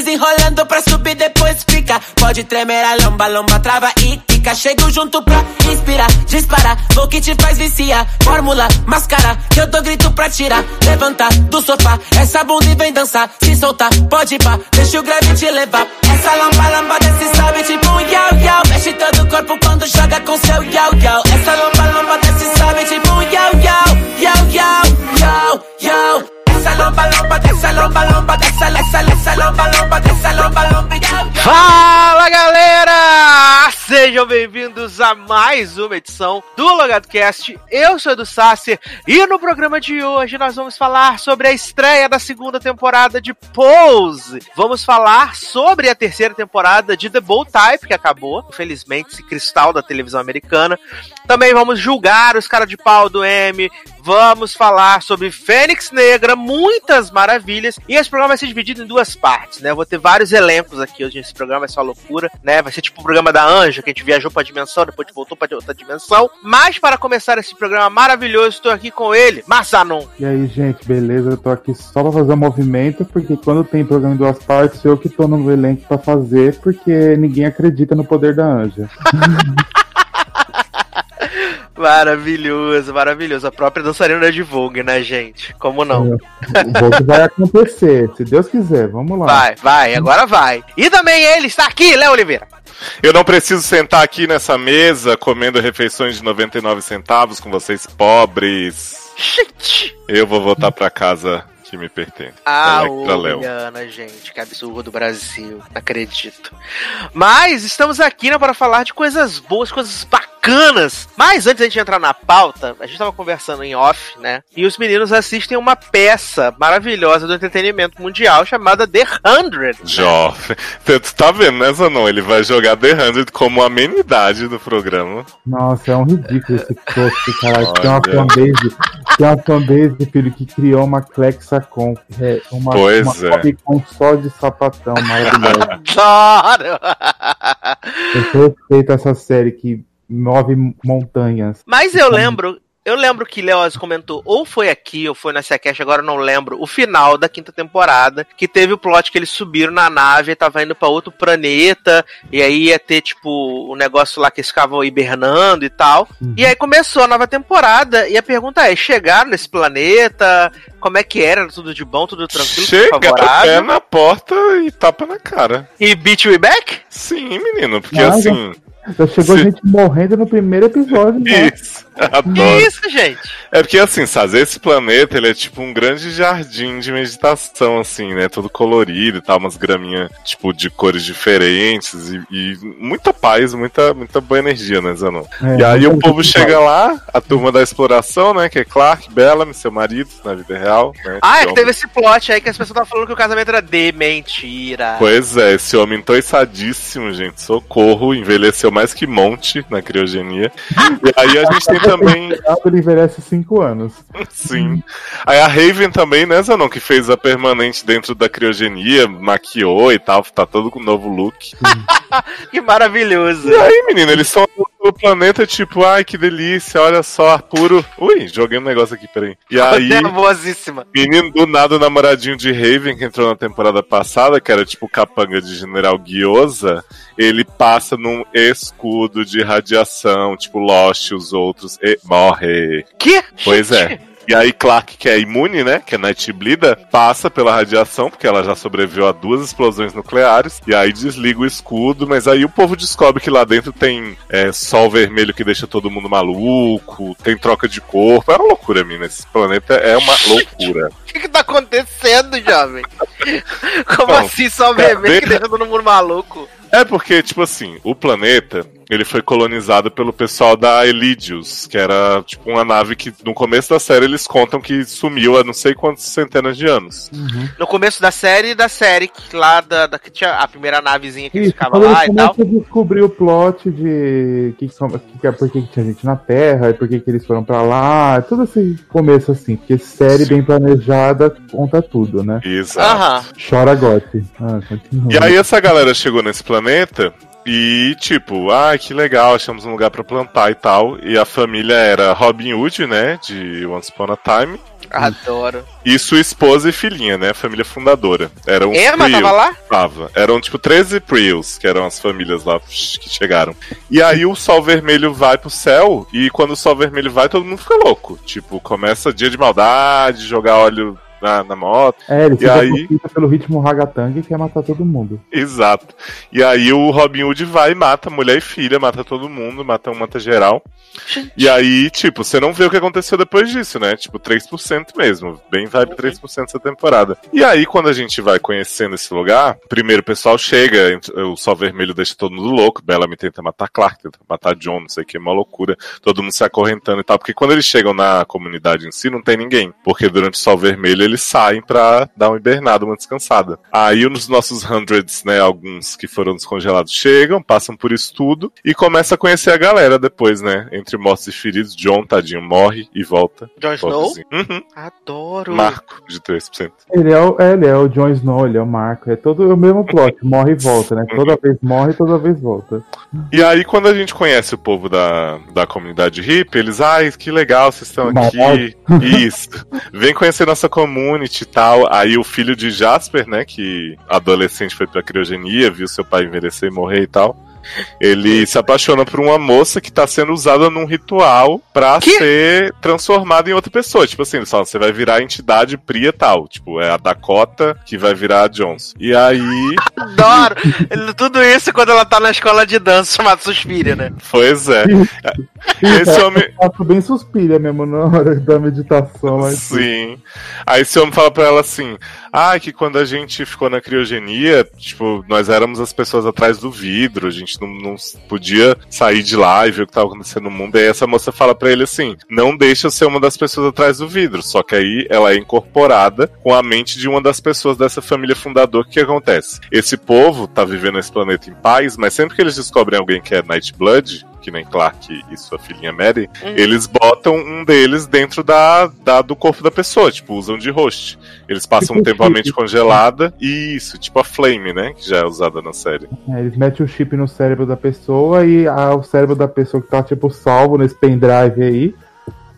desenrolando pra subir, depois fica. Pode tremer a lomba, lomba, trava e fica. Chego junto pra inspirar, disparar. Vou que te faz viciar. Fórmula, máscara, que eu dou grito pra tirar. Levanta do sofá, essa bunda e vem dançar. Se soltar, pode ir pá, deixa o grave te levar. Essa lomba, lomba, desce, sobe tipo um yau, yau. Mexe todo o corpo quando joga com seu yau, yau. Essa lomba, lomba, desce, sobe tipo um yau, yau. Yau, yau, yau, yau. Fala galera! Sejam bem-vindos a mais uma edição do LogadoCast. Eu sou Edu Sasser e no programa de hoje nós vamos falar sobre a estreia da segunda temporada de Pose. Vamos falar sobre a terceira temporada de The Bold Type, que acabou, infelizmente, esse cristal da televisão americana. Também vamos julgar os caras de pau do M. Vamos falar sobre Fênix Negra, muitas maravilhas. E esse programa vai ser dividido em duas partes, né? Eu vou ter vários elencos aqui hoje nesse programa, é só loucura, né? Vai ser tipo o programa da Anja, que a gente viajou pra dimensão, depois voltou pra outra dimensão. Mas para começar esse programa maravilhoso, estou aqui com ele, Massanon. E aí, gente, beleza? Eu tô aqui só pra fazer um movimento, porque quando tem programa em duas partes, eu que tô no elenco pra fazer, porque ninguém acredita no poder da Anja. Maravilhoso, maravilhoso. A própria dançarina de Vogue, né, gente? Como não? O voto vai acontecer, se Deus quiser, vamos lá. Vai, vai, agora vai. E também ele está aqui, Léo Oliveira. Eu não preciso sentar aqui nessa mesa comendo refeições de 99 centavos com vocês pobres. Gente. Eu vou voltar pra casa que me pertence. Ah, Electra Léo. Oliana, gente, que absurdo Brasil, acredito. Mas estamos aqui né, para falar de coisas boas, coisas bacanas. Mas antes da gente entrar na pauta, a gente estava conversando em off, né? E os meninos assistem uma peça maravilhosa do entretenimento mundial chamada The Hundred. Joff. Você tá vendo, né, Zanon? Ele vai jogar The 100 como amenidade do programa. Nossa, é um ridículo esse post, cara. Tem uma fanbase, tem uma fanbase, filho, que criou uma Clexacon. É, uma, Pois uma é. Só de sapatão maravilhosa. Adoro! Eu respeito essa série que move montanhas. Mas eu lembro, eu lembro que Leoz comentou, ou foi aqui, ou foi na Seacast, agora eu não lembro, o final da quinta temporada, que teve o plot que eles subiram na nave, tava indo pra outro planeta, e aí ia ter, tipo, o negócio lá que eles ficavam hibernando e tal. E aí começou a nova temporada, e a pergunta é, chegaram nesse planeta? Como é que era? Tudo de bom, tudo tranquilo, tudo Chega, pé na porta e tapa na cara. E beat we back? Sim, menino, porque Mas, assim. Já chegou Se- gente morrendo no primeiro episódio, né? Isso, Que adoro. isso, gente? É porque assim, sabe, esse planeta ele é tipo um grande jardim de meditação, assim, né? Todo colorido e tal, umas graminhas, tipo, de cores diferentes e, e muita paz, muita, muita boa energia, né, Zanon? É, e aí o povo chega lá, a turma da exploração, né? Que é Clark, Bellamy, seu marido, na vida real, né? Ah, é que teve esse plot aí que as pessoas estavam falando que o casamento era de mentira. Pois é, esse homem toiçadíssimo, gente, socorro, envelheceu mais que monte na criogenia. E aí a gente tem também Ele envelhece 5 anos. Sim. Aí a Raven também, né, Zanon, que fez a permanente dentro da criogenia, maquiou e tal, tá todo com um novo look. Que maravilhoso. E aí, menino, eles são no planeta, tipo, ai, que delícia, olha só, puro. Ui, joguei um negócio aqui, peraí. E aí, Nervosíssima. menino, do nada, o namoradinho de Raven, que entrou na temporada passada, que era tipo capanga de General Guiosa, ele passa num escudo de radiação, tipo Lost, os outros, e morre. Que? Pois é. E aí Clark, que é imune, né? Que é Nightbleeder, passa pela radiação, porque ela já sobreviveu a duas explosões nucleares. E aí desliga o escudo, mas aí o povo descobre que lá dentro tem é, sol vermelho que deixa todo mundo maluco, tem troca de corpo. É uma loucura, mina. Esse planeta é uma loucura. O que, que tá acontecendo, jovem? Como Bom, assim só cadê? bebê que deixa todo mundo maluco? É porque, tipo assim, o planeta, ele foi colonizado pelo pessoal da Elidius, que era, tipo, uma nave que, no começo da série, eles contam que sumiu há não sei quantas centenas de anos. No começo da série, da série, que lá da, da que tinha a primeira navezinha que eles Isso, ficavam quando lá e tal. descobrir o plot de que, são- que, que, por que, que tinha gente na Terra, e por que, que eles foram pra lá, tudo esse começo assim, porque série bem planejada conta tudo, né? Exato. Aham. Chora Gotti. Ah. E aí essa galera chegou nesse planeta E, tipo, ah, que legal, achamos um lugar pra plantar e tal. E a família era Robin Hood, né? De Once Upon a Time. Adoro. E sua esposa e filhinha, né? Família fundadora. Eram Emma Prius. tava lá? Tava. Eram tipo 13 Prius, que eram as famílias lá que chegaram. E aí o sol vermelho vai pro céu, e quando o sol vermelho vai, todo mundo fica louco. Tipo, começa dia de maldade, jogar óleo na, na moto. É, ele E fica aí- aí... pelo ritmo ragatanga e quer matar todo mundo. Exato. E aí o Robin Hood vai e mata mulher e filha, mata todo mundo, mata um, mata geral. E aí, tipo, você não vê o que aconteceu depois disso, né? Tipo, 3% mesmo. Bem vibe 3% essa temporada. E aí, quando a gente vai conhecendo esse lugar, primeiro o pessoal chega, o sol vermelho deixa todo mundo louco. Bellamy tenta matar Clark, tenta matar John, não sei o que, é uma loucura. Todo mundo se acorrentando e tal. Porque quando eles chegam na comunidade em si, não tem ninguém. Porque durante o sol vermelho eles saem pra dar uma hibernada, uma descansada. Aí os nossos hundreds, né, alguns que foram descongelados, chegam, passam por isso tudo e começa a conhecer a galera depois, né? Entre mortos e feridos, John, tadinho, morre e volta. Jon Snow? Uhum. Adoro. Marco de 3%. Ele é, o, é, ele é o Jon Snow, ele é o Marco. É todo o mesmo plot. Morre e volta, né? Toda vez morre, toda vez volta. E aí, quando a gente conhece o povo da, da comunidade hippie, eles, ai, que legal, vocês estão aqui. Isso. Vem conhecer nossa community e tal. Aí o filho de Jasper, né, que adolescente foi pra criogenia, viu seu pai envelhecer e morrer e tal. Ele se apaixona por uma moça que tá sendo usada num ritual pra Que? ser transformada em outra pessoa. Tipo assim, só você vai virar a entidade Pria tal. Tipo, é a Dakota que vai virar a Jones. E aí. Adoro. Ele- Tudo isso quando ela tá na escola de dança chamada Suspira, né? Pois é. Esse homem. Faço bem suspira mesmo na hora da meditação. Mas... Sim. Aí esse homem fala pra ela assim: Ah, que quando a gente ficou na criogenia, tipo, nós éramos as pessoas atrás do vidro, a gente não, não podia sair de lá e ver o que tava acontecendo no mundo. E aí essa moça fala pra ele assim: Não deixa eu ser uma das pessoas atrás do vidro. Só que aí ela é incorporada com a mente de uma das pessoas dessa família fundadora. O que acontece? Esse povo tá vivendo nesse planeta em paz, mas sempre que eles descobrem alguém que é Nightblood, que nem Clark e sua filhinha Mary, Hum. eles botam um deles dentro da, da- do corpo da pessoa, tipo, usam de host. Eles passam um Tipo tempo a mente congelada e isso, tipo a Flame, né? Que já é usada na série. É, eles metem o chip no cérebro da pessoa e a- o cérebro da pessoa que tá, tipo, salvo nesse pendrive aí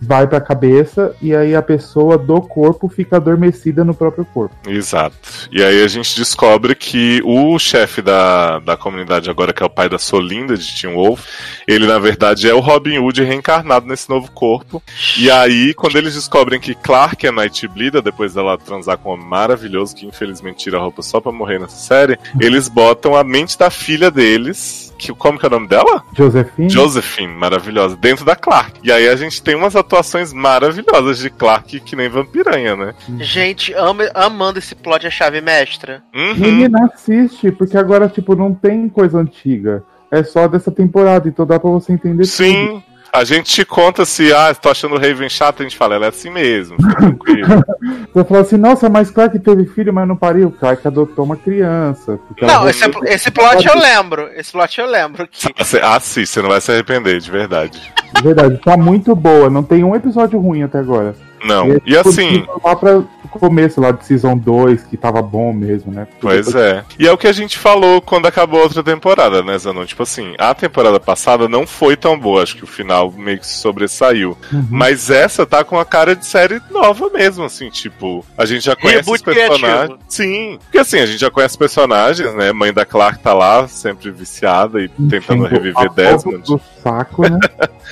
vai pra cabeça e aí a pessoa do corpo fica adormecida no próprio corpo. Exato. E aí a gente descobre que o chefe da, da comunidade agora, que é o pai da Solinda de Teen Wolf, ele na verdade é o Robin Hood reencarnado nesse novo corpo. E aí, quando eles descobrem que Clark é Nightbleeder, depois dela transar com um maravilhoso, que infelizmente tira a roupa só pra morrer nessa série, eles botam a mente da filha deles. Que, como que é o nome dela? Josephine? Josephine, maravilhosa, dentro da Clark. E aí a gente tem umas atuações maravilhosas de Clark que nem vampiranha, né? Gente, amo- amando esse plot a chave mestra. Uhum. Menina, assiste, porque agora, tipo, não tem coisa antiga. É só dessa temporada, então dá pra você entender tudo. Sim. A gente te conta se, ah, tô achando o Raven chato, a gente fala, ela é assim mesmo, fica tranquilo. Você fala assim, nossa, mas Clark teve filho, mas não pariu. Clark adotou uma criança. Não, esse, esse plot eu lembro. Esse plot eu lembro. Que... Você- Assiste, você não vai se arrepender, de verdade. De verdade, tá muito boa. Não tem um episódio ruim até agora. Não, é, e tipo, assim, Lá pra o começo lá de Season 2, que tava bom mesmo, né? Pois é. E é o que a gente falou quando acabou a outra temporada, né, Zanon? Tipo assim, a temporada passada não foi tão boa, acho que o final meio que se sobressaiu. Uhum. Mas essa tá com a cara de série nova mesmo, assim, tipo, a gente já conhece Reboot os personagens. criativo. Sim, porque assim, a gente já conhece os personagens, né? Mãe da Clark tá lá, sempre viciada e tentando Enchendo reviver a Desmond. Do saco, né?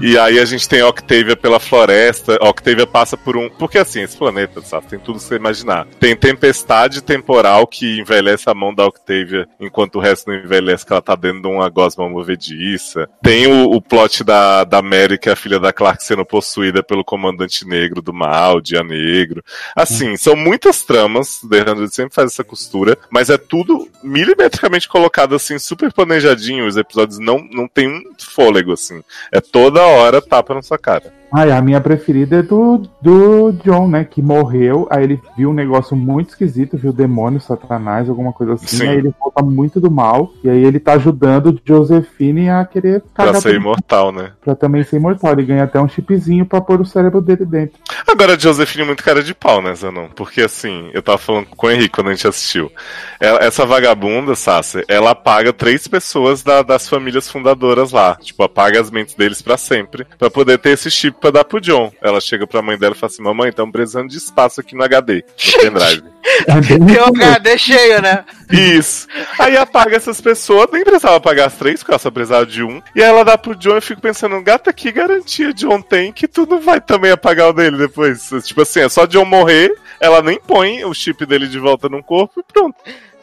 E aí a gente tem a Octavia pela floresta. A Octavia passa por um. Porque assim, esse planeta, sabe? Tem tudo que você imaginar. Tem tempestade temporal que envelhece a mão da Octavia, enquanto o resto não envelhece, que ela tá dentro de uma gosma movediça. Tem o, o plot da, da Mary, que é a filha da Clark, sendo possuída pelo comandante negro do mal, Dia Negro. Assim, são muitas tramas. The 100 sempre faz essa costura, mas é tudo milimetricamente colocado assim, super planejadinho. Os episódios não, não tem um fôlego, assim. É toda hora tapa na sua cara. Ai, a minha preferida é do, do John, né? Que morreu. Aí ele viu um negócio muito esquisito, viu demônio, satanás, alguma coisa assim. Sim. Aí ele volta muito do mal. E aí ele tá ajudando Josephine a querer Pra ser imortal, né? pra também ser imortal. Ele ganha até um chipzinho pra pôr o cérebro dele dentro. Agora, a Josephine é muito cara de pau, né, Zanon? Porque assim, eu tava falando com o Henrique quando a gente assistiu. Ela- essa vagabunda, Sassi, ela apaga três pessoas da- das famílias fundadoras lá. Tipo, apaga as mentes deles pra sempre. Pra poder ter esse chip pra dar pro John. Ela chega pra mãe dela e fala assim: Mamãe, estamos precisando de espaço aqui no HD, no pendrive. É Tem um. HD cheio, né? Isso. Aí apaga essas pessoas, nem precisava apagar as três, porque ela só precisava de um. E aí ela dá pro John e eu fico pensando, gata, que garantia John tem que tu não vai também apagar o dele depois? Tipo assim, é só John morrer, ela nem põe o chip dele de volta no corpo e pronto.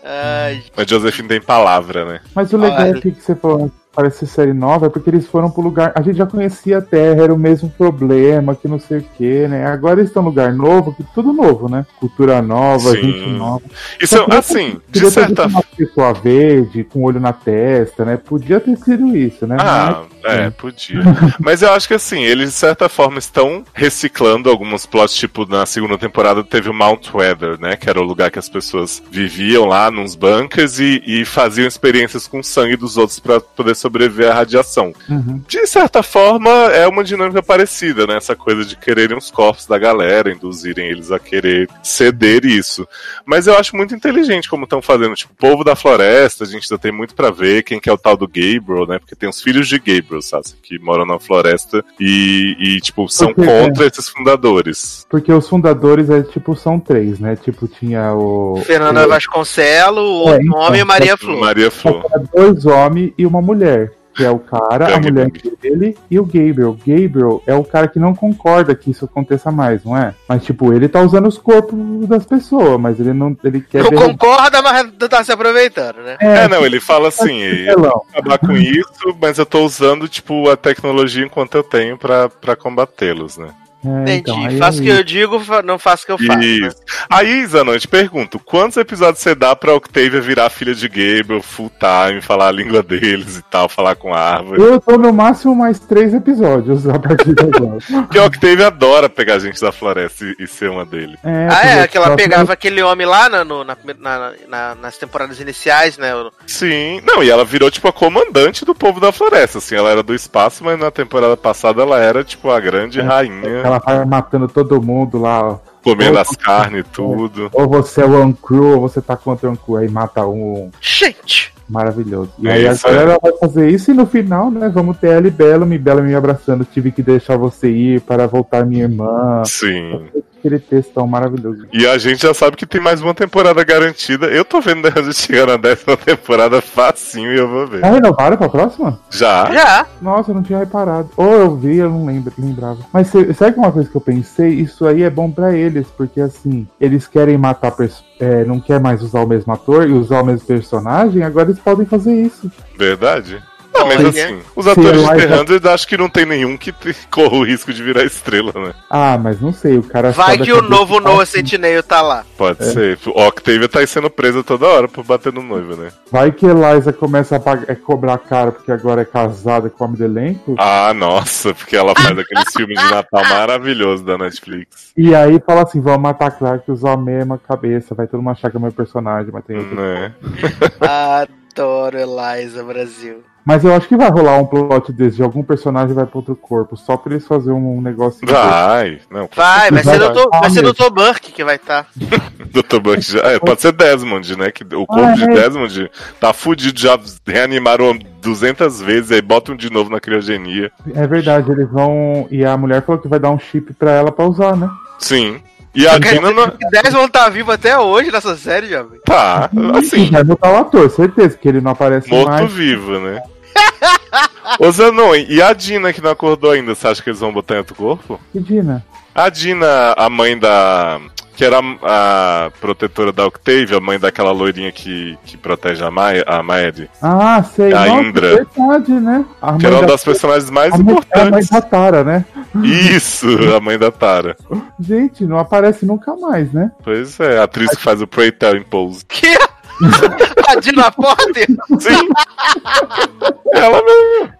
Ai, Mas Josephine tem palavra, né? Mas o legal Olha. aqui que você falou parece série nova é porque eles foram pro lugar. A gente já conhecia a Terra, era o mesmo problema, que não sei o que, né? Agora eles estão num lugar novo, que tudo novo, né? Cultura nova, Sim. gente nova. Isso, assim, de Podia ter certa uma pessoa verde, com olho na testa, né? Podia ter sido isso, né? Ah, é, podia. Mas eu acho que assim, eles de certa forma estão reciclando alguns plots, tipo, na segunda temporada teve o Mount Weather, né? Que era o lugar que as pessoas viviam lá nos bunkers e, e faziam experiências com o sangue dos outros pra poder sobreviver à radiação. Uhum. De certa forma, é uma dinâmica parecida, né? Essa coisa de quererem os corpos da galera, induzirem eles a querer ceder isso. Mas eu acho muito inteligente como estão fazendo. Tipo, povo da floresta, a gente ainda tem muito pra ver. Quem que é o tal do Gabriel, né? Porque tem os filhos de Gabriel, sabe? Que moram na floresta e, e, tipo, são Por quê? contra esses fundadores. Porque os fundadores, é, tipo, são três, né? Tipo, tinha o... Fernanda o- Vasconcelo, o É, então, homem e Maria Flor. Maria Flor. Dois homens e uma mulher. Que é o cara, a Gangue mulher dele e o Gabriel. Gabriel é o cara que não concorda que isso aconteça mais, não é? Mas, tipo, ele tá usando os corpos das pessoas, mas ele não. Ele quer Não derrubar- concorda, mas tá se aproveitando, né? É, não, ele fala assim, eu Pelão. vou acabar com isso, mas eu tô usando, tipo, a tecnologia enquanto eu tenho pra combatê-los, né? É, Entendi. então, aí faço o é que eu digo, não faço o que eu faço. né? Isso. Aí, Zanon, eu te pergunto, quantos episódios você dá pra Octavia virar filha de Gabriel full time, falar a língua deles e tal, falar com a árvore? Eu tô no máximo mais três episódios a partir de agora. Porque a Octavia adora pegar gente da floresta e, e ser uma dele. É, Ah, é, que ela pegava aquele homem lá na, no- na- na- na- nas temporadas iniciais, né? Sim. Não, e ela virou, tipo, a comandante do povo da floresta, assim. Ela era do espaço, mas na temporada passada ela era, tipo, a grande É, rainha, Ela vai matando todo mundo lá, ó. comendo as carnes e tudo. Ou você é o Uncrew, ou você tá contra o Uncrew, aí mata um Gente! maravilhoso. E É aí isso, é. ela vai fazer isso e no final, né, vamos ter ela e Bellamy, Bellamy me abraçando, tive que deixar você ir para voltar minha irmã. Sim. Aquele textão maravilhoso. E a gente já sabe que tem mais uma temporada garantida. Eu tô vendo a gente chegar na décima temporada facinho e eu vou ver. Já renovaram pra próxima? Já? Já! Nossa, eu não tinha reparado. Ou eu vi, eu não lembro, lembrava. Mas sabe que uma coisa que eu pensei? Isso aí é bom pra eles, porque assim, eles querem matar, é, não quer mais usar o mesmo ator e usar o mesmo personagem, agora eles podem fazer isso. Verdade? Não, mas assim, os atores de The 100 acho que não tem nenhum que corra o risco de virar estrela, né? Ah, mas não sei, o cara Vai que o novo Noah Sentinel tá lá. Pode ser. O Octavia tá aí sendo presa toda hora por bater no noivo, né? Vai que Eliza começa a pagar- é, cobrar caro porque agora é casada com o homem do elenco. Ah, nossa, porque ela faz aqueles filmes de Natal maravilhosos da Netflix. E aí fala assim: vamos matar Clark e usar a mesma cabeça. Vai todo mundo achar que é meu personagem, mas tem outro. Né? Adoro Eliza Brasil. Mas eu acho que vai rolar um plot desse de algum personagem vai pra outro corpo, só pra eles fazerem um negócio. Vai. Não, Vai, vai ser Vai, ser. Dr. Burke que vai estar. Dr. Buck já. É, pode ser Desmond, né? Que o corpo Ah, de é. Desmond tá fudido, já reanimaram 200 vezes, aí botam de novo na criogenia. É verdade, eles vão. E a mulher falou que vai dar um chip pra ela pra usar, né? Sim. E a Dina não. 10 vão estar vivos até hoje nessa série, jovem. Tá, assim, vai botar o ator, certeza que ele não aparece mais. morto-vivo, né? Ô Zanon, e a Dina que não acordou ainda, você acha que eles vão botar em outro corpo? Que Dina? A Dina, a mãe da. Que era a, a protetora da Octavia, a mãe daquela loirinha que, que protege a, Maia, a Maed. Ah, sei. A Nossa, Indra. verdade, né? A Que era uma da- das personagens mais a mãe- é a mãe importantes. da Tara, né? Isso, a mãe da Tara. Gente, não aparece nunca mais, né? Pois é, a atriz que faz o Pray Tell Impose. Que? A Dina Porter? Sim! Ela mesmo.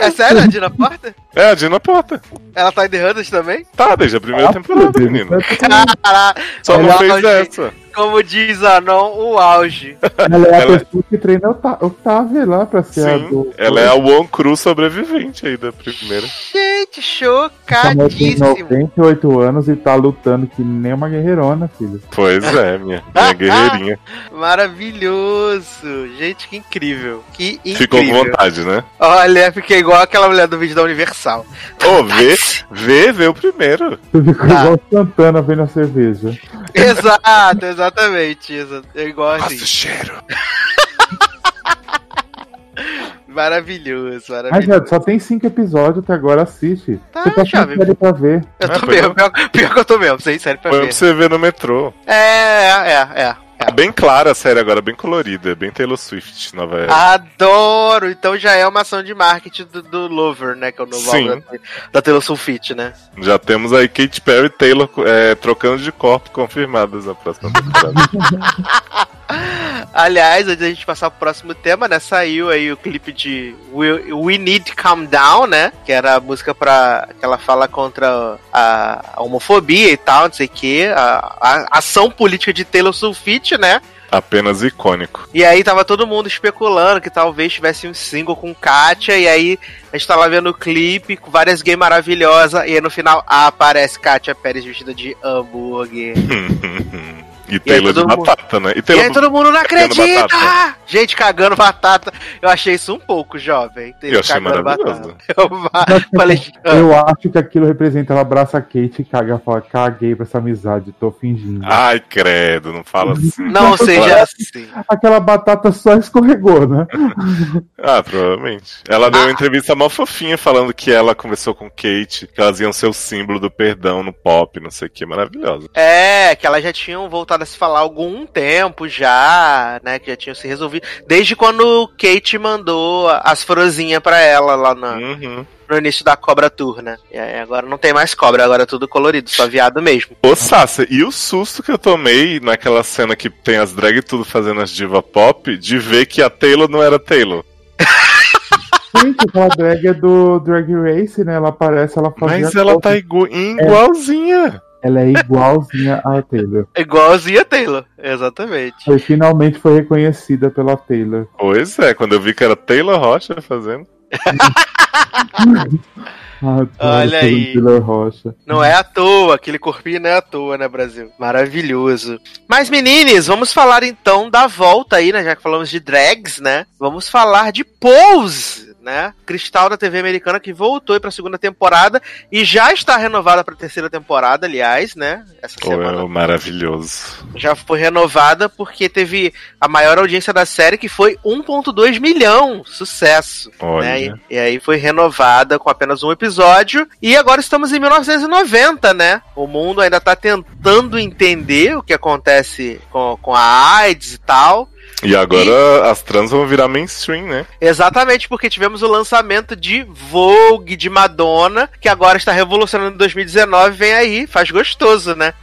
É sério, a Dina Porta? É, a Dina Porta. Ela tá em The Hunters também? Tá, desde a primeira temporada, menino. Caraca, Só não fez essa. Como diz a não, o auge. Ela é a Ela- pessoa que treina o Ta- Octavia lá pra ser a Sim, do. ela é a One Crew sobrevivente aí da primeira. Gente, mulher tem chocadíssimo. 98 anos e tá lutando que nem uma guerreirona, filho. Pois é, minha, minha guerreirinha. Maravilhoso. Gente, que incrível. Que incrível. Ficou com vontade, né? Olha, fiquei igual aquela mulher do vídeo da Universal. Ô, vê, vê, vê o primeiro. Tu ficou Tá. igual Santana vendo a cerveja. Exato, exatamente. exa- É igual assim. cheiro. Maravilhoso, Mas, maravilhoso. velho, só tem cinco episódios até agora, assiste. Tá, Você tá jovem. sem série pra ver. Eu tô pois mesmo, pior, pior que eu tô mesmo, sem sério pra Põe ver. pra você ver no metrô. É, é, é. É bem clara a série agora, bem colorida, bem Taylor Swift, nova era. Adoro! Então já é uma ação de marketing do, do Lover, né? Que é o novo Sim. álbum da, da Taylor Sulfite, né? Já temos aí Katy Perry e Taylor é, trocando de corpo confirmadas na próxima temporada. Aliás, antes da gente passar pro próximo tema, né? Saiu aí o clipe de We, We Need Calm Down, né? Que era a música pra. que ela fala contra a, a homofobia e tal, não sei o quê. A, a ação política de Taylor Né? Apenas icônico. E aí tava todo mundo especulando que talvez tivesse um single com Katia, e aí a gente tá lá vendo o clipe com várias gays maravilhosas, e aí no final aparece Katia Pérez vestida de hambúrguer. e Taylor de todo mundo- batata, né? E E Taylor aí todo mundo não acredita! batata. Gente cagando batata. Eu achei isso um pouco, jovem. Eu achei maravilhoso. batata. Eu va- falei, ah, Eu acho que aquilo representa, ela abraça a Kate e caga, fala, caguei pra essa amizade, tô fingindo. Ai, credo, não fala assim. não seja assim. Aquela batata só escorregou, né? Ah, provavelmente. Ela deu uma entrevista mó fofinha falando que ela conversou com Kate, que elas iam ser o símbolo do perdão no pop, não sei o que, maravilhosa. É, que elas já tinham voltado a se falar há algum tempo já, né? Que já tinham se resolvido. Desde quando Kate mandou as frozinhas pra ela lá na- Uhum. no início da Cobra Tour, né? E aí agora não tem mais cobra, agora é tudo colorido, só viado mesmo. Ô, Sasha, e o susto que eu tomei naquela cena que tem as drag tudo fazendo as diva pop, de ver que a Taylor não era Taylor. Gente, aquela drag é do Drag Race, né? Ela aparece, ela faz. Mas ela tá igu- igualzinha. Ela é igualzinha a Taylor. Igualzinha a Taylor, exatamente. Foi, finalmente foi reconhecida pela Taylor. Pois é, quando eu vi que era Taylor Rocha fazendo. Ah, Olha foi aí. Taylor Rocha. Não é à toa, aquele corpinho não é à toa, né, Brasil? Maravilhoso. Mas, meninas, vamos falar então da volta aí, né? Já que falamos de drags, né? Vamos falar de Pose, né? Cristal da TV americana que voltou aí pra segunda temporada e já está renovada pra terceira temporada, aliás, né? Essa semana é maravilhoso. já foi renovada porque teve a maior audiência da série, que foi 1,2 milhão. Sucesso. Olha. né? E, e aí foi renovada com apenas um episódio. E agora estamos em 1990, né? O mundo ainda tá tentando entender o que acontece com, com a AIDS e tal. E agora as trans vão virar mainstream, né? Exatamente porque tivemos o lançamento de Vogue de Madonna, que agora está revolucionando em 2019. Vem aí, faz gostoso, né?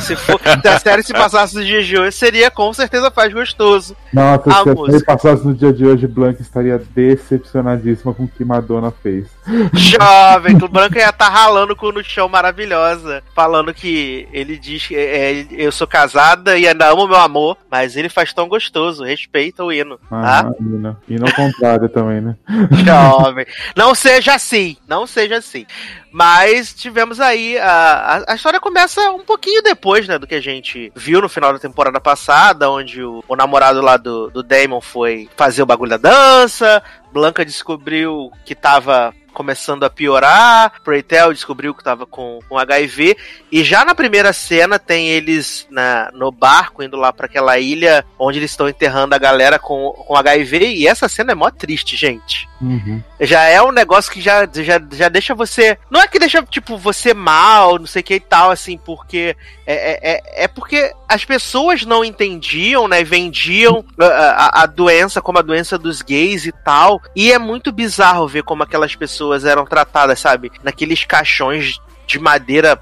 Se, for, se a série se passasse nos dias de hoje, seria com certeza faz gostoso. Nossa, A se a série passasse no dia de hoje, Blanca estaria decepcionadíssima com o que Madonna fez. Jovem, o Branco ia estar ralando com o no chão maravilhosa, falando que ele diz que é, eu sou casada e ainda amo meu amor, mas ele faz tão gostoso, respeita o hino, Ah, tá? menina. E no contrário também, né? Jovem. Não seja assim, não seja assim. Mas tivemos aí. A, a, a história começa um pouquinho depois, né? Do que a gente viu no final da temporada passada, onde o, o namorado lá do, do Damon foi fazer o bagulho da dança. Blanca descobriu que tava começando a piorar. Preytel descobriu que tava com, com HIV. E já na primeira cena tem eles na, no barco indo lá para aquela ilha onde eles estão enterrando a galera com, com HIV. E essa cena é mó triste, gente Uhum. já é um negócio que já, já, já deixa você. Não é que deixa, tipo, você mal, não sei o que e tal, assim, porque. É, é, é- é porque as pessoas não entendiam, né? Vendiam a, a, a doença como a doença dos gays e tal. E é muito bizarro ver como aquelas pessoas eram tratadas, sabe? Naqueles caixões de madeira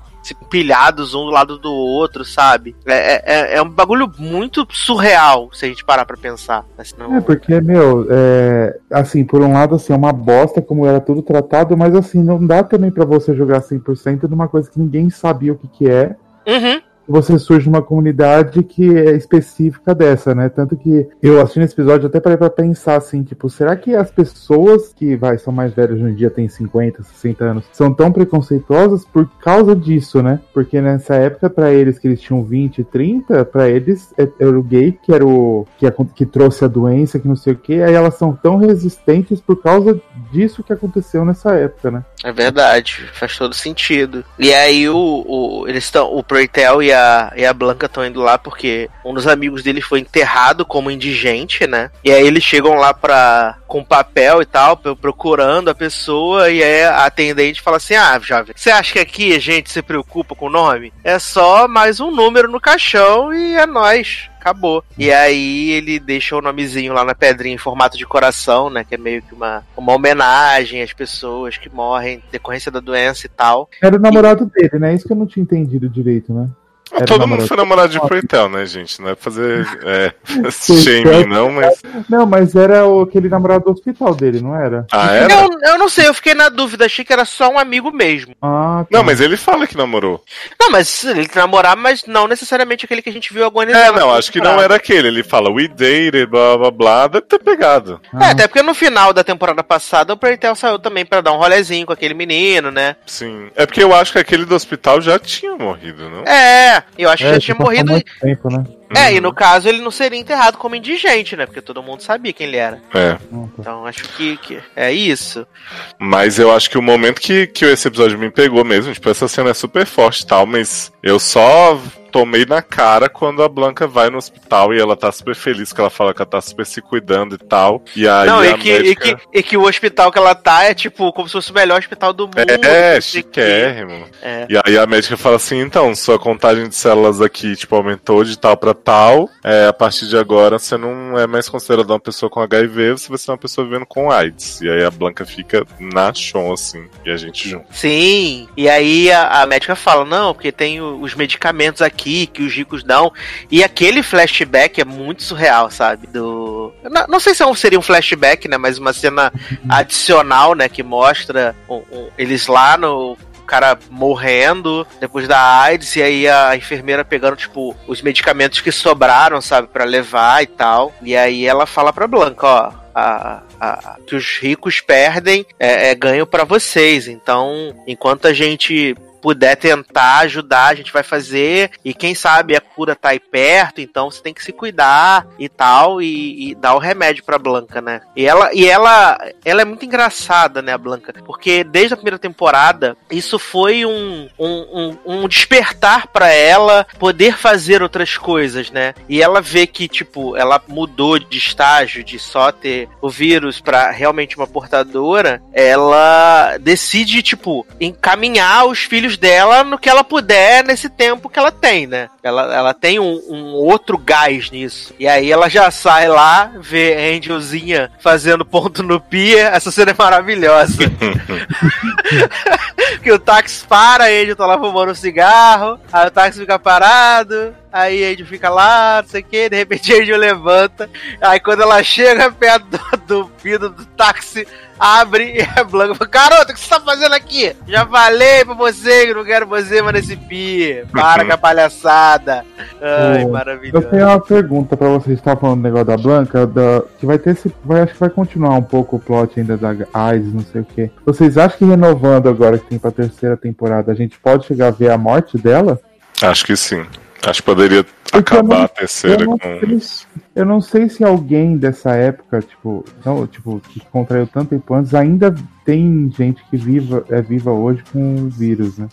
pilhados um do lado do outro, sabe? É, é, é um bagulho muito surreal, se a gente parar pra pensar. Senão... É, porque, meu, é, assim, por um lado, assim, é uma bosta como era tudo tratado, mas assim, não dá também para você jogar 100% numa coisa que ninguém sabia o que que é. Uhum você surge numa comunidade que é específica dessa, né? Tanto que eu assistindo esse episódio até parei pra pensar assim, tipo, será que as pessoas que vai, são mais velhas hoje em dia, têm 50, 60 anos, são tão preconceituosas por causa disso, né? Porque nessa época, para eles que eles tinham 20, 30, para eles é, era o gay que era o que, que trouxe a doença, que não sei o que, aí elas são tão resistentes por causa disso que aconteceu nessa época, né? É verdade, faz todo sentido. E aí o, o eles estão, o Proitel e a, e a Blanca estão indo lá porque um dos amigos deles foi enterrado como indigente, né? E aí eles chegam lá pra, com papel e tal, procurando a pessoa, e aí a atendente fala assim: Ah, jovem, você acha que aqui a gente se preocupa com o nome? É só mais um número no caixão e é nós acabou. E aí ele deixa o nomezinho lá na pedrinha em formato de coração, né? Que é meio que uma, uma homenagem às pessoas que morrem em decorrência da doença e tal. Era o namorado e... dele, né? Isso que eu não tinha entendido direito, né? Ah, todo mundo foi namorado de Proitel, né, gente? Não é fazer é, shaming, não, mas. Não, mas era o, aquele namorado do hospital dele, não era? Ah, era? Eu, eu não sei, eu fiquei na dúvida, achei que era só um amigo mesmo. Ah, tá. Não, mas ele fala que namorou. Não, mas ele namorar, mas não necessariamente aquele que a gente viu agonizando. É, não, acho que não era aquele. Ele fala, we dated, blá blá blá, deve ter pegado. Ah. É, até porque no final da temporada passada o Proitel saiu também para dar um rolezinho com aquele menino, né? Sim. É porque eu acho que aquele do hospital já tinha morrido, não? É, eu acho que é, já tinha morrido. Muito tempo, né? É, e no caso ele não seria enterrado como indigente, né? Porque todo mundo sabia quem ele era. É. Então acho que, que é isso. Mas eu acho que o momento que, que esse episódio me pegou mesmo, tipo, essa cena é super forte e tal, mas eu só tomei na cara quando a Blanca vai no hospital e ela tá super feliz, que ela fala que ela tá super se cuidando e tal. E aí Não, e que, médica... e, que, e que o hospital que ela tá é tipo como se fosse o melhor hospital do mundo. É, chiquérrimo. É. E aí a médica fala assim: então, sua contagem de células aqui, tipo, aumentou de tal pra tal. É, a partir de agora você não é mais considerada uma pessoa com HIV, você vai ser uma pessoa vivendo com AIDS. E aí a Blanca fica na chão, assim, e a gente junto. Sim, e aí a, a médica fala: não, porque tem os medicamentos aqui aqui que os ricos dão. E aquele flashback é muito surreal, sabe? Do. Não, não sei se é seria um flashback, né? Mas uma cena adicional, né? Que mostra um, um, eles lá no cara morrendo depois da AIDS e aí a enfermeira pegando, tipo, os medicamentos que sobraram, sabe, para levar e tal. E aí ela fala pra Blanca, ó, a, a, que os ricos perdem é, é ganho para vocês. Então, enquanto a gente puder tentar ajudar, a gente vai fazer. E quem sabe a cura tá aí perto, então você tem que se cuidar e tal, e, e dar o remédio pra Blanca, né? E ela, e ela, ela é muito engraçada, né, a Blanca? Porque desde a primeira temporada, isso foi um, um, um, um despertar para ela poder fazer outras coisas, né? E ela vê que, tipo, ela mudou de estágio de só ter o vírus para realmente uma portadora, ela decide, tipo, encaminhar os filhos filhos dela no que ela puder nesse tempo que ela tem, né? Ela, ela tem um, um outro gás nisso. E aí ela já sai lá, vê a Angelzinha fazendo ponto no pia. Essa cena é maravilhosa. que o táxi para, a Angel tá lá fumando um cigarro, aí o táxi fica parado, aí a Angel fica lá, não sei o que, de repente a Angel levanta, aí quando ela chega perto do, do vidro do táxi, abre e a Blanca fala, garoto, o que você tá fazendo aqui? Já falei pra você que não quero você mais nesse pia. Para com a palhaçada. Ai, maravilhoso. Eu tenho uma pergunta pra vocês, estavam falando do negócio da Blanca, da, que vai ter esse, vai, acho que vai continuar um pouco o plot ainda da AIDS, não sei o que. Vocês acham que renovando agora que tem pra terceira temporada, a gente pode chegar a ver a morte dela? Acho que sim. Acho que poderia Porque acabar não, a terceira com sei, Eu não sei se alguém dessa época, tipo, não, tipo, que contraiu tanto tempo antes, ainda tem gente que viva, é viva hoje com o vírus, né?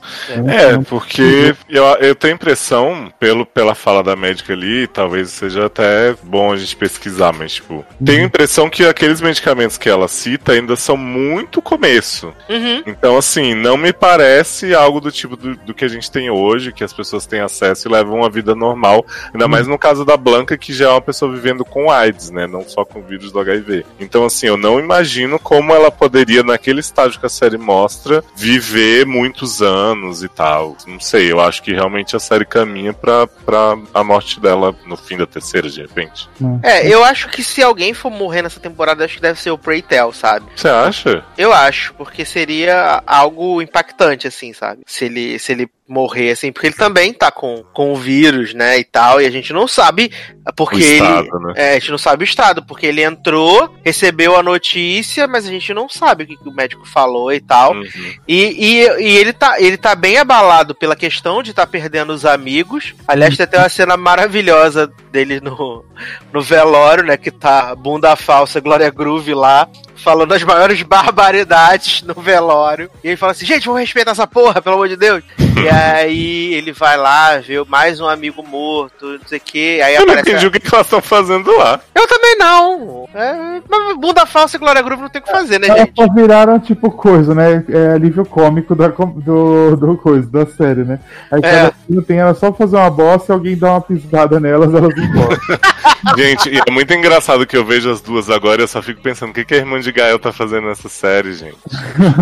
é, porque eu, eu tenho a impressão, pelo, pela fala da médica ali, talvez seja até bom a gente pesquisar, mas, tipo, uhum. tenho a impressão que aqueles medicamentos que ela cita ainda são muito começo. Uhum. Então, assim, não me parece algo do tipo do, do, que a gente tem hoje, que as pessoas têm acesso e levam uma vida normal. Ainda uhum. mais no caso da Blanca, que já é uma pessoa vivendo com AIDS, né? Não só com o vírus do HIV. Então, assim, eu não imagino como ela poderia, naquele naquele estágio que a série mostra, viver muitos anos e tal. Não sei, eu acho que realmente a série caminha pra, pra a morte dela no fim da terceira, de repente. É, eu acho que se alguém for morrer nessa temporada, acho que deve ser o Prey Tell, sabe? Você acha? Eu acho, porque seria algo impactante, assim, sabe? Se ele, se ele morrer, assim, porque ele também tá com, com o vírus, né, e tal, e a gente não sabe porque estado, ele... né? É, a gente não sabe o estado, porque ele entrou, recebeu a notícia, mas a gente não sabe o que, que o médico falou e tal. Uhum. E, e, e ele, tá, ele tá bem abalado pela questão de estar perdendo os amigos. Aliás, tem até uma cena maravilhosa dele no, no velório, né? Que tá bunda falsa, Glória Groove lá, falando as maiores barbaridades no velório. E ele fala assim: gente, vamos respeitar essa porra, pelo amor de Deus. e aí ele vai lá, vê mais um amigo morto, não sei o que. Aí Eu não aparece. entendi o que, que elas estão fazendo lá. Eu também não. É, mas bunda falsa e Glória Groove não tem o que fazer, né, Elas gente? só viraram tipo coisa, né? É alívio cômico da, com- do, do coisa, da série, né? Aí cada filme tem ela só fazer uma bosta e alguém dá uma pisada nelas, elas vão embora. Gente, e é muito engraçado que eu vejo as duas agora e eu só fico pensando o que, que a irmã de Gael tá fazendo nessa série, gente.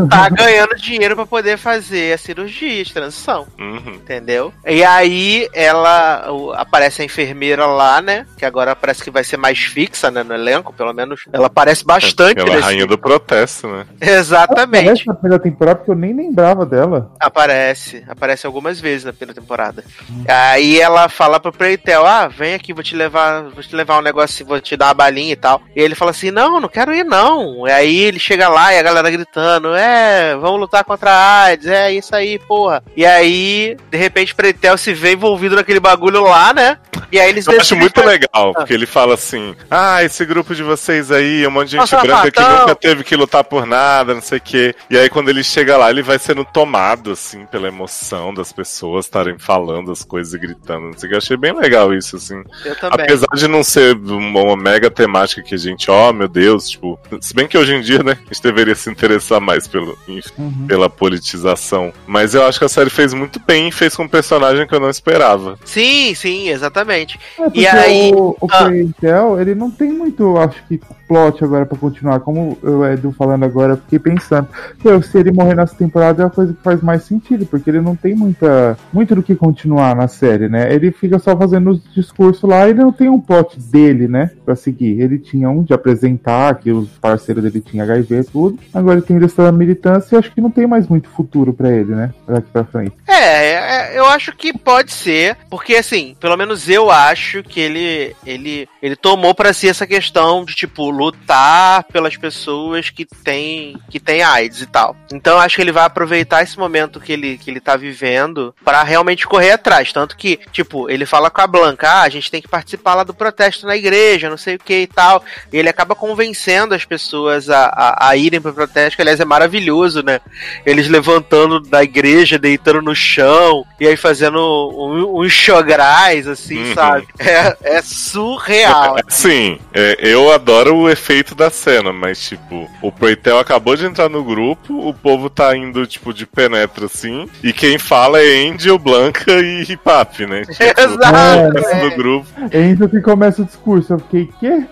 Tá ganhando dinheiro pra poder fazer a cirurgia de transição. Uhum. Entendeu? E aí ela o- aparece a enfermeira lá, né? Que agora parece que vai ser mais fixa, né? No elenco, pelo menos. Ela aparece bastante Ela é a rainha do protesto, né? Exatamente. Parece na primeira temporada porque eu nem lembrava dela. Aparece. Aparece algumas vezes na primeira temporada. Aí ela fala pro Preitel, ah, vem aqui, vou te levar, vou te levar um negócio, vou te dar uma balinha e tal. E ele fala assim, não, não quero ir não. E aí ele chega lá e a galera gritando, é, vamos lutar contra a AIDS, é isso aí, porra. E aí, de repente, Preitel se vê envolvido naquele bagulho lá, né? E aí eles Eu acho muito fazer- legal, porque ele fala assim: Ah, esse grupo de vocês aí, é um monte de gente Nossa, branca que sapatão." nunca teve que lutar por nada, não sei o quê. E aí, quando ele chega lá, ele vai sendo tomado, assim, pela emoção das pessoas estarem falando as coisas e gritando. Não sei o que. Eu achei bem legal isso, assim. Eu também. Apesar de não ser uma, mega temática que a gente, ó, meu Deus, tipo. Se bem que hoje em dia, né, a gente deveria se interessar mais pelo, Uhum. pela politização. Mas eu acho que a série fez muito bem e fez com um personagem que eu não esperava. Sim, sim, exatamente. É, porque E aí- o, o Ah. Intel, ele não tem muito, acho que, plot agora pra continuar. Como o Edu falando agora, eu fiquei pensando. Eu, se ele morrer nessa temporada é a coisa que faz mais sentido, porque ele não tem muita, muito do que continuar na série, né? Ele fica só fazendo os discursos lá e ele não tem um plot dele, né? Pra seguir. Ele tinha um de apresentar, que os parceiros dele tinham HIV e tudo. Agora ele tem dessa militância e acho que não tem mais muito futuro pra ele, né? Daqui pra frente. É, é, eu acho que pode ser, porque assim, pelo menos eu acho que ele ele, ele tomou pra si essa questão de tipo lutar pelas pessoas que têm que têm AIDS e tal. Então acho que ele vai aproveitar esse momento que ele que ele tá vivendo pra realmente correr atrás, tanto que tipo, ele fala com a Blanca, ah, a gente tem que participar lá do protesto na igreja, não sei o que e tal. E ele acaba convencendo as pessoas a, a, a irem pro protesto, que aliás é maravilhoso, né? Eles levantando da igreja, deitando no chão, e aí fazendo um- uns xograis, assim, Uhum. sabe? É, é surreal. Sim, é, eu adoro o efeito da cena, mas tipo, o Preitel acabou de entrar no grupo, o povo tá indo, tipo, de penetra assim, e quem fala é Angel, Blanca e Hipap, né? Tipo, Exato, é. do grupo. Entra que começa o discurso. Eu fiquei, quê?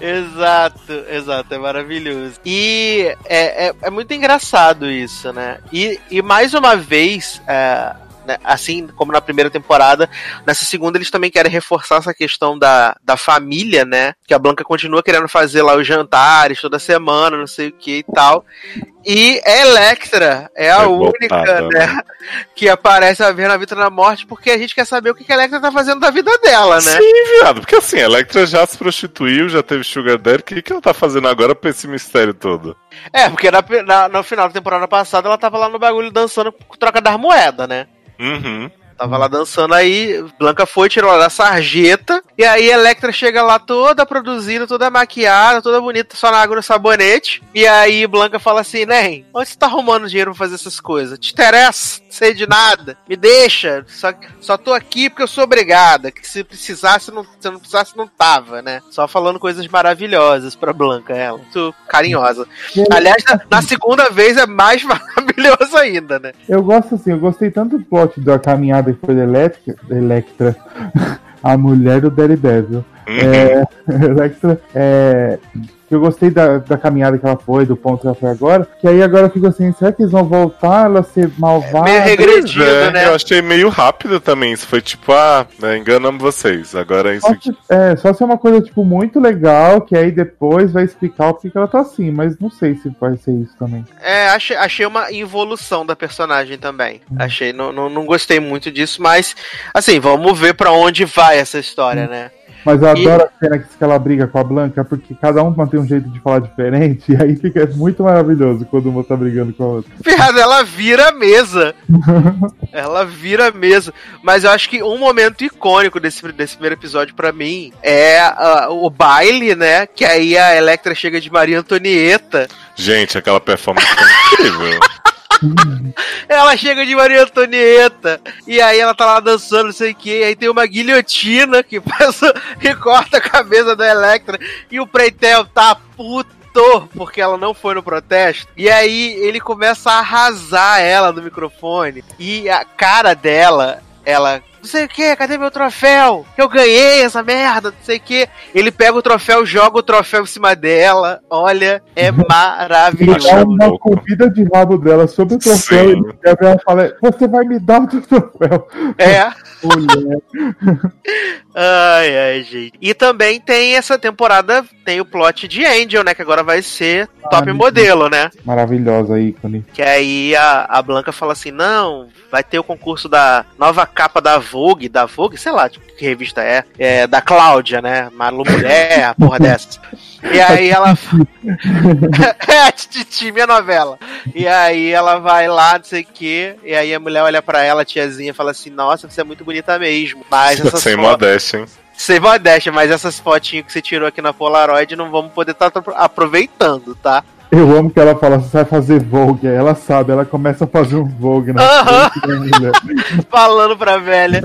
exato, exato, é maravilhoso. E é, é, é muito engraçado isso, né? E, e mais uma vez, é, né, assim como na primeira temporada, nessa segunda eles também querem reforçar essa questão da, da família, né? Que a Blanca continua querendo fazer lá os jantares toda semana, não sei o que e tal. E a Electra é a Revoltada, única, né, que aparece a ver na vida na morte, porque a gente quer saber o que que a Electra tá fazendo da vida dela, né? Sim, viado, porque assim, a Electra já se prostituiu, já teve Sugar Daddy, o que, que ela tá fazendo agora pra esse mistério todo? É, porque na, na- no final da temporada passada ela tava lá no bagulho dançando com troca das moedas, né? Uhum. Tava lá dançando aí, Blanca foi, tirou ela da sarjeta, e aí Electra chega lá toda produzida, toda maquiada, toda bonita, só na água no sabonete. E aí Blanca fala assim, Nen, onde você tá arrumando dinheiro pra fazer essas coisas? Te interessa? Não sei de nada. Me deixa. Só, só tô aqui porque eu sou obrigada. Que se precisasse, não, se não precisasse, não tava, né? Só falando coisas maravilhosas pra Blanca, ela. Muito carinhosa. Aliás, na, na segunda vez é mais maravilhoso ainda, né? Eu gosto assim, eu gostei tanto do plot da caminhada que foi da Electra, da Electra a mulher do Daredevil. Uhum. É, Electra, é, eu gostei da, da caminhada que ela foi, do ponto que ela foi agora, que aí agora eu fico assim, será que eles vão voltar ela ser malvada? meio regredido, É, né? Eu achei meio rápido também. Isso foi tipo, ah, né, enganamos vocês. Agora é isso Só aqui. se, é, só se é uma coisa, tipo, muito legal, que aí depois vai explicar o porquê que ela tá assim, mas não sei se vai ser isso também. É, achei, achei uma evolução da personagem também. Hum. Achei, não, não, não gostei muito disso, mas assim, vamos ver pra onde vai essa história, né? Mas eu E- adoro a cena que ela briga com a Blanca, porque cada um mantém um jeito de falar diferente, e aí fica muito maravilhoso quando uma tá brigando com a outra. Viado, ela vira a mesa. ela vira a mesa. Mas eu acho que um momento icônico desse, desse primeiro episódio pra mim é ah, o baile, né? Que aí a Electra chega de Maria Antonieta. Gente, aquela performance foi incrível. Ela chega de Maria Antonieta. E aí ela tá lá dançando, não sei o que. Aí tem uma guilhotina que passa e corta a cabeça da Electra. E o Preitel tá puto. Porque ela não foi no protesto. E aí ele começa a arrasar ela no microfone. E a cara dela, ela. Não sei o que, cadê meu troféu? Eu ganhei essa merda, não sei o que. Ele pega o troféu, joga o troféu em cima dela. Olha, é Ele maravilhoso. dá Achei uma comida de rabo dela sobre o troféu Sim. e ele e ela fala: Você vai me dar o teu troféu. É. Ai, ai, gente. E também tem essa temporada, tem o plot de Angel, né? Que agora vai ser top meu modelo, né? Maravilhosa ícone. Que aí a, a Blanca fala assim: não, vai ter o concurso da nova capa da Vogue, da Vogue, sei lá tipo, que revista é, é da Cláudia, né? Malu Mulher, a porra dessas. E aí ela. é, Titi, minha novela. E aí ela vai lá, não sei o quê. E aí a mulher olha pra ela, a tiazinha, e fala assim: Nossa, você é muito bonita mesmo. Mas essas Sem fotos- modéstia, hein? sem modéstia, mas essas fotinhas que você tirou aqui na Polaroid não vamos poder estar aproveitando, tá? Eu amo que ela fala: Você vai fazer Vogue. Aí ela sabe, ela começa a fazer um Vogue na mulher. Falando pra velha.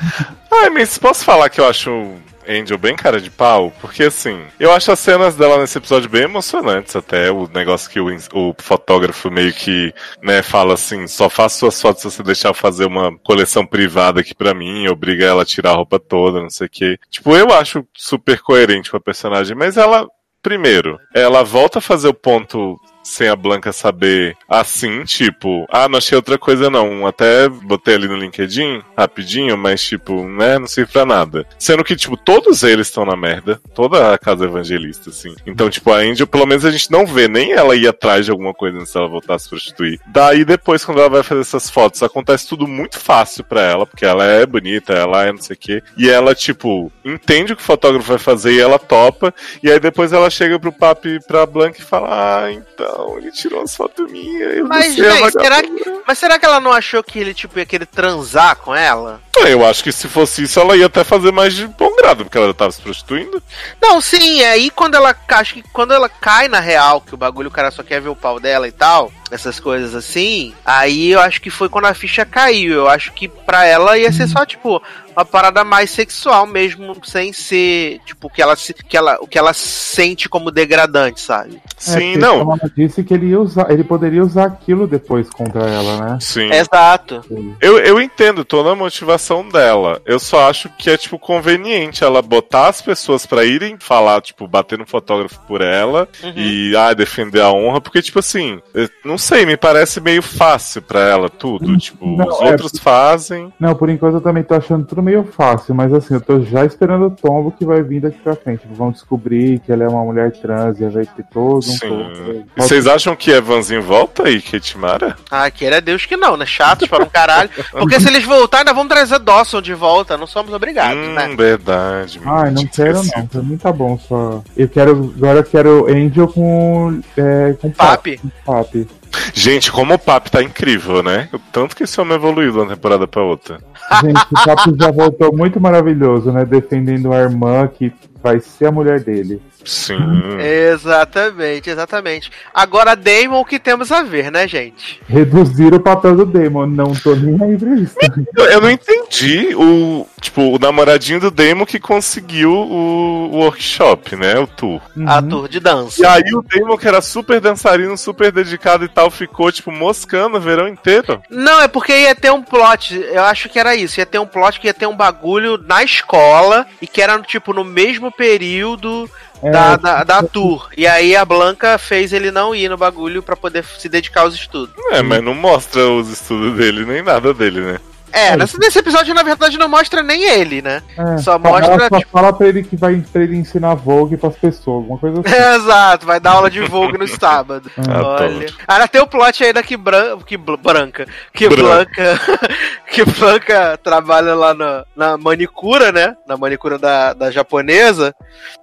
Ai, mas posso falar que eu acho o Angel bem cara de pau? Porque assim, eu acho as cenas dela nesse episódio bem emocionantes até. O negócio que o, o fotógrafo meio que, né, fala assim: só faço suas fotos se você deixar eu fazer uma coleção privada aqui pra mim, obriga ela a tirar a roupa toda, não sei o quê. Tipo, eu acho super coerente com a personagem, mas ela. Primeiro, ela volta a fazer o ponto sem a Blanca saber assim, tipo, ah, não achei outra coisa não. Até botei ali no LinkedIn rapidinho, mas tipo, né, não serve pra nada. Sendo que, tipo, todos eles estão na merda. Toda a casa evangelista, assim. Então, tipo, a Angel, pelo menos a gente não vê nem ela ir atrás de alguma coisa antes dela voltar a se prostituir. Daí depois, quando ela vai fazer essas fotos, acontece tudo muito fácil pra ela, porque ela é bonita, ela é não sei o quê. E ela, tipo, entende o que o fotógrafo vai fazer e ela topa. E aí depois ela chega pro papo pra Blanca e fala: Ah, então, ele tirou as fotos minhas. Mas, não gente, será vagabunda." Mas será que ela não achou que ele, tipo, ia querer transar com ela? Ah, Eu acho que se fosse isso, ela ia até fazer mais de bom grado, porque ela já tava se prostituindo. Não, sim, é aí quando ela acho que quando ela cai na real, que o bagulho o cara só quer ver o pau dela e tal, essas coisas assim, aí eu acho que foi quando a ficha caiu. Eu acho que pra ela ia ser só, tipo, uma parada mais sexual mesmo, sem ser, tipo, o que ela, se- que ela, o que ela sente como degradante, sabe? Sim, É, não. Ela disse que ele, ia usar, ele poderia usar aquilo depois contra ela, né? Sim. Exato. Eu, eu entendo toda a motivação dela. Eu só acho que é, tipo, conveniente ela botar as pessoas pra irem falar, tipo, bater no fotógrafo por ela Uhum. e, ah, defender a honra, porque, tipo assim, eu não sei, me parece meio fácil pra ela tudo. Tipo, Não, os é- outros fazem. Não, por enquanto eu também tô achando tudo meio fácil, mas assim, eu tô já esperando o tombo que vai vir daqui pra frente. Tipo, vão descobrir que ela é uma mulher trans e vai ter todo um Sim. E vocês acham que Evanzinho volta aí, Kate Mara? Ah, queira Deus que não, né? Chatos para um caralho. Porque se eles voltarem, ainda vamos trazer Dawson de volta. Não somos obrigados, hum, né? verdade. Ai, não quero não, pra mim tá bom só. Eu quero, agora eu quero Angel com, é, com Papi. com Papi. Gente, como o papo tá incrível, né? O tanto que esse homem evoluiu de uma temporada pra outra. Gente, o Papi já voltou muito maravilhoso, né, defendendo a irmã que vai ser a mulher dele. Sim. Exatamente, exatamente. Agora, Damon, o que temos a ver, né, gente? Reduzir o papel do Demon, não tô nem aí pra isso. Eu, não entendi o. Tipo, o namoradinho do Damon que conseguiu o, o workshop, né? O tour. A Uhum. tour de dança. E aí o Damon, que era super dançarino, super dedicado e tal, ficou, tipo, moscando o verão inteiro. Não, é porque ia ter um plot. Eu acho que era isso. Ia ter um plot que ia ter um bagulho na escola e que era, tipo, no mesmo período É, da, da, da tour. E aí a Blanca fez ele não ir no bagulho pra poder se dedicar aos estudos. É, mas não mostra os estudos dele, nem nada dele, né? É, nesse, nesse episódio, na verdade, não mostra nem ele, né? é, só ela mostra, só tipo- fala pra ele que vai pra ele ensinar Vogue pras pessoas, alguma coisa assim. Exato, vai dar aula de Vogue no sábado. Olha. Adoro. Ainda tem o plot ainda que, bran... que bl- branca. Que Branca. Blanca. que Blanca trabalha lá na, na manicura, né? Na manicura da, da japonesa.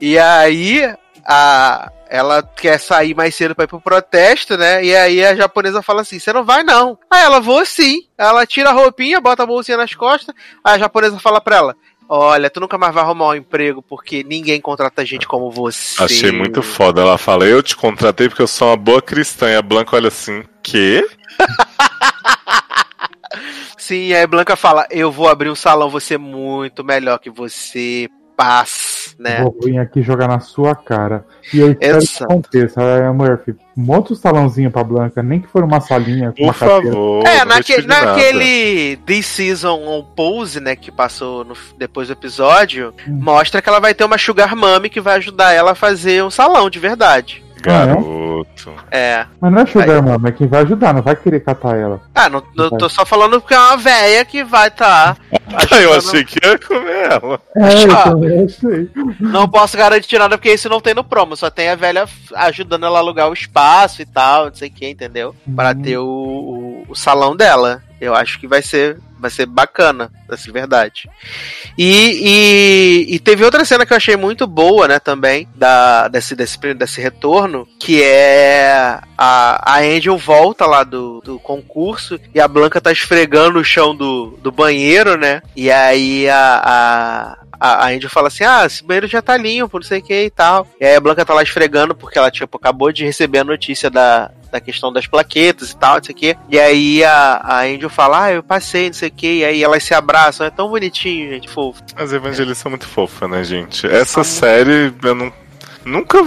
E aí a. Ela quer sair mais cedo pra ir pro protesto, né? E aí a japonesa fala assim: Você não vai não. Aí ela, vou sim. Ela tira a roupinha, bota a bolsinha nas costas. Aí a japonesa fala pra ela: Olha, tu nunca mais vai arrumar um emprego porque ninguém contrata gente como você. Achei muito foda. Ela fala, eu te contratei porque eu sou uma boa cristã. E a Blanca olha assim, quê? Sim, aí Blanca fala: Eu vou abrir um salão, você muito melhor que você, paz, né? Vou vir aqui jogar na sua cara. E eu espero que Exato. aconteça. É, Murphy, monta um salãozinho pra Blanca, nem que for uma salinha com uma Por cadeira. favor. É, naque, naquele This Season on Pose, né, que passou no- depois do episódio, Hum. mostra que ela vai ter uma Sugar Mummy que vai ajudar ela a fazer um salão de verdade. Garoto. É. Mas não é Sugar Mama, é quem vai ajudar, não vai querer catar ela. Ah, não, não tô só falando porque é uma véia que vai estar. Ah, eu achei que ia comer ela. É, eu sei. Não posso garantir nada porque isso não tem no promo, só tem a velha ajudando ela a alugar o espaço e tal, não sei o que, entendeu? Para Uhum. ter o, o, o salão dela. Eu acho que vai ser, vai ser bacana, ser verdade. E, e, e teve outra cena que eu achei muito boa, né, também, da, desse, desse, desse retorno, que é a, a Angel volta lá do, do concurso e a Blanca tá esfregando o chão do, do banheiro, né? E aí a, a, a, a Angel fala assim: Ah, esse banheiro já tá limpo, não sei o que e tal. E aí a Blanca tá lá esfregando porque ela, tipo, acabou de receber a notícia da, da questão das plaquetas e tal, não sei o que. E aí a, a Angel fala: Ah, eu passei, não sei o que. E aí elas se abraçam, é tão bonitinho, gente, fofo. As evangelistas são muito fofas, né, gente? Essa série, eu não, nunca,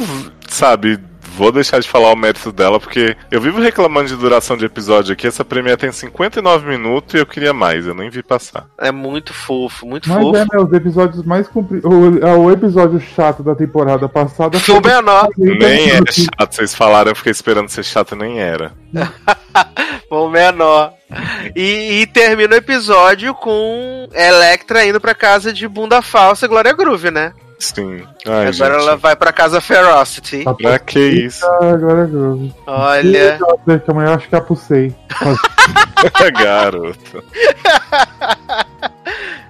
sabe, vou deixar de falar o mérito dela, porque eu vivo reclamando de duração de episódio aqui. Essa premiere tem 59 minutos e eu queria mais, eu nem vi passar. É muito fofo, muito Mas fofo. é, né, os episódios mais compridos. O, é, o episódio chato da temporada passada Foi o menor, Nem é chato, vocês falaram, eu fiquei esperando ser chato, nem era. foi o menor. E, e termina o episódio com Electra indo pra casa de bunda falsa Glória Groove, né? Sim. Ai, Agora gente. ela vai pra casa Ferocity. Tá Pra que isso? Agora é Groove. Olha. Que amanhã eu acho que apucei. Garoto.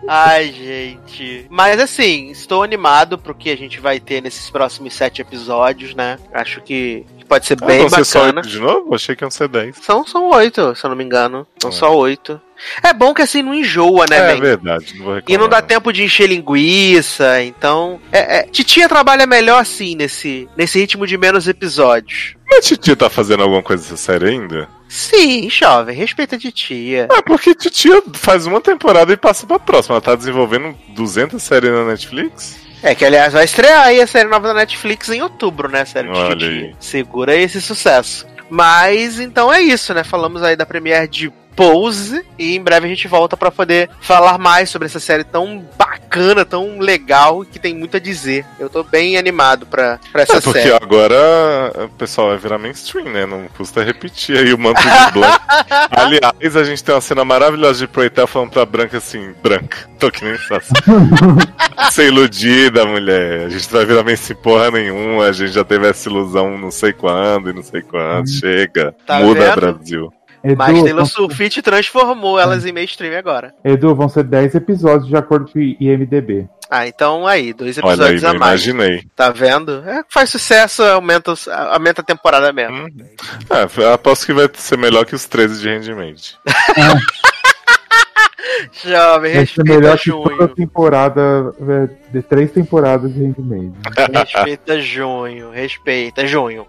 Ai, gente. Mas assim, estou animado pro que a gente vai ter nesses próximos sete episódios, né? Acho que pode ser Ah, bem bacana. oito de novo? Achei que iam ser 10. São, são oito, se eu não me engano. São É. só oito. É bom que assim não enjoa, né, É verdade, não vou reclamar. E não dá tempo de encher linguiça, então. É, é, Titia trabalha melhor assim, nesse, nesse ritmo de menos episódios. Mas Titia tá fazendo alguma coisa dessa série ainda? Sim, jovem, respeita a titia. É porque Titia faz uma temporada e passa pra próxima. Ela tá desenvolvendo 200 séries na Netflix? É que, aliás, vai estrear aí a série nova da Netflix em outubro, né? Série Olha aí. Segura esse sucesso. Mas então é isso, né? Falamos aí da premiere de Pose e em breve a gente volta pra poder falar mais sobre essa série tão bacana, tão legal que tem muito a dizer. Eu tô bem animado pra, pra essa É porque série. agora o pessoal vai virar mainstream, né? Não custa repetir aí o manto de Blanca. Aliás, a gente tem uma cena maravilhosa de Proetel falando pra Branca assim: Branca, tô que nem Sassi. Ser iludida, mulher. A gente não vai virar mainstream porra nenhuma. A gente já teve essa ilusão não sei quando e não sei quando. Chega. Tá Muda, vendo? Brasil. Edu, Mas Taylor Swift transformou elas em mainstream agora. Edu, vão ser 10 episódios de acordo com o IMDB. Ah, então aí, dois Olha aí, episódios não a mais. imaginei. Tá vendo? É, faz sucesso, aumenta, aumenta a temporada mesmo. Hum. É, aposto que vai ser melhor que os 13 de Handmaid. Jovem, respeita melhor que toda junho. temporada é, de três temporadas de Handmaid. Respeita junho, respeita junho.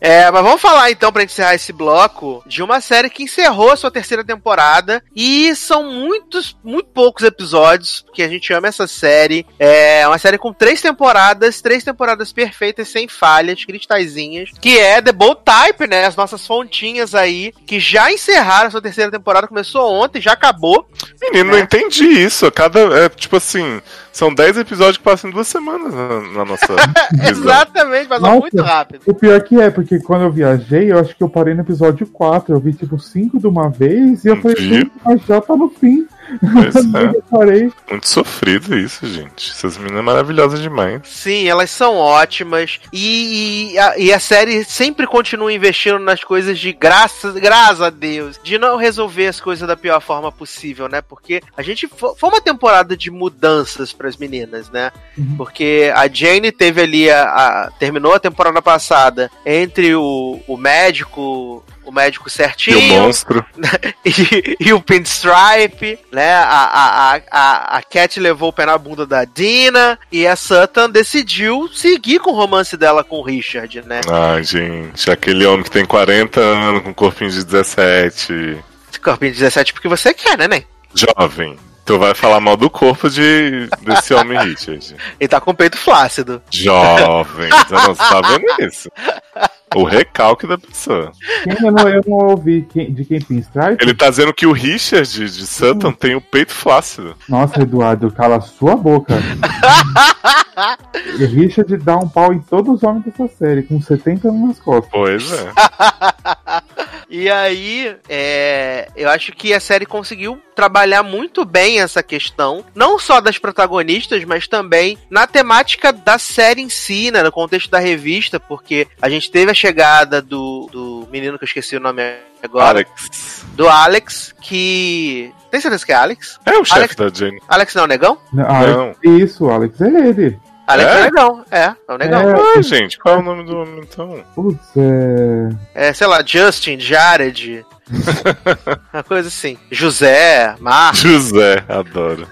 É, mas vamos falar então, pra encerrar esse bloco, de uma série que encerrou a sua terceira temporada e são muitos, muito poucos episódios, que a gente ama essa série. É uma série com três temporadas, três temporadas perfeitas, sem falhas, cristalzinhas, que é The Bold Type, né? As nossas fontinhas aí, que já encerraram a sua terceira temporada, começou ontem, já acabou. Menino, Né? não entendi isso. Cada. É, tipo assim, são 10 episódios episódio que passa em duas semanas na, na nossa. Exatamente, passou Nossa. muito rápido. O pior que é, porque quando eu viajei, eu acho que eu parei no episódio 4. Eu vi tipo 5 de uma vez e eu falei, Viu? "Gente, mas já tá no fim. Pois é. Muito sofrido isso, gente. Essas meninas maravilhosas demais. Sim, elas são ótimas. E, e a, e a série sempre continua investindo nas coisas de graça, graças a Deus. De não resolver as coisas da pior forma possível, né? Porque a gente. fo- Foi uma temporada de mudanças pras meninas, né? Uhum. Porque a Jane teve ali. A, a- terminou a temporada passada entre o, o médico. O médico E certinho o monstro. e, e o Pinstripe, né? A, a, a, a, Cat levou o pé na bunda da Dina e a Sutton decidiu seguir com o romance dela com o Richard, né? Ai, gente. Aquele homem que tem 40 anos, com corpinho de 17. Esse corpinho de 17 porque você quer, né, Nen? Jovem. Tu vai falar mal do corpo de, desse homem Richard. Ele tá com o peito flácido. Jovem. Você não vendo isso? O recalque da pessoa. Quem eu, não, eu não ouvi quem- de quem pinstripe. Ele tá dizendo que o Richard de Sutton tem o peito flácido. Nossa, Eduardo, cala sua boca. Richard dá um pau em todos os homens dessa série, com 70 anos nas costas. Pois é. E aí, é, eu acho que a série conseguiu trabalhar muito bem essa questão, não só das protagonistas, mas também na temática da série em si, né, no contexto da revista, porque a gente teve a chegada do, do menino que eu esqueci o nome agora, Alex. do Alex, que. Tem certeza que é Alex? É o chefe Alex- da Jane. Alex não é o negão? Não, Alex, isso, Alex é ele. Alex é, É? o negão, é, é o negão. É. Ai, gente, qual é o nome do homem então? Putz, é. É, sei lá, Justin, Jared. uma coisa assim. José, Marcos. José, adoro.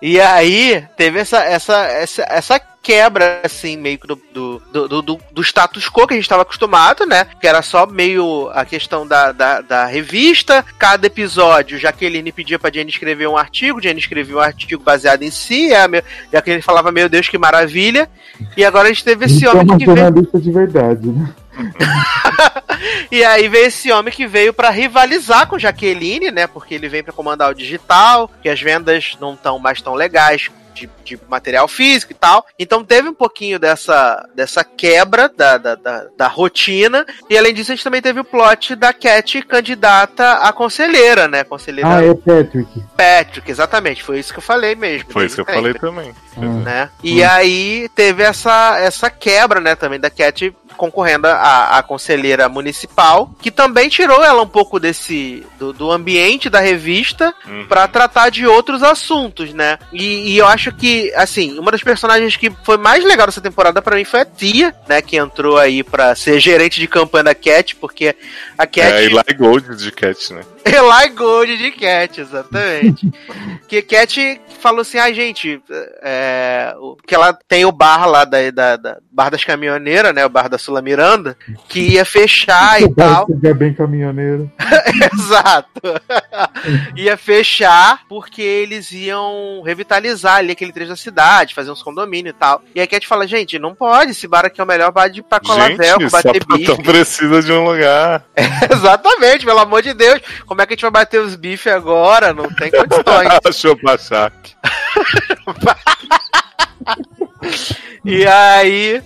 E aí, teve essa, essa, essa, essa quebra, assim, meio que do, do, do, do, do status quo que a gente estava acostumado, né? Que era só meio a questão da, da, da revista. Cada episódio, Jaqueline pedia pra Jane escrever um artigo, Jane escrevia um artigo baseado em si, a meu, Jaqueline falava, meu Deus, que maravilha. E agora a gente teve esse homem uma que veio. jornalista de verdade, né? E aí veio esse homem que veio pra rivalizar com Jaqueline, né? Porque ele vem pra comandar o digital, que as vendas não estão mais tão legais de, de material físico e tal. Então teve um pouquinho dessa, dessa quebra da, da, da, da rotina. E além disso, a gente também teve o plot da Cat candidata a conselheira, né? Conselheira Ah, é Patrick. Patrick, exatamente. Foi isso que eu falei mesmo. Foi isso que eu falei também. Ah. né? E aí teve essa, essa quebra, né, também da Cat concorrendo a, a conselheira municipal, que também tirou ela um pouco desse do, do ambiente da revista Uhum. pra tratar de outros assuntos, né? E, e eu acho que, assim, uma das personagens que foi mais legal dessa temporada pra mim foi a Tia, né, que entrou aí pra ser gerente de campanha da Cat, porque a Cat É Eli Gold de Cat, né? Eli Gold de Cat, exatamente. que Cat falou assim, ah, gente, é, que ela tem o bar lá da, da, da- bar das caminhoneiras, né, o bar da Sula Miranda, que ia fechar e tal. É bem caminhoneiro. Exato. ia fechar porque eles iam revitalizar ali aquele trecho da cidade, fazer uns condomínios e tal. E a Cat fala, gente, não pode, esse bar aqui é o melhor bar de pra colar Gente, velcro, bater sapatão precisa de um lugar. Exatamente, pelo amor de Deus. Como é que a gente vai bater os bifes agora? Não tem condições. Achou baixar. E aí,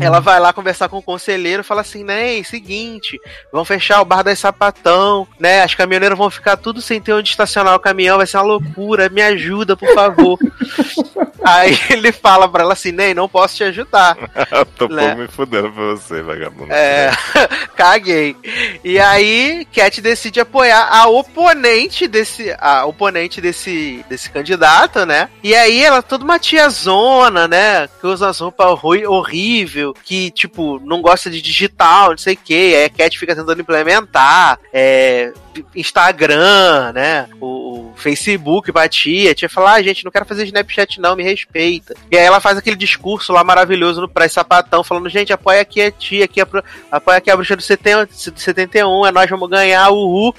ela vai lá conversar com o conselheiro e fala assim, né, seguinte, vão fechar o bar das sapatão, né, as caminhoneiras vão ficar tudo sem ter onde estacionar o caminhão, vai ser uma loucura, me ajuda, por favor. aí ele fala pra ela assim, Ney, não posso te ajudar. Tô Né? me fudendo pra você, vagabundo. É, caguei. E aí, Cat decide apoiar a oponente desse, a oponente desse, desse candidato, né? E aí ela é toda uma tiazona, né? Que usa as roupas horrível, que tipo não gosta de digital, não sei o que. Aí a Cat fica tentando implementar, é, Instagram, né? O Facebook pra tia. A tia fala, ah, gente, não quero fazer Snapchat não, me respeita. E aí ela faz aquele discurso lá maravilhoso no Pré Sapatão, falando, gente, apoia aqui a tia, aqui a, apoia aqui a bruxa do 70 71, é nós vamos ganhar, uhul.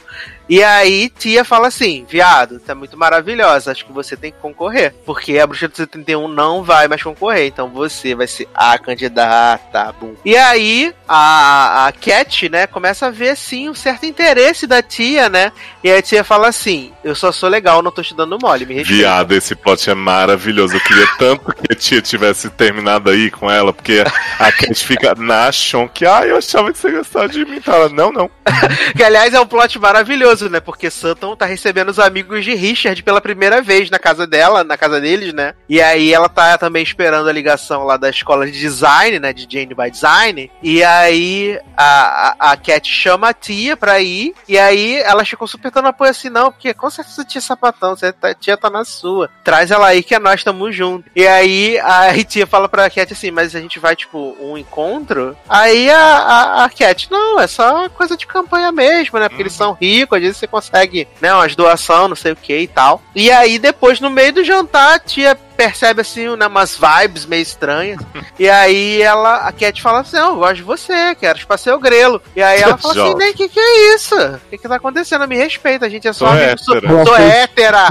E aí Tia fala assim: viado, tá muito maravilhosa, acho que você tem que concorrer. Porque a Bruxa do 71 não vai mais concorrer, então você vai ser a candidata. Bum. E aí a, a Cat, né, começa a ver assim um certo interesse da tia, né? E a tia fala assim: eu só sou legal, não tô te dando mole, me respeita. Viado, esse plot é maravilhoso. Eu queria tanto que a tia tivesse terminado aí com ela, porque a Cat fica na chon que, ah, eu achava que você gostava de mim. Então ela, não, não. Que aliás é um plot maravilhoso, né? Porque Sutton tá recebendo os amigos de Richard pela primeira vez na casa dela, na casa deles, né? E aí ela tá também esperando a ligação lá da escola de design, né? De Jane by Design. E aí a, a, a Cat chama a tia pra ir. E aí ela ficou super dando apoio assim, não, porque com certeza tia sapatão, você tá, tia tá na sua. Traz ela aí que nós estamos juntos. E aí a tia fala pra Cat assim, mas a gente vai, tipo, um encontro? Aí a, a, a Cat, não, é só coisa de campanha mesmo, né? Porque eles são ricos, às vezes você consegue, né, umas doação, não sei o que e tal. E aí depois, no meio do jantar, a tia percebe assim, né, umas vibes meio estranhas. e aí ela, a Cat fala assim: Não, eu gosto de você, quero espaciar o grelo. E aí ela fala assim: Nem, que que é isso? O que que tá acontecendo? Me respeita, a gente é só amigo, sou, hétera. sou hétera.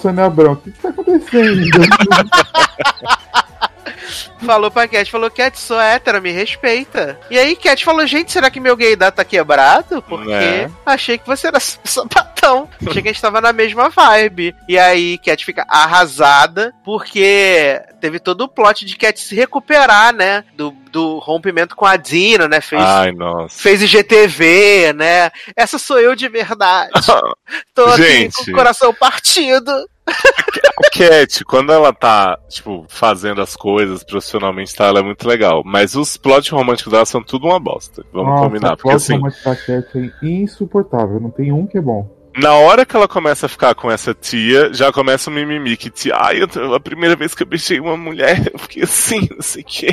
Sônia Abrão. O que, que tá acontecendo? Falou pra Cat, falou, Cat, sou hétero, me respeita. E aí Cat falou, gente, será que meu gaydar tá quebrado? Porque É. achei que você era sapatão. Achei que a gente tava na mesma vibe. E aí Cat fica arrasada, porque teve todo o plot de Cat se recuperar, né? Do, do rompimento com a Dina, né? Fez, Ai, nossa. fez IGTV, né? Essa sou eu de verdade. Tô aqui Gente. com o coração partido. A Cat, quando ela tá, tipo, fazendo as coisas profissionalmente, tá, ela é muito legal. Mas os plot românticos dela são tudo uma bosta. Vamos Nossa, combinar. a Porque assim, plot da Cat é insuportável. Não tem um que é bom. Na hora que ela começa a ficar com essa tia, já começa o mimimi que tia, ai, eu, a primeira vez que eu beijei uma mulher, eu fiquei assim, não sei o que.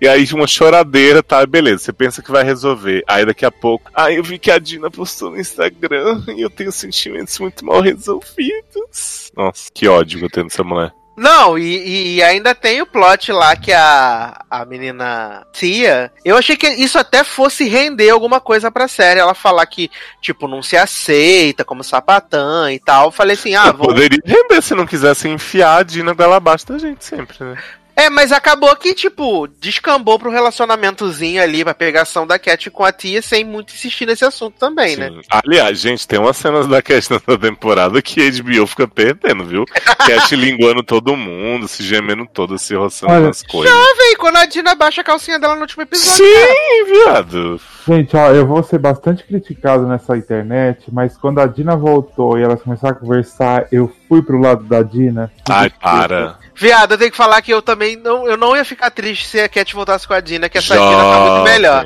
E aí uma choradeira, tá, beleza, você pensa que vai resolver. Aí daqui a pouco, ai, eu vi que a Dina postou no Instagram e eu tenho sentimentos muito mal resolvidos. Nossa, que ódio eu tenho dessa mulher. Não, e, e ainda tem o plot lá que a, a menina Tia. Eu achei que isso até fosse render alguma coisa pra série. Ela falar que, tipo, não se aceita como sapatã e tal. Eu falei assim, ah, vou. poderia render se não quisesse enfiar a Dina goela abaixo da gente sempre, né? É, mas acabou que, tipo, descambou pro relacionamentozinho ali, pra pegação da Cat com a tia, sem muito insistir nesse assunto também, né? Sim. Aliás, gente, tem umas cenas da Cat nessa temporada que a HBO fica perdendo, viu? Cat linguando todo mundo, se gemendo todo, se roçando Olha, nas coisas. Véi, quando a Dina baixa a calcinha dela no último episódio. Sim, viado. Gente, ó, eu vou ser bastante criticado nessa internet, mas quando a Dina voltou e elas começaram a conversar, eu fui pro lado da Dina. Ai, para. Viado, eu tenho que falar que eu também não, eu não ia ficar triste se a Cat voltasse com a Dina, que essa Dina tá muito melhor.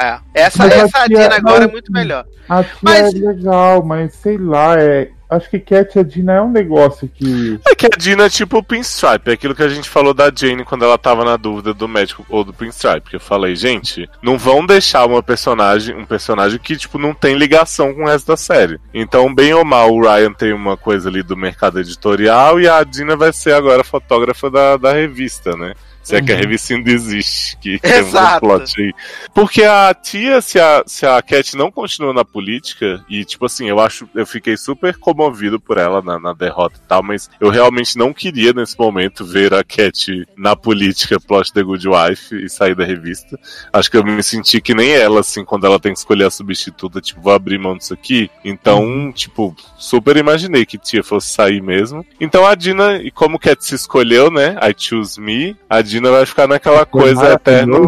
É, essa, Mas a essa Dina agora é mas- muito melhor. A tia Mas- é legal, mas sei lá, é. Acho que Cat e a Dina é um negócio que. É que a Dina é tipo o Pinstripe, é aquilo que a gente falou da Jane quando ela tava na dúvida do médico ou do Pinstripe. Que eu falei, gente, não vão deixar uma personagem, um personagem que, tipo, não tem ligação com o resto da série. Então, bem ou mal, o Ryan tem uma coisa ali do mercado editorial e a Dina vai ser agora fotógrafa da, da revista, né? Se é que a Uhum. revista ainda existe, que tem um Exato. plot aí. Porque a tia, se a, se a Cat não continua na política, e tipo assim, eu acho, eu fiquei super comovido por ela na, na derrota e tal, mas eu realmente não queria nesse momento ver a Cat na política, plot The Good Wife e sair da revista. Acho que eu me senti que nem ela, assim, quando ela tem que escolher a substituta, tipo, vou abrir mão disso aqui. Então, tipo, super imaginei que tia fosse sair mesmo. Então a Dina, e como Cat se escolheu, né? I choose me, a Dina vai ficar naquela Foi coisa eterna.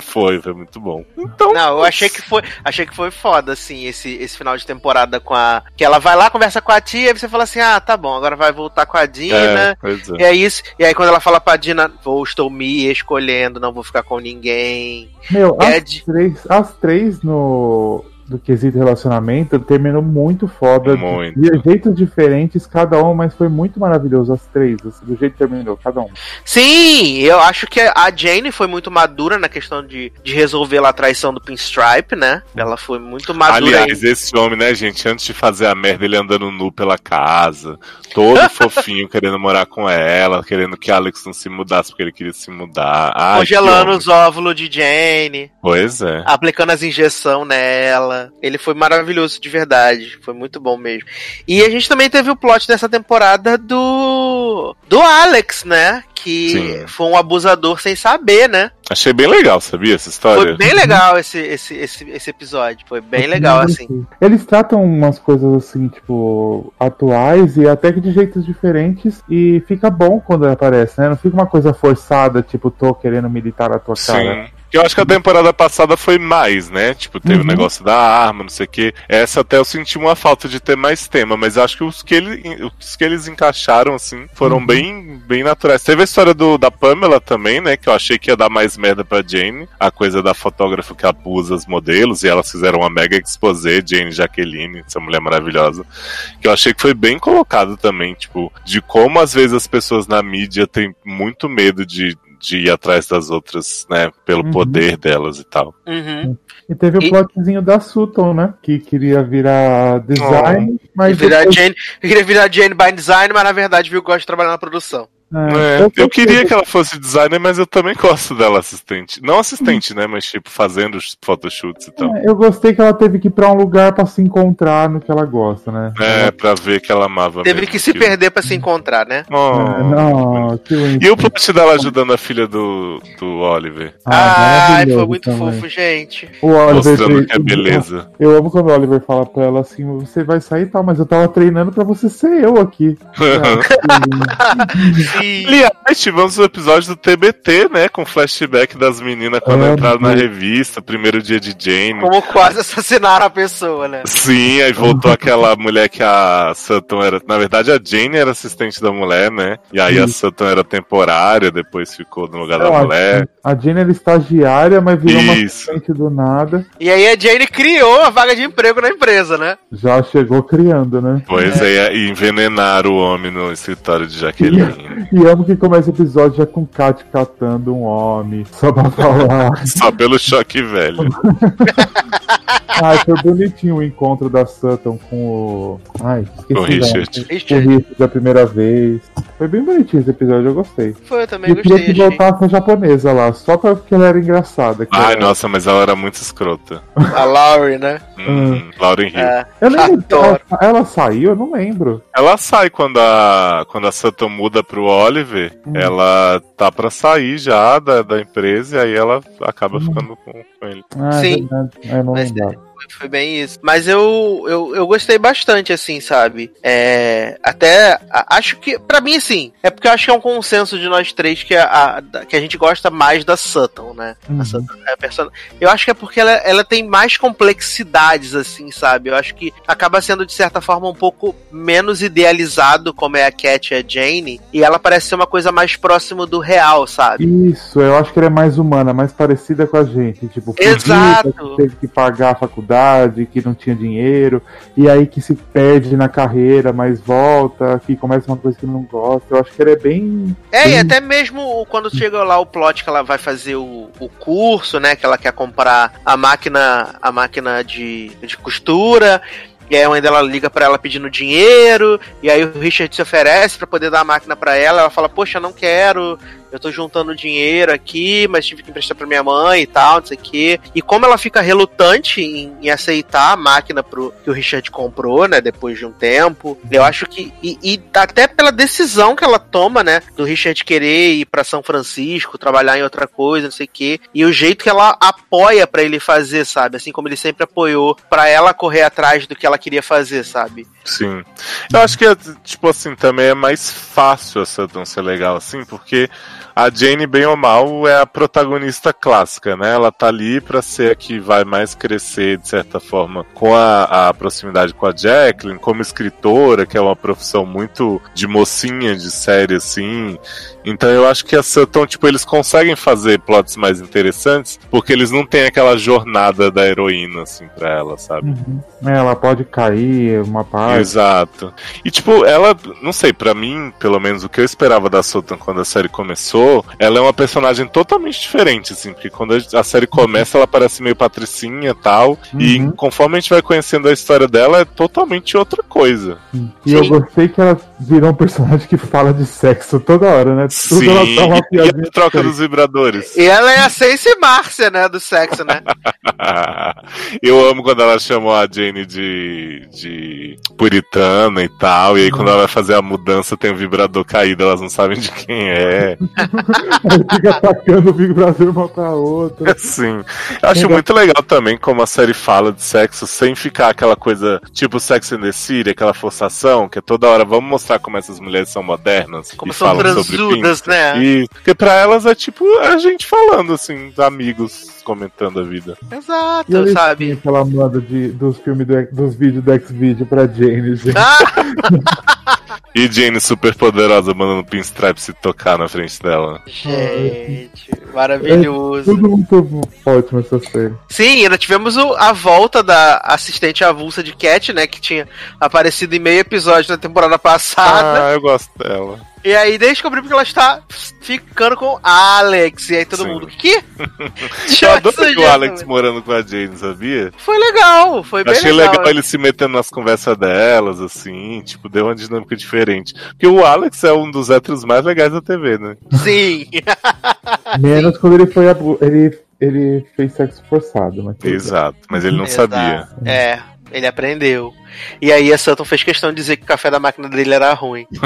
Foi, foi muito bom. Então, Não, eu achei que foi, achei que foi foda, assim, esse, esse final de temporada com a. Que ela vai lá, conversa com a tia, e você fala assim, ah, tá bom, agora vai voltar com a Dina. é, é. E é isso. E aí quando ela fala pra Dina, vou, estou me escolhendo, não vou ficar com ninguém. Meu, É as, de- três, as três no. Do quesito relacionamento terminou muito foda. Muito. De jeitos diferentes, cada uma, mas foi muito maravilhoso, as três, assim, do jeito que terminou, cada uma. Sim, eu acho que a Jane foi muito madura na questão de, de resolver lá a traição do Pinstripe, né? Ela foi muito madura. Aliás, esse homem, né, gente, antes de fazer a merda, ele andando nu pela casa, todo fofinho, querendo morar com ela, querendo que Alex não se mudasse porque ele queria se mudar. Ai, congelando os óvulos de Jane, Pois é. aplicando as injeções nela. Ela. Ele foi maravilhoso de verdade. Foi muito bom mesmo. E a gente também teve o plot dessa temporada do. do Alex, né? Que Sim. foi um abusador sem saber, né? Achei bem legal, sabia essa história? Foi bem legal esse, esse, esse, esse episódio. Foi bem legal, assim. Eles tratam umas coisas assim, tipo, atuais e até que de jeitos diferentes. E fica bom quando aparece, né? Não fica uma coisa forçada, tipo, tô querendo militar na tua cara. Sim. Eu acho que a temporada passada foi mais, né? Tipo, teve o Uhum. negócio da arma, não sei o quê. Essa até eu senti uma falta de ter mais tema, mas acho que os que, ele, os que eles encaixaram, assim, foram Uhum. bem, bem naturais. Teve a história do, da Pamela também, né? Que eu achei que ia dar mais merda pra Jane. A coisa da fotógrafa que abusa os modelos, e elas fizeram uma mega exposé, Jane Jaqueline, essa mulher maravilhosa. Que eu achei que foi bem colocado também, tipo, de como às vezes as pessoas na mídia têm muito medo de. De ir atrás das outras, né? Pelo Uhum. poder delas e tal. Uhum. E teve o E- plotzinho da Sutton, né? Que queria virar design, E mas. virar depois- Jane, eu queria virar Jane by Design, mas na verdade viu que gosta de trabalhar na produção. É, É, eu queria que ela fosse designer, mas eu também gosto dela assistente. Não assistente, né? Mas tipo, fazendo os photoshoots e tal. É, Eu gostei que ela teve que ir pra um lugar pra se encontrar no que ela gosta, né? É, pra ver que ela amava Teve mesmo que se aquilo. perder pra se encontrar, né? Oh. É, não, que lindo. E o plot dela ajudando a filha do, do Oliver. Ai, foi muito também. fofo, gente. O Oliver Mostrando que é beleza. Eu amo quando o Oliver fala pra ela assim: você vai sair e tal, mas eu tava treinando pra você ser eu aqui. E Aliás, tivemos o episódio do TBT, né? Com flashback das meninas quando É, entraram na revista, primeiro dia de Jane. como quase assassinaram a pessoa, né? Sim, aí voltou aquela mulher que a Sutton era. Na verdade, a Jane era assistente da mulher, né? E aí a Sutton era temporária, depois ficou no lugar da Não, a- mulher. A Jane era estagiária, mas virou uma Isso. assistente do nada. E aí a Jane criou a vaga de emprego na empresa, né? Já chegou criando, né? Pois é, e envenenaram o homem no escritório de Jaqueline. E amo que começa o episódio já com Kat catando um homem, só pra falar. Só pelo choque velho. Ai, foi bonitinho o encontro da Sutton com o. Ai, esqueci. O o Richard. o Richard. Da primeira vez. Foi bem bonitinho esse episódio, eu gostei. Foi, eu E também eu queria gostei. que achei. voltasse a japonesa lá, só pra- porque ela era engraçada. que Ai, era- nossa, mas ela era muito escrota. A Laurie, né? Hum, Lauren Hill. É. Eu nem lembro, ela, ela saiu, eu não lembro. Ela sai quando a, quando a Sutton muda pro Oliver. Hum. Ela tá pra sair já da, da empresa e aí ela acaba Hum. ficando com, com ele. Ah, Sim. é verdade. É, eu não Mas. Foi bem isso. Mas eu, eu, eu gostei bastante, assim, sabe? É, até a- acho que, pra mim, assim, é porque eu acho que é um consenso de nós três que a, a- que a gente gosta mais da Sutton, né? Uhum. A Sutton é a person... Eu acho que é porque ela, ela tem mais complexidades, assim, sabe? Eu acho que acaba sendo, de certa forma, um pouco menos idealizado, como é a Cat e a Jane, e ela parece ser uma coisa mais próximo do real, sabe? Isso, eu acho que ela é mais humana, mais parecida com a gente. Tipo, Exato. teve que pagar a faculdade, que não tinha dinheiro, e aí que se perde na carreira, mas volta, que começa uma coisa que não gosta. Eu acho que ela é bem. É, e Sim. até mesmo quando chega lá o plot que ela vai fazer o, o curso, né? Que ela quer comprar a máquina, a máquina de, de costura. E aí a mãe dela liga pra ela pedindo dinheiro, e aí o Richard se oferece pra poder dar a máquina pra ela, ela fala: "Poxa, não quero, eu tô juntando dinheiro aqui, mas tive que emprestar pra minha mãe e tal, não sei o quê". E como ela fica relutante em, em aceitar a máquina pro, que o Richard comprou, né, depois de um tempo, eu acho que e, e até pela decisão que ela toma, né, do Richard querer ir pra São Francisco, trabalhar em outra coisa, não sei o quê, e o jeito que ela apoia pra ele fazer, sabe? Assim como ele sempre apoiou pra ela correr atrás do que ela queria fazer, sabe? Sim. Eu acho que, tipo assim, também é mais fácil a Sutton ser legal, assim, porque a Jane, bem ou mal, é a protagonista clássica, né? Ela tá ali pra ser a que vai mais crescer, de certa forma, com a, a proximidade com a Jacqueline, como escritora, que é uma profissão muito de mocinha de série, assim. Então eu acho que a Sutton, tipo, eles conseguem fazer plots mais interessantes, porque eles não têm aquela jornada da heroína, assim, pra ela, sabe? É, ela pode cair uma parte. Exato. E tipo, ela, não sei, pra mim, pelo menos o que eu esperava da Sutton quando a série começou, comentou, ela é uma personagem totalmente diferente, assim, porque quando a série começa, ela parece meio patricinha e tal, Uhum. e conforme a gente vai conhecendo a história dela, é totalmente outra coisa. E eu Sim. gostei que ela virou um personagem que fala de sexo toda hora, né? Tudo ela Sim, dá uma e a troca dos vibradores. E ela é a Sense Márcia, né? Do sexo, né? Eu amo quando ela chamou a Jane de, de puritana e tal, e aí quando ela vai fazer a mudança tem um vibrador caído, elas não sabem de quem é. Aí fica atacando o Big Brother uma pra outra. Sim. Eu acho muito legal também como a série fala de sexo sem ficar aquela coisa tipo Sex and the City, aquela forçação, que é toda hora vamos mostrar como essas mulheres são modernas. Como e são falam sobre transudas, pinto. né? E porque pra elas é tipo a gente falando assim, amigos comentando a vida. E Exato, listinha sabe? que ela manda de, dos filmes do, dos vídeos do X-Video pra Jane, gente. Ah, E Jane super poderosa mandando Pinstripe se tocar na frente dela. Gente, maravilhoso. Tudo muito ótimo essa série. Sim, ainda tivemos o- a volta da assistente avulsa de Cat, né? Que tinha aparecido em meio episódio na temporada passada. Ah, eu gosto dela. E aí descobrimos que ela está ficando com Alex. E aí todo Sim. mundo, que? Eu adorei o Alex morando com a Jane, sabia? Foi legal, foi bem Achei legal. legal ele se metendo nas conversas delas, assim, tipo, deu uma dinâmica diferente. Porque o Alex é um dos héteros mais legais da TV, né? Sim. Menos quando ele foi abu- ele, ele fez sexo forçado, mas. Exato, mas ele não Exato. sabia. É, ele aprendeu. E aí a Sutton fez questão de dizer que o café da máquina dele era ruim.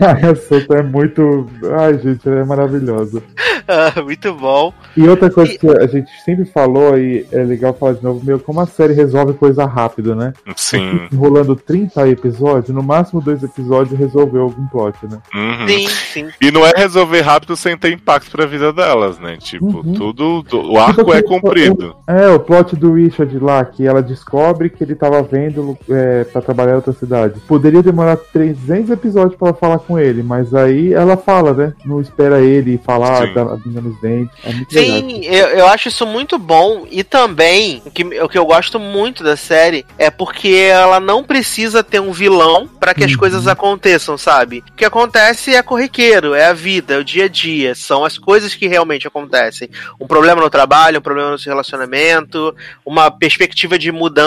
a Sota é muito. Ai, gente, ela é maravilhosa. Ah, Muito bom. E outra coisa E- que a gente sempre falou, e é legal falar de novo, meu, como a série resolve coisa rápido, né? Sim. Enrolando 30 episódios, no máximo dois episódios resolveu algum plot, né? Uhum. Sim, sim. E não é resolver rápido sem ter impacto pra vida delas, né? Tipo, Uhum. tudo. O arco Tipo, é cumprido. É, o plot do Richard lá, que ela descobre que ele tava vendo é, pra trabalhar em outra cidade. Poderia demorar 300 episódios pra ela falar com ele, mas aí ela fala, né? Não espera ele falar, Sim. dá a nos dentes. É muito. Sim, eu, eu acho isso muito bom. E também, o que, o que eu gosto muito da série é porque ela não precisa ter um vilão para que as Uhum. coisas aconteçam, sabe? O que acontece é corriqueiro, é a vida, é o dia a dia, são as coisas que realmente acontecem. Um problema no trabalho, um problema no seu relacionamento, uma perspectiva de mudança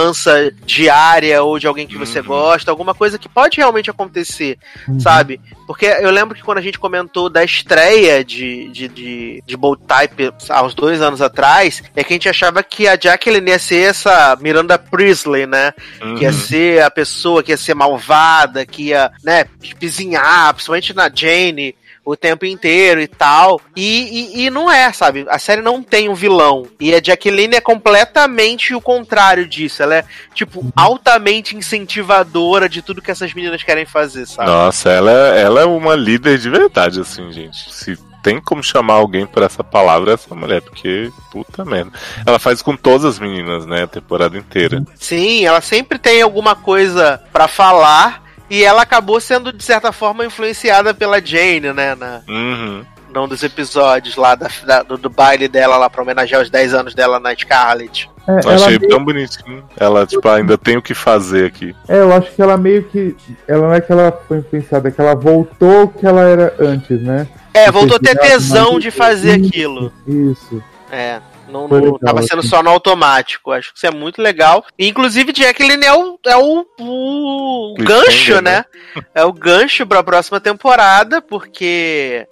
diária ou de alguém que você Uhum. gosta, alguma coisa que pode realmente acontecer Uhum. sabe? Porque eu lembro que quando a gente comentou da estreia de, de, de, de Bold Type há uns dois anos atrás, é que a gente achava que a Jacqueline ia ser essa Miranda Priestley, né? Uhum. Que ia ser a pessoa que ia ser malvada, que ia, né, pizinhar, principalmente na Jane. O tempo inteiro e tal. E, e, e não é, sabe? A série não tem um vilão. E a Jacqueline é completamente o contrário disso. Ela é, tipo, altamente incentivadora de tudo que essas meninas querem fazer, sabe? Nossa, ela, é- ela é uma líder de verdade, assim, gente. Se tem como chamar alguém por essa palavra, é essa mulher, porque puta merda. Ela faz com todas as meninas, né, a temporada inteira. Sim, ela sempre tem alguma coisa pra falar e ela acabou sendo de certa forma influenciada pela Jane, né, na Uhum. num dos episódios lá da, da- do, do baile dela lá pra homenagear os 10 anos dela na Scarlet. É, Eu ela achei meio- tão bonitinho. Ela, tipo, ainda tem o que fazer aqui. é, eu acho que ela meio que. Ela não é que ela foi influenciada, é que ela voltou o que ela era antes, né? É, voltou a ter dá, tesão de fazer Isso, aquilo. Isso. É. Não, não legal, tava sendo assim. só no automático. Acho que isso é muito legal. Inclusive, Jacqueline é o, é o, o gancho, né? né? É o gancho pra próxima temporada, porque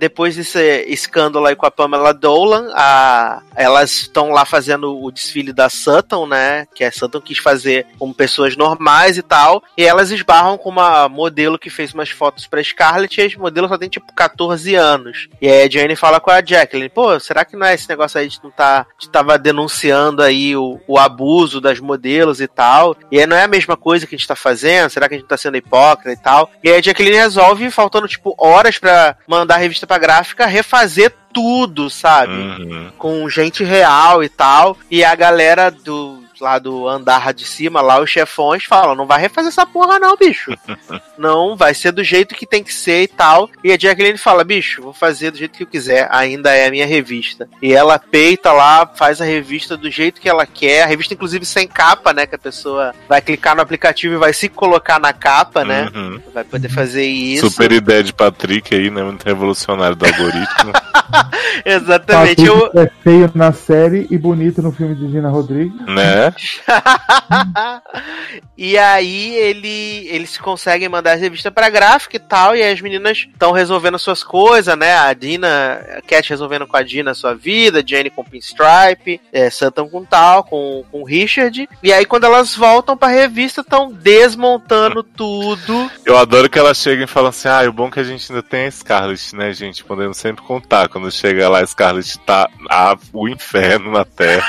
depois desse escândalo aí com a Pamela Dolan, a, elas estão lá fazendo o desfile da Sutton, né? Que a Sutton quis fazer com pessoas normais e tal. E elas esbarram com uma modelo que fez umas fotos pra Scarlett e a modelo só tem tipo 14 anos. E aí a Jane fala com a Jacqueline, pô, será que não é esse negócio aí de não tá. de tava denunciando aí o, o abuso das modelos e tal. E aí não é a mesma coisa que a gente tá fazendo? Será que a gente tá sendo hipócrita e tal? E aí a Jacqueline resolve, faltando tipo horas pra mandar a revista pra gráfica, refazer tudo, sabe? Uhum. com gente real e tal. E a galera do lá do andar de cima, lá os chefões falam: não vai refazer essa porra, não, bicho. não, vai ser do jeito que tem que ser e tal. E a Jacqueline fala: bicho, vou fazer do jeito que eu quiser, ainda é a minha revista. E ela peita lá, faz a revista do jeito que ela quer. A revista, inclusive, sem capa, né? Que a pessoa vai clicar no aplicativo e vai se colocar na capa, né? Uhum. Vai poder fazer isso. Super ideia de Patrick aí, né? Muito revolucionário do algoritmo. Exatamente. Eu... É feio na série e bonito no filme de Gina Rodrigues. né? e aí ele, eles conseguem mandar as revistas pra gráfica e tal, e aí as meninas estão resolvendo suas coisas, né? A Dina, a Cat resolvendo com a Dina a sua vida, Jenny com Pinstripe, é, com tal, com, com Richard. E aí quando elas voltam pra revista, estão desmontando tudo. Eu adoro que ela chega e fala assim: ah, o bom é que a gente ainda tem a Scarlet, né, gente? Podemos sempre contar. Quando chega lá, a Scarlet tá ah, o inferno na Terra.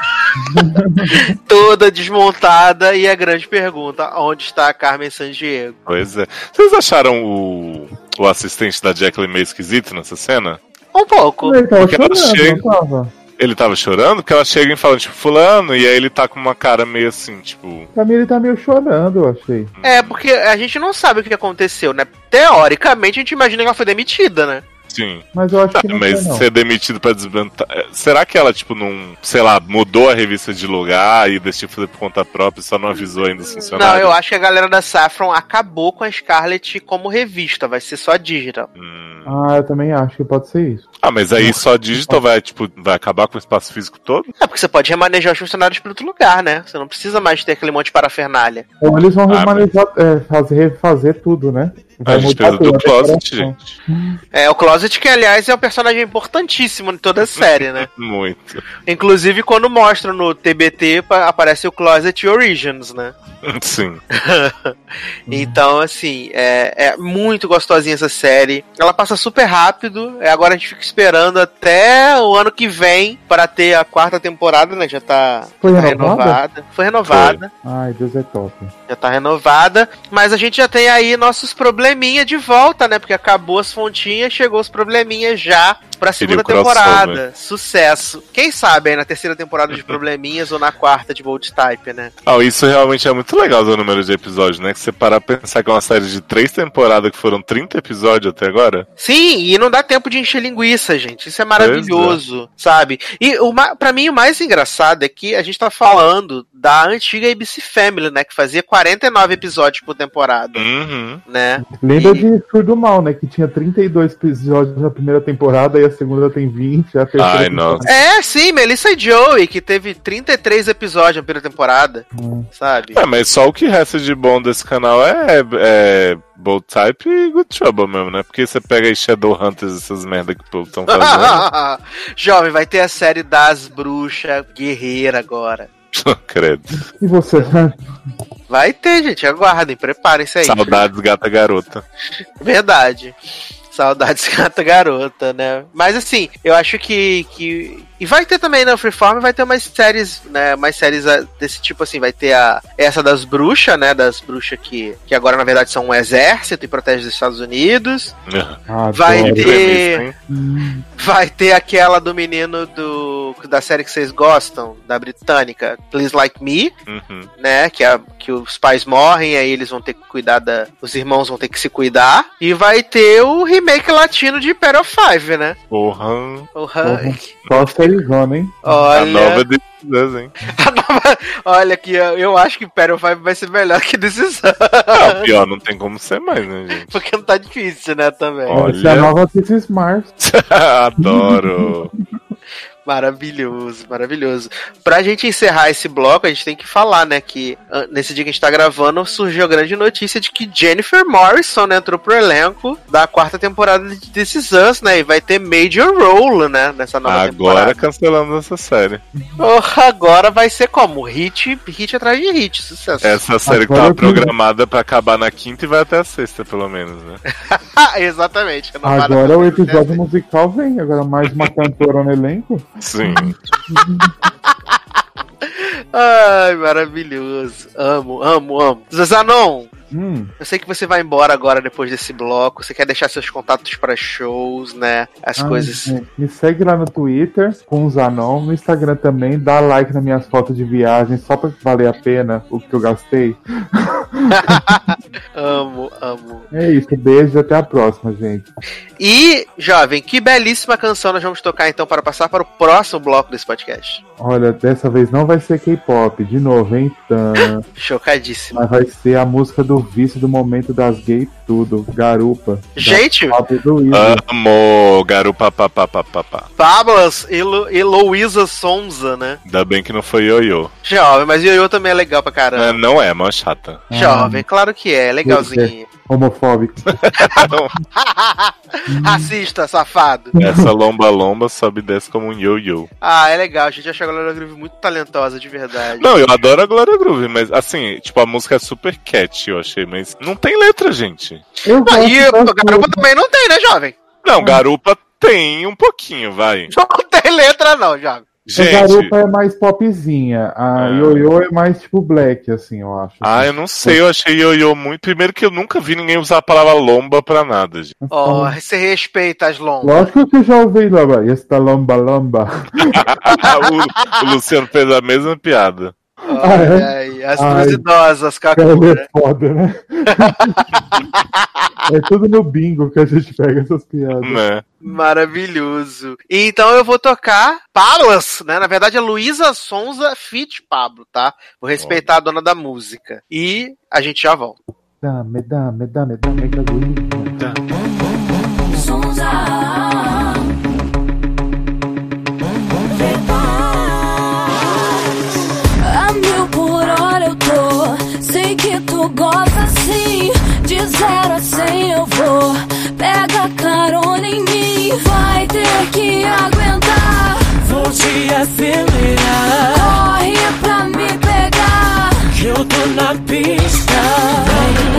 toda desmontada e a grande pergunta, onde está a Carmen Sandiego? Pois é. Vocês acharam o, o assistente da Jacqueline meio esquisito nessa cena? Um pouco. Ele tava Porque ela chorando, chega- tava? Ele tava chorando porque ela chega e fala, tipo, fulano, e aí ele tá com uma cara meio assim, tipo. Pra mim ele tá meio chorando, eu achei. É, porque a gente não sabe o que aconteceu, né? Teoricamente a gente imagina que ela foi demitida, né? Sim. Mas eu acho que não Mas foi, não. ser demitido pra desbantar. é, Será que ela, tipo, não, sei lá, mudou a revista de lugar e decidiu fazer por conta própria e só não avisou ainda os Não, funcionários? eu acho que a galera da Saffron acabou com a Scarlet como revista, vai ser só digital. Hum. Ah, eu também acho que pode ser isso. Ah, mas aí só digital vai, tipo, vai acabar com o espaço físico todo? É porque você pode remanejar os funcionários para outro lugar, né? Você não precisa mais ter aquele monte de parafernália. Ou eles vão Ah, remanejar, é, fazer, refazer tudo, né? A gente precisa tudo, do a closet, gente. É, o Closet, que aliás é um personagem importantíssimo em toda a série, né? Muito. Inclusive, quando mostra no TBT, pa- aparece o Closet Origins, né? Sim. Então, assim, é, é muito gostosinha essa série. Ela passa super rápido. É, agora a gente fica esperando até o ano que vem para ter a quarta temporada, né? Já tá, Foi tá renovada? Foi renovada. Ai, Deus é top. Já tá renovada. Mas a gente já tem aí nossos probleminha de volta, né? Porque acabou as fontinhas, chegou os probleminhas já pra segunda temporada. Sucesso. Quem sabe aí na terceira temporada de probleminhas ou na quarta de Bold Type, né? Ah, isso realmente é muito legal do número de episódios, né? Que você parar pra pensar que é uma série de três temporadas que foram 30 episódios até agora. Sim, e não dá tempo de encher linguiça, gente. Isso é maravilhoso, sabe? E o, pra mim o mais engraçado é que a gente tá falando da antiga ABC Family, né? Que fazia 49 episódios por temporada, Uhum. né? Lembra E- de Surdo Mal, né? Que tinha 32 episódios na primeira temporada e a segunda tem 20, a terceira Ai, tem nossa. É, sim, Melissa e Joey, que teve 33 episódios na primeira temporada, Hum. sabe? É, mas só o que resta de bom desse canal é, é Bold Type e Good Trouble mesmo, né? Porque você pega aí Shadowhunters, essas merda que o povo estão fazendo. Jovem, vai ter a série das bruxas guerreira agora. Credo. E você, né? Vai ter, gente, aguardem, preparem-se aí. Saudades, gata garota. Verdade. Saudades gata garota, né? Mas assim, eu acho que. que... E vai ter também na Freeform, vai ter umas séries, né? Mais séries ah, desse tipo assim, vai ter a essa das bruxas, né? Das bruxas que, que agora na verdade são um exército e protegem os Estados Unidos. Adoro. Vai ter-? Hum, Vai ter aquela do menino do da série que vocês gostam, da britânica, Please Like Me, Uhum. né? Que, é, que os pais morrem, aí eles vão ter que cuidar da. Os irmãos vão ter que se cuidar. E vai ter o remake latino de of Five, né? Porra. Porra. Só a sérizona, hein? A nova Olha, de Us, hein? nova- olha aqui, eu eu acho que of Five vai ser melhor que decisão. Ah, pior, não tem como ser mais, né, gente? Porque não tá difícil, né, também. Olha. Essa é a nova This is Mars. Adoro. Maravilhoso, maravilhoso. Pra gente encerrar esse bloco, a gente tem que falar, né, que ah, nesse dia que a gente tá gravando, surgiu a grande notícia de que Jennifer Morrison né, entrou pro elenco da quarta temporada de This Is Us, né, e vai ter major role, né, nessa nova Agora temporada. cancelando essa série. Porra, agora vai ser como? Hit, hit atrás de hit, sucesso. Essa série que Agora tava eu tô- programada pra acabar na quinta e vai até a sexta, pelo menos, né? Exatamente. Agora o episódio musical vem. Agora mais uma cantora no elenco. Sim. Ai, maravilhoso. Amo, amo, amo. Zazanon, Hum, Eu sei que você vai embora agora depois desse bloco. Você quer deixar seus contatos para shows, né? As ai, coisas. gente, Me segue lá no Twitter com os Zanon, no Instagram também, dá like nas minhas fotos de viagem só pra valer a pena o que eu gastei. amo, amo. É isso, beijo e até a próxima, gente. E, jovem, que belíssima canção nós vamos tocar então para passar para o próximo bloco desse podcast. Olha, dessa vez não vai ser K-pop, de novo, hein? Tã. Chocadíssimo. Mas vai ser a música do vício do momento das gays tudo, Garupa. Gente. Amo, garupa papapá. Pablas e, Lu, e Louisa Sonza, né? Ainda bem que não foi ioiô. Jovem, mas Yoyo também é legal pra É, caramba. não é, mó chata. Jovem, claro que é, legalzinho. Homofóbico. Racista, safado. Essa lomba-lomba sobe e desce como um ioiô. Ah, é legal, a gente acha a Glória Groove muito talentosa, de verdade. Não, eu adoro a Glória Groove, mas assim, tipo, a música é super cat, eu achei, mas não tem letra, gente. Eu gosto e o Garupa também não tem, né, jovem? Não, garupa tem um pouquinho, vai. Não tem letra, não, jovem. A Gente, Garupa é mais popzinha. A. Yoyo é mais tipo black, assim, eu acho. ah, eu não sei, eu achei ioiô muito. Primeiro que eu nunca vi ninguém usar a palavra lomba pra nada, gente. Ó, você respeita as lombas. Lógico que eu já ouvi lomba. Esta lomba lomba. o, o Luciano fez a mesma piada. Olha aí, as Ai. duas idosas, Kakura. é foda, né? é tudo no bingo que a gente pega essas piadas. Né? Maravilhoso. Então eu vou tocar Palas, né? Na verdade é Luísa Sonza Fit Pablo, tá? Vou respeitar a dona da música. E a gente já volta. Dame, dame, dame, dame gasolina. A De zero a cem eu vou. Pega carona em mim. Vai ter que aguentar. Vou te acelerar, Corre pra me pegar. que eu tô na pista.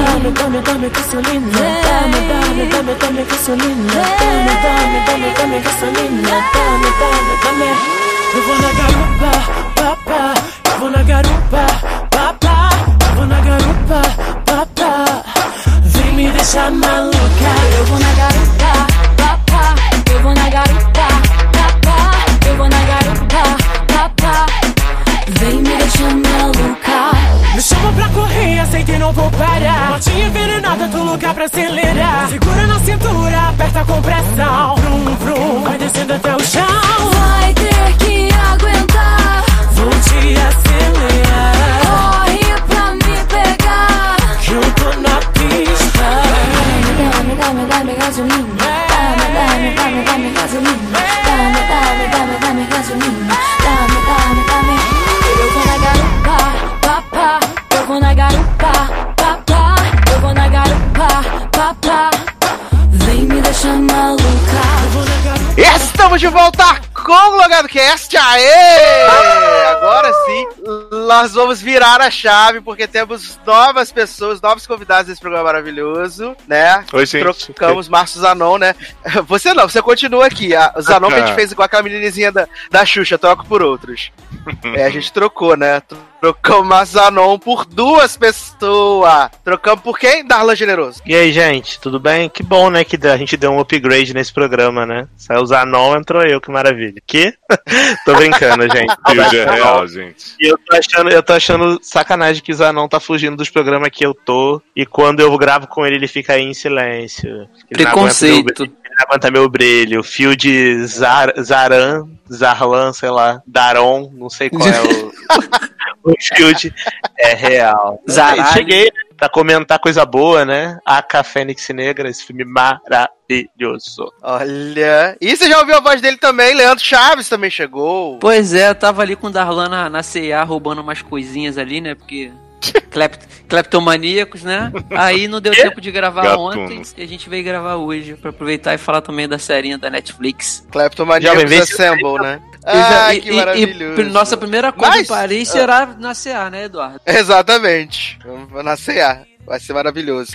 Dame, dame, dame gasolina. Dame, dame, dame, dame gasolina. Dame, dame, dame, dame gasolina. Dame, dame, dame. Eu vou na garupa, papá. Eu vou na garupa, Deixar maluca. Eu vou na garupa, papá. Eu vou na garupa, papá. Eu vou na garupa, papá. Vem me deixar maluca. Me chama pra correr, aceita e não vou parar. Morte envenenada, do lugar pra acelerar. Segura na cintura, aperta com pressão. Vrum, vrum, vai descendo até o chão. Vai ter dame, dame gasolina. Dame, dame, dame, dame gasolina. Dame, Estamos de volta com o Logado Cast. Aê! Agora sim, nós vamos virar a chave porque temos novas pessoas, novos convidados nesse programa maravilhoso, né? Oi, gente. Trocamos Márcio Zanon, né? Você não, você continua aqui. O Zanon que a gente fez igual aquela menininha da, da Xuxa, troco por outros. É, a gente trocou, né? Trocamos Márcio Zanon por duas pessoas. Trocamos por quem? Darlan Generoso. E aí, gente, tudo bem? Que bom, né, que a gente deu um upgrade nesse programa, né? Saiu o Zanon, entrou eu, que maravilha. Que? tô brincando, gente. Teoria é real, gente. E eu tô achando, eu tô achando sacanagem que o Zanon tá fugindo dos programas que eu tô. E quando eu gravo com ele, ele fica aí em silêncio. Ele meu Preconceito. Aguenta meu brilho. Fio de Zar, Zaran, Zarlan, sei lá. Daron, não sei qual é o. o field é real. Zaralho. Cheguei pra comentar coisa boa, né? A Fênix Negra, esse filme maravilhoso. Olha. E você já ouviu a voz dele também? Leandro Chaves também chegou. Pois é, eu tava ali com o Darlan na, na CA roubando umas coisinhas ali, né? Porque. Clept, cleptomaníacos, né? Aí não deu tempo de gravar Gatunos. ontem e a gente veio gravar hoje pra aproveitar e falar também da serinha da Netflix. Cleptomaníacos Assemble, né? Já- Ah, e- que e- maravilhoso. E, nossa primeira coisa Mas- em Paris ah. será na CA, né, Eduardo? Exatamente. Vamos na CA. Vai ser maravilhoso.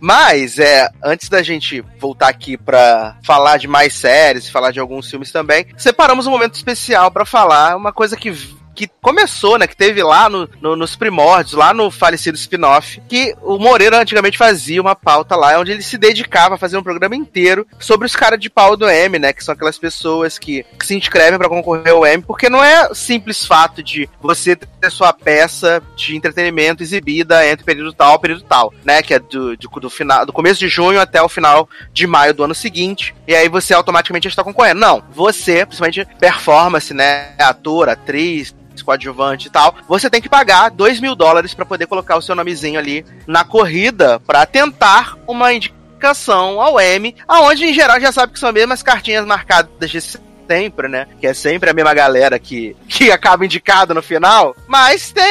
Mas, é, antes da gente voltar aqui pra falar de mais séries, falar de alguns filmes também, separamos um momento especial pra falar uma coisa que que começou, né? Que teve lá no, no- nos primórdios, lá no falecido spin-off, que o Moreira antigamente fazia uma pauta lá, onde ele se dedicava a fazer um programa inteiro sobre os caras de pau do M, né? Que são aquelas pessoas que, que se inscrevem pra concorrer ao M, porque não é simples fato de você ter sua peça de entretenimento exibida entre período tal e período tal, né? Que é do, do, do final, do começo de junho até o final de maio do ano seguinte. E aí você automaticamente está concorrendo. Não, você, principalmente performance, né? Ator, atriz, coadjuvante e tal, você tem que pagar 2 mil dólares pra poder colocar o seu nomezinho ali na corrida pra tentar uma indicação ao M, aonde em geral já sabe que são as mesmas cartinhas marcadas de sempre, né? Que é sempre a mesma galera que, que acaba indicada no final. Mas tem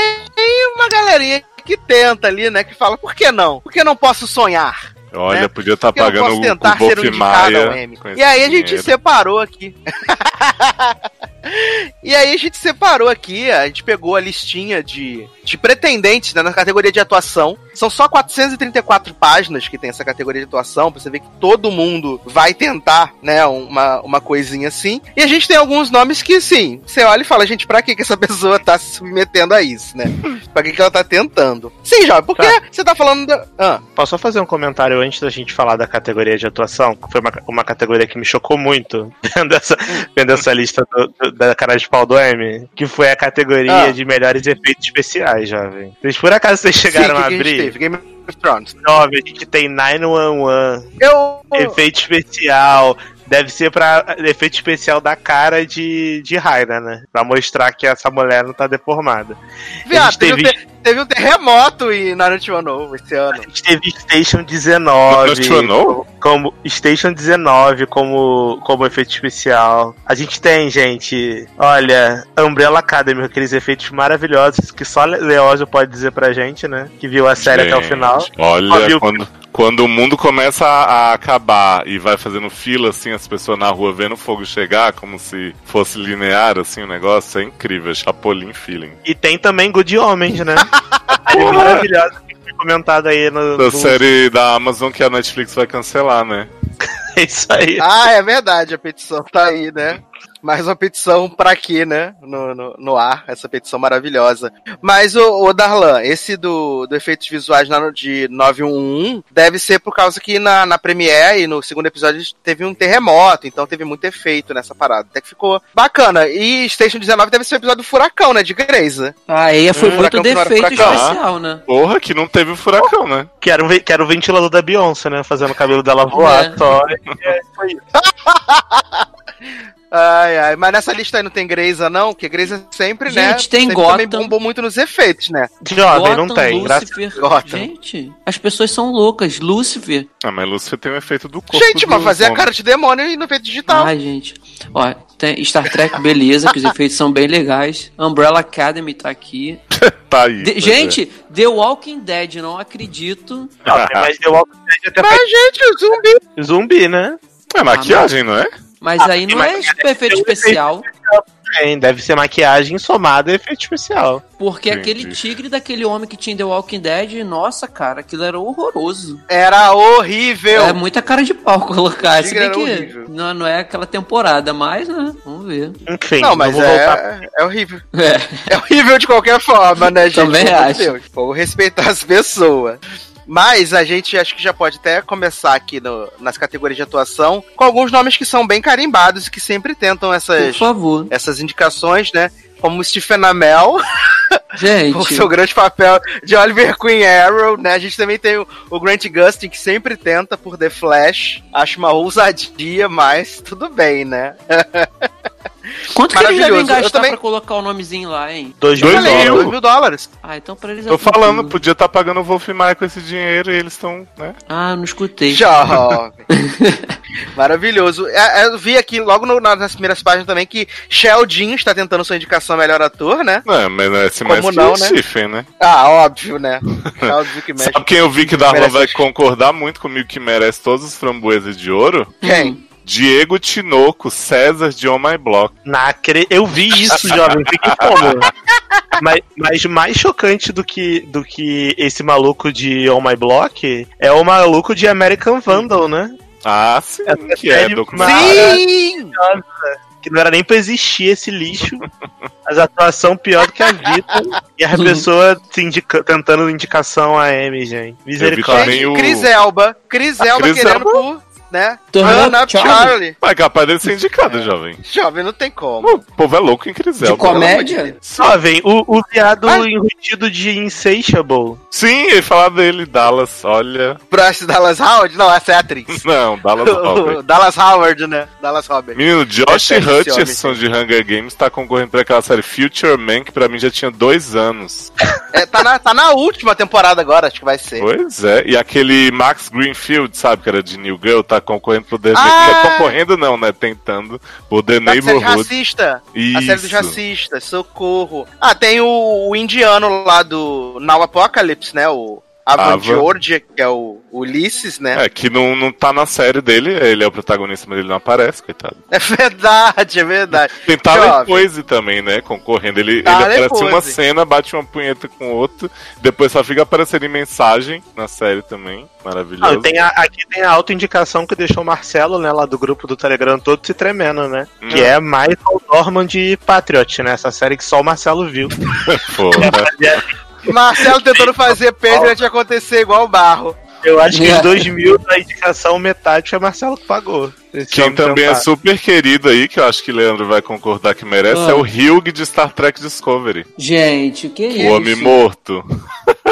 uma galerinha que tenta ali, né? Que fala, por que não? Por que não posso sonhar? Olha, né? podia estar não pagando posso o, tentar o ser um Wolf Maia. E aí a gente dinheiro. separou aqui. e aí a gente separou aqui, a gente pegou a listinha de, de pretendentes né, na categoria de atuação. São só 434 páginas que tem essa categoria de atuação, pra você ver que todo mundo vai tentar, né, uma, uma coisinha assim. E a gente tem alguns nomes que, sim, você olha e fala, gente, pra que, que essa pessoa tá se submetendo a isso, né? pra que, que ela tá tentando? Sim, Jovem, porque Tá. você tá falando da... Ah, Posso só fazer um comentário antes da gente falar da categoria de atuação? Que foi uma, uma categoria que me chocou muito vendo essa, vendo essa lista do- do- da cara de pau do M. Que foi a categoria Ah. de melhores efeitos especiais, jovem. Vocês, por acaso vocês chegaram sim, a que que a gente abrir? teve? Game of Thrones. Jovem, a gente tem 911, Eu... efeito especial. Deve ser pra efeito especial da cara de, de Raina, né? Pra mostrar que essa mulher não tá deformada. Viado, gente teve, um teve- te- teve um terremoto em Naruto Wano esse ano. A gente teve Station 19 National? como Station 19 como como efeito especial. A gente tem, gente, olha, Umbrella Academy, aqueles efeitos maravilhosos que só Leózio pode dizer pra gente, né? Que viu a série até o Gente, final. Olha, quando, quando o mundo começa a acabar e vai fazendo fila, assim, as pessoas na rua vendo o fogo chegar, como se fosse linear, assim, o negócio, é incrível. Chapolin feeling. E tem também Good Homens, né? Maravilhosa que foi comentada aí no, Da no- série da Amazon que a Netflix vai cancelar, né? É isso aí. Ah, é verdade, a petição tá aí, né? Mais uma petição pra quê, né? No, no, no ar, essa petição maravilhosa. Mas, o, Darlan, esse do, do efeitos visuais na- de 911 deve ser por causa que na, na Premiere e no segundo episódio teve um terremoto, então teve muito efeito nessa parada. Até que ficou bacana. E Station 19 deve ser o episódio do Furacão, né? De Grace. Aí foi Hum, muito defeito especial, né? Porra, que não teve o furacão, né? Que era, o ve- que era o ventilador da Beyoncé, né? Fazendo o cabelo dela voar É. só. Ai, ai. Mas nessa lista aí não tem Greysa, não? Porque Greysa sempre, né? Gente, tem sempre Gotham. também bombou muito nos efeitos, né? Jovem, não tem. Graças Lucifer. Gotham. Gente, as pessoas são loucas. Lucifer. Ah, mas Lúcifer tem o efeito do corpo. Gente, mas do fazer a cara de demônio e no efeito digital. Ai, gente. Ó, tem Star Trek, beleza, que os efeitos são bem legais. Umbrella Academy tá aqui. Tá aí. De- gente, The Walking Dead, não acredito. Não, tem mais The Walking Dead até Mas, gente, o zumbi. zumbi, né? É, é maquiagem, não é? Mas aí não é super efeito especial. Tem, deve ser maquiagem somada e efeito especial. Porque Entendi. aquele tigre daquele homem que tinha em The Walking Dead, nossa, cara, aquilo era horroroso. Era horrível. É muita cara de pau colocar. Se bem que horrível. não, não é aquela temporada, mas, né? Vamos ver. Enfim, não, mas vou voltar. é, é horrível. É. É horrível de qualquer forma, né, gente? Também acho. Deus. Vamos respeitar as pessoas. Mas a gente acho que já pode até começar aqui no- nas categorias de atuação com alguns nomes que são bem carimbados e que sempre tentam essas, favor. essas indicações, né? Como Stephen Amell, com Gente, seu grande papel de Oliver Queen Arrow, né? A gente também tem o, o Grant Gustin, que sempre tenta por The Flash. Acho uma ousadia, mas tudo bem, né? quanto que eles devem. Eu gastar também- pra colocar o nomezinho lá, hein? Dois Dois mil Falei, mil. dólares. dois mil dólares. Ah, então pra eles é Tô falando, tranquilo. podia estar pagando o Wolf Maia com esse dinheiro e eles estão, né? Ah, não escutei. Jovem. Maravilhoso. É, é, Eu vi aqui logo no- nas primeiras páginas também que Sheldon está tentando sua indicação a melhor ator, né? Não, mas não é esse mais Como que não, o né? Stephen, né? Ah, óbvio, né? Óbvio que mexe. Sabe quem eu vi que Darlan vai concordar muito comigo que merece todos os framboesas de ouro? Quem? Diego Tinoco, César de On My Block. Nacre... Eu vi isso, jovem. Fiquei como? mas, mas mais chocante do que, do que esse maluco de On My Block é o maluco de American Vandal, né? Ah, sim, Essa que é documentário. Sim! que não era nem pra existir esse lixo, mas atuação pior do que a vida, e a pessoa se indica, tentando indicação a M, gente. Misericórdia. Cris Elba. Cris Elba Cris querendo Elba? por, né? Turn Up Charlie. Charlie. Mas é capaz dele ser indicado, jovem. Jovem, não tem como. O povo é louco em Crisel. De comédia? Jovem, o, o viado Ah. Enrustido de Insatiable. Sim, ele falar dele, Dallas, olha. Bryce Dallas Howard? Não, essa é a atriz. Não, Dallas Robert. Dallas Howard, né? Dallas Robert. Menino, Josh É, Hutcherson de Hunger Games tá concorrendo pra aquela série Future Man, que pra mim já tinha dois anos. É, tá, na, tá na última temporada agora, acho que vai ser. Pois é, e aquele Max Greenfield, sabe, que era de New Girl, tá concorrendo pro The Ah! Tá concorrendo não, né? Tentando por The série Neighborhood. racista. Isso. A série dos racistas, socorro. Ah, tem o, o indiano lá do Now Apocalypse, né? O Avan Ava. Georgia, que é o Ulisses, né? É, que não, não tá na série dele, ele é o protagonista, mas ele não aparece, coitado. É, verdade, é verdade. Tem Talent. Poise também, né? Concorrendo. Ele, ele aparece uma cena, bate uma punheta com outro, depois só fica aparecendo em mensagem na série também. Maravilhoso. Ah, tem a- aqui tem a autoindicação que deixou o Marcelo, né, lá do grupo do Telegram todo se tremendo, né? Hum. Que é Michael Dorman de Patriot, né? Essa série que só o Marcelo viu. Porra. Marcelo tentando fazer Patriot acontecer igual o barro. Eu acho que É. em 2000, na indicação, metade foi Marcelo que pagou. Quem homem também é super querido aí, que eu acho que Leandro vai concordar que merece, Ah. é o Hugh de Star Trek Discovery. Gente, o que é isso? o Homem Morto.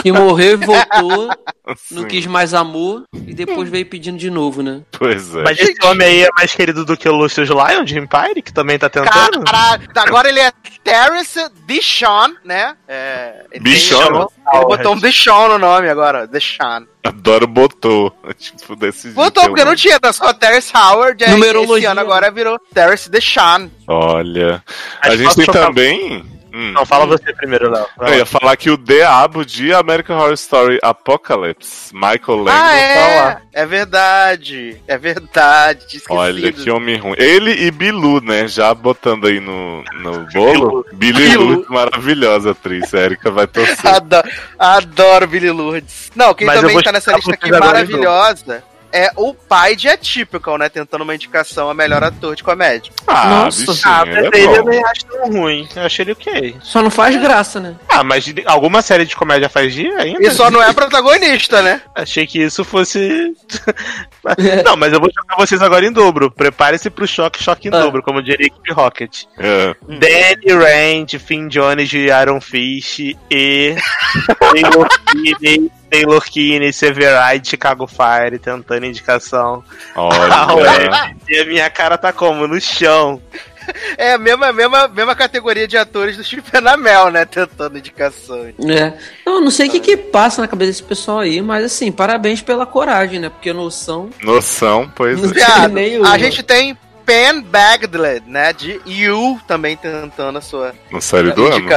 Que morreu e voltou, não quis mais amor e depois veio pedindo de novo, né? Pois é. Mas esse homem aí é mais querido do que o Lucius Lyon de Empire, que também tá tentando? Caralho, agora ele é Terrence Deshawn, né? É, ele Bichon. Ele botou um Deshawn no nome agora, Deshawn. Adoro botou. Tipo, desse jeito. Botou é porque não tinha, era só Terrence Howard, aí esse Numerologia. ano agora virou Terrence Deshawn. Olha. Mas A gente tem chocar- também. Hum. Não, fala você primeiro, Léo. Eu ia falar que o diabo de American Horror Story Apocalypse, Michael Langdon, Ah, tá é, lá. é verdade, é verdade, esquecido. Olha que homem ruim. Ele e Bilu, né? Já botando aí no, no bolo. Billy Bilu. Lu, maravilhosa atriz. A Erika vai torcer. Adoro, adoro Billy Lourdes. Não, quem Mas também tá nessa lista aqui maravilhosa é o pai de Atypical, né? Tentando uma indicação a melhor ator de comédia. Ah, Nossa. bichinho, Ah, ele é eu nem acho tão ruim. Eu achei ele ok. Só não faz graça, né? Ah, mas alguma série de comédia faz dia ainda? E só não é protagonista, né? Achei que isso fosse. não, mas eu vou chocar vocês agora em dobro. Prepare-se pro choque, choque em Ah. dobro, como diria Equipe Rocket. É. Danny Rand, Finn Jones de Iron Fist e Taylor Taylor Kinney, Severide de Chicago Fire, tentando indicação. Olha. E a minha cara tá como? No chão. É a mesma, mesma, mesma categoria de atores do Stephen Amell, né? Tentando indicação. É. Não, não sei o que que passa na cabeça desse pessoal aí, mas assim, parabéns pela coragem, né? Porque noção. Noção, pois Não é. Nem a gente tem Pen Bagdled, né? De You também tentando a sua No série do ano.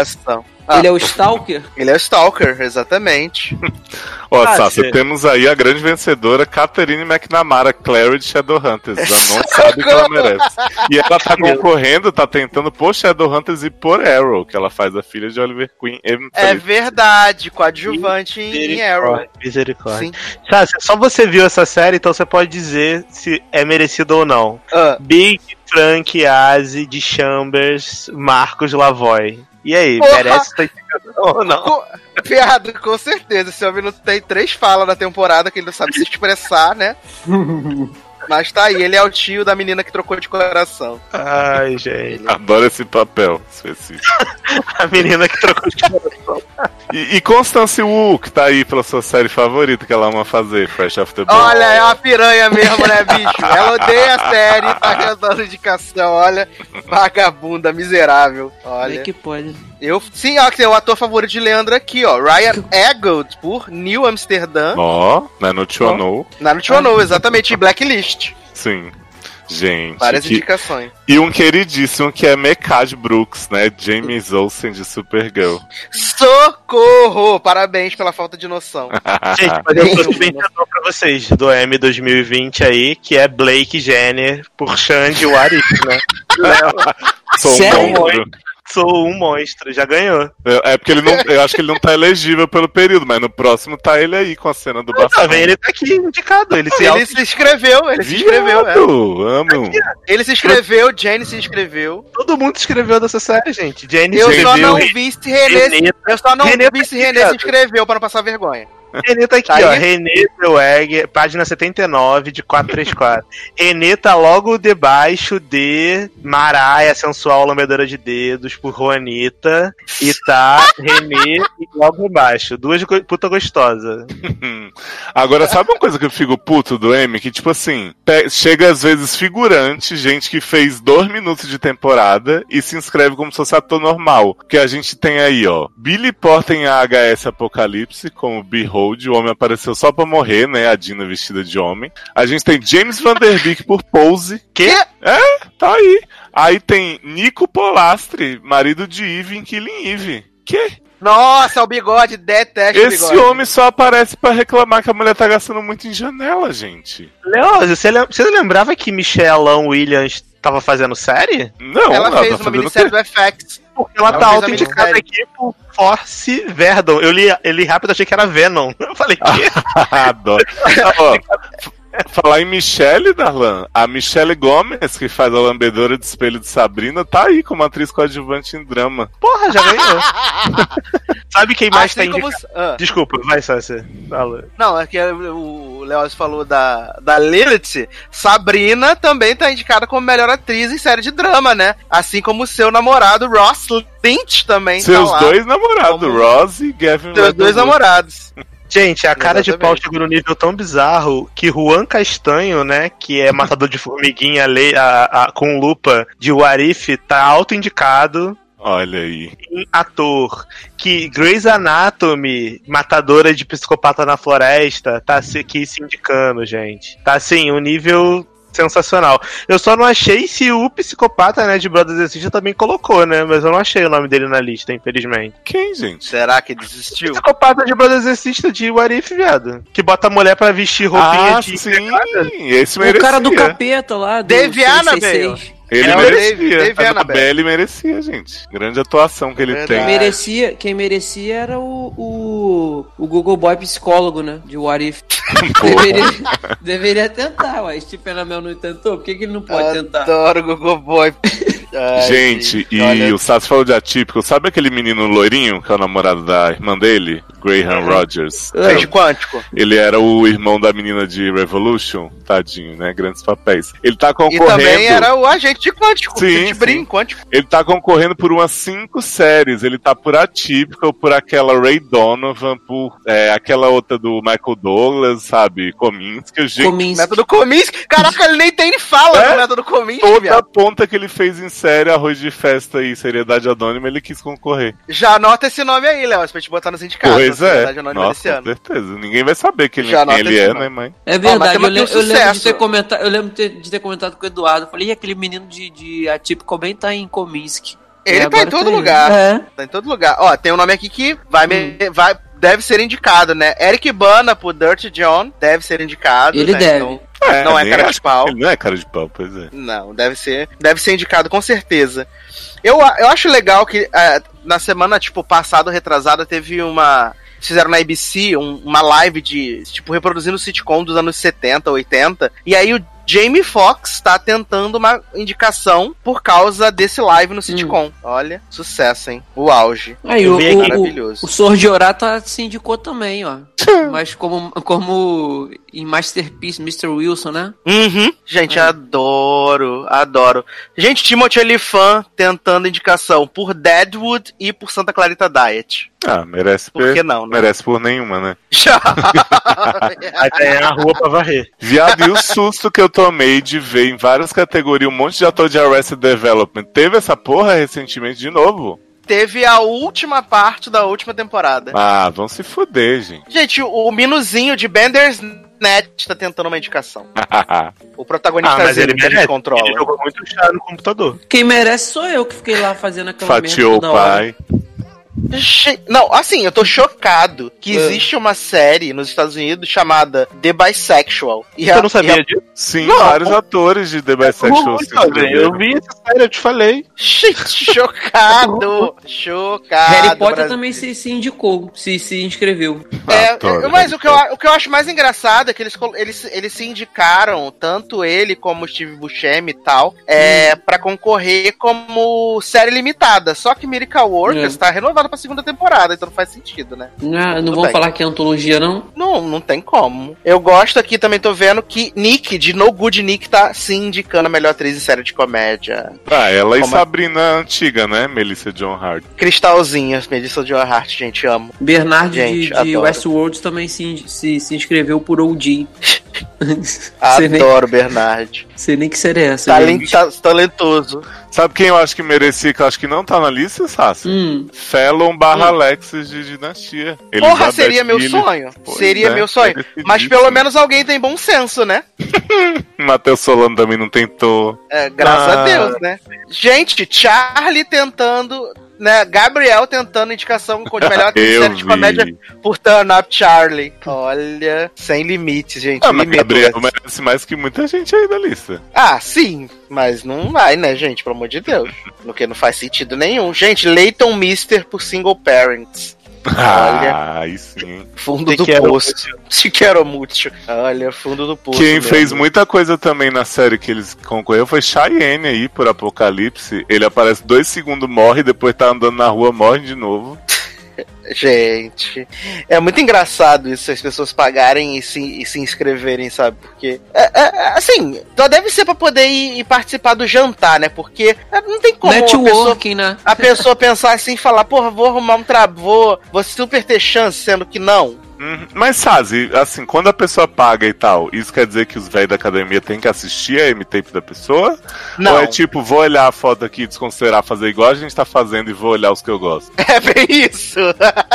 Ah, Ele é o Stalker? ele é o Stalker, exatamente. Ó, Ah, Sassi, temos aí a grande vencedora, Catherine McNamara, Clary de Shadowhunters. Já não sabe o que ela merece. E ela tá concorrendo, tá tentando por Shadowhunters e por Arrow, que ela faz a filha de Oliver Queen. É verdade, coadjuvante em, em Arrow. Misericórdia. Sim. Chassi, só você viu essa série, então você pode dizer se é merecido ou não. Ah, Big Frank Aze de Chambers, Marcos Lavoy. E aí, Porra! merece essa indicação ou não? Viado, com certeza. Esse homem não tem três falas na temporada que ele não sabe se expressar, né? Mas tá aí, ele é o tio da menina que trocou de coração. Ai, gente. Adoro esse papel específico. A menina que trocou de coração. E, e Constance Wu, que tá aí pela sua série favorita que ela ama fazer, Fresh the Boat. Olha, é uma piranha mesmo, né, bicho? Ela odeia a série, tá dando indicação, olha. Vagabunda, miserável. Como é Olha. que pode? Eu, sim, ó, que tem o ator favorito de Leandro aqui, ó. Ryan Eggold, por New Amsterdã. Ó, né, no Chono. Na no Chono, exatamente, em Blacklist. Sim. Gente. Várias que- indicações. E um queridíssimo que é Mekad Brooks, né? James Olsen de Supergirl. Socorro! Parabéns pela falta de noção. Gente, mas eu trouxe vencedor pra vocês do M 2020 aí, que é Blake Jenner por Xande Warif, né? Sou Sério? Sou um monstro, já ganhou. É é porque ele não. Eu acho que ele não tá elegível pelo período, mas no próximo tá ele aí com a cena do Tá bastão. vendo? Ele tá aqui indicado. Ele se Ele se inscreveu, ele se inscreveu, é. Viado, amo. Ele se inscreveu, Jane se inscreveu. Todo mundo escreveu dessa série, gente. Jane Eu só não vi se René, Renê- eu só não vi tá se René se inscreveu pra não passar vergonha. Renê tá aqui, Tá ó. aí? Renê Zellweger, página 79 de 434. Renê tá logo debaixo de Maraia, sensual lambedora de dedos, por Juanita. E tá Renê logo embaixo. Duas puta gostosa. Agora, sabe uma coisa que eu fico puto do M? Que, tipo assim, chega às vezes figurante, gente que fez dois minutos de temporada e se inscreve como se fosse ator normal. Que a gente tem aí, ó. Billy Porter em AHS Apocalipse, como Behold, o homem apareceu só pra morrer, né? A Dina vestida de homem. A gente tem James Van Der Beek por Pose. Que? É, tá aí. Aí tem Nico Polastri, marido de Eve em Killing Eve. Que? Nossa, o bigode, detesto o Esse bigode. homem só aparece pra reclamar que a mulher tá gastando muito em janela, gente. Leoz, você, lem- você lembrava que Michelle Williams tava fazendo série? Não, Ela fez tá uma fazendo minissérie o quê? do FX. Porque ela, Ela tá fez a auto-indicada minissérie. aqui por Force Verdon. Eu li, eu li rápido, achei que era Venom. Eu falei, que? Adoro. Falar em Michelle, Darlan, a Michelle Gomes, que faz a lambedora de espelho de Sabrina, tá aí como atriz coadjuvante em drama. Porra, já ganhou. Sabe quem mais Assim tá como... Ah. Desculpa, vai, Sácia. Fala. Não, é que o Leoz falou da, da Lilith. Sabrina também tá indicada como melhor atriz em série de drama, né? Assim como o seu namorado Ross Lynch também Seus tá lá. dois namorados, Como- Ross e Gavin Seus dois namorados. Gente, a cara de pau Exatamente. chegou num nível tão bizarro que Juan Castanho, né, que é matador de formiguinha lei, a, a- com lupa de Warif, tá auto-indicado Olha aí. em ator. Que Grey's Anatomy, matadora de psicopata na floresta, tá se- aqui se indicando, gente. Tá assim, um nível sensacional. Eu só não achei se o psicopata, né, de Brothers and Sisters também colocou, né, mas eu não achei o nome dele na lista, infelizmente. Quem, gente? Será que desistiu? Psicopata de Brothers and Sisters de Warif, viado. Que bota a mulher pra vestir roupinha Ah, de sim. Esse O cara do capeta lá, do Dave 666. Ele É merecia. Dave- Dave a Annabelle. Merecia, gente. Grande atuação que ele Verdade. Quem tem. merecia, quem merecia era o, o, o Google Boy psicólogo, né? De What If. Deveria, deveria tentar, ué. Stephen Amell não tentou? Por que, que ele não pode tentar? Adoro o Google Boy. Ai, Gente, e olha, o Sassi falou de atípico. Sabe aquele menino loirinho, que é o namorado da irmã dele? Graham Rogers. é de quântico. Ele era o irmão da menina de Revolution. Tadinho, né? Grandes papéis. Ele tá E concorrendo. também era o agente de quântico. Sim, Gente sim. quântico. Ele tá concorrendo por umas cinco séries. Ele tá por Atípica, por aquela Ray Donovan, por é, aquela outra do Michael Douglas, sabe? Kominsky. Gente, Cominsky. Método Kominsky. Caraca, ele nem tem fala É? do método Kominsky, toda a viado. ponta que ele fez em série, Arroz de Festa e Seriedade Anônima, ele quis concorrer. Já anota esse nome aí, Léo, pra gente botar no sindicato. pois na é. Sociedade Anônima Nossa, desse ano. com certeza. Ninguém vai saber quem, Já quem ele é, nome. né, mãe? É verdade, tem eu, le- um eu lembro de ter comentado, eu lembro de ter, comentado com o Eduardo. Eu falei, e aquele menino de, de atípico bem tá em Cominsky. Ele tá em todo ele. lugar. É. Tá em todo lugar. Ó, tem um nome aqui que vai, me- vai deve ser indicado, né? Eric Bana por Dirty John deve ser indicado. Ele né? deve. Então, não é cara de pau. Ele não é cara de pau, pois é. Não, deve ser, deve ser indicado com certeza. Eu, eu acho legal que é, na semana, tipo, passada, retrasada, teve uma. Fizeram na ABC um- uma live de, tipo, reproduzindo o sitcom dos anos 70, 80. E aí o Jamie Foxx tá tentando uma indicação por causa desse live no sitcom. Olha, sucesso, hein? O auge. Aí o, o, aqui. o, Maravilhoso. o Sword Orata se indicou também, ó. Mas como, como em Masterpiece, Mr. Wilson, né? Uhum. Gente, É. adoro, adoro. Gente, Timothy Elifan tentando indicação por Deadwood e por Santa Clarita Diet. Ah, merece Por que não, né? Merece por nenhuma, né? Já. Aí tem a rua pra varrer. Viado, e o susto que eu tomei de ver em várias categorias um monte de ator de Arrested Development. Teve essa porra recentemente de novo? Teve a última parte da última temporada. Ah, vão se fuder, gente. Gente, o, Minuzinho de Bender's Net tá tentando uma indicação. O protagonista Ah, mas ele merece. controla. Ele jogou muito chá no computador. Quem merece sou eu que fiquei lá fazendo aquela Fatiou o toda hora. Não, assim, eu tô chocado que É. existe uma série nos Estados Unidos chamada The Bisexual. E Você a- não sabia e a- disso? Sim, Não, vários o- atores de The Bisexual se Eu vi essa série, eu te falei. Gente, chocado! chocado! Harry Potter Brasil. também se, se indicou, se, se inscreveu. É, Adoro é, mas o que, eu, o que eu acho mais engraçado é que eles, eles, eles se indicaram, tanto ele como o Steve Buscemi e tal, é, pra concorrer como série limitada. Só que Miracle Workers É. tá renovado pra segunda temporada, então não faz sentido, né? Não, não vão bem. falar que é antologia, não? Não, não tem como. Eu gosto aqui, também tô vendo que Nick, de No Good Nick, tá se indicando a melhor atriz em série de comédia. Ah, ela e Como- Sabrina antiga, né? Melissa John Hart. Cristalzinha, Melissa John Hart, gente, amo. Bernard Gente, de, de. Westworld também se, se, se inscreveu por OG. Nem, Adoro Bernard. sei nem que série é essa. Talent, gente. ta- talentoso. Sabe quem eu acho que merecia, que eu acho que não tá na lista, Sassi? Hum, Fallon barra Alexis de Dinastia. Porra, Elizabeth seria meu sonho. Pois seria é, meu sonho. Mas pelo menos alguém tem bom senso, né? Matheus Solano também não tentou. É, graças Ah. a Deus, né? Gente, Charlie tentando. Né, Gabriel tentando indicação de melhor série de comédia por Turn Up Charlie. Olha, sem limites, gente. Ah, mas. Gabriel merece mais que muita gente aí da lista. Ah, sim, mas não vai, né, gente? Pelo amor de Deus. Porque não faz sentido nenhum. Gente, Leighton Mister por Single Parents. Olha. Ah, aí sim. Fundo Te do quero poço. Te quero muito. Olha, fundo do poço. Quem mesmo. fez muita coisa também na série que eles concorreu foi Cheyenne aí, por Apocalipse. Ele aparece dois segundos, morre, depois tá andando na rua, morre de novo. Gente, é muito engraçado isso, as pessoas pagarem e se, e se inscreverem, sabe? Porque, é, é, assim, só deve ser pra poder ir, ir participar do jantar, né? Porque é, não tem como a pessoa, networking, né? a pessoa pensar assim e falar, porra, vou arrumar um trabalho, vou, vou super ter chance, sendo que não. Uhum. Mas, Sazi, assim, quando a pessoa paga e tal, isso quer dizer que os velhos da academia têm que assistir a M-Tape da pessoa? Não, Ou é tipo, vou olhar a foto aqui e desconsiderar fazer igual a gente tá fazendo e vou olhar os que eu gosto? é bem isso.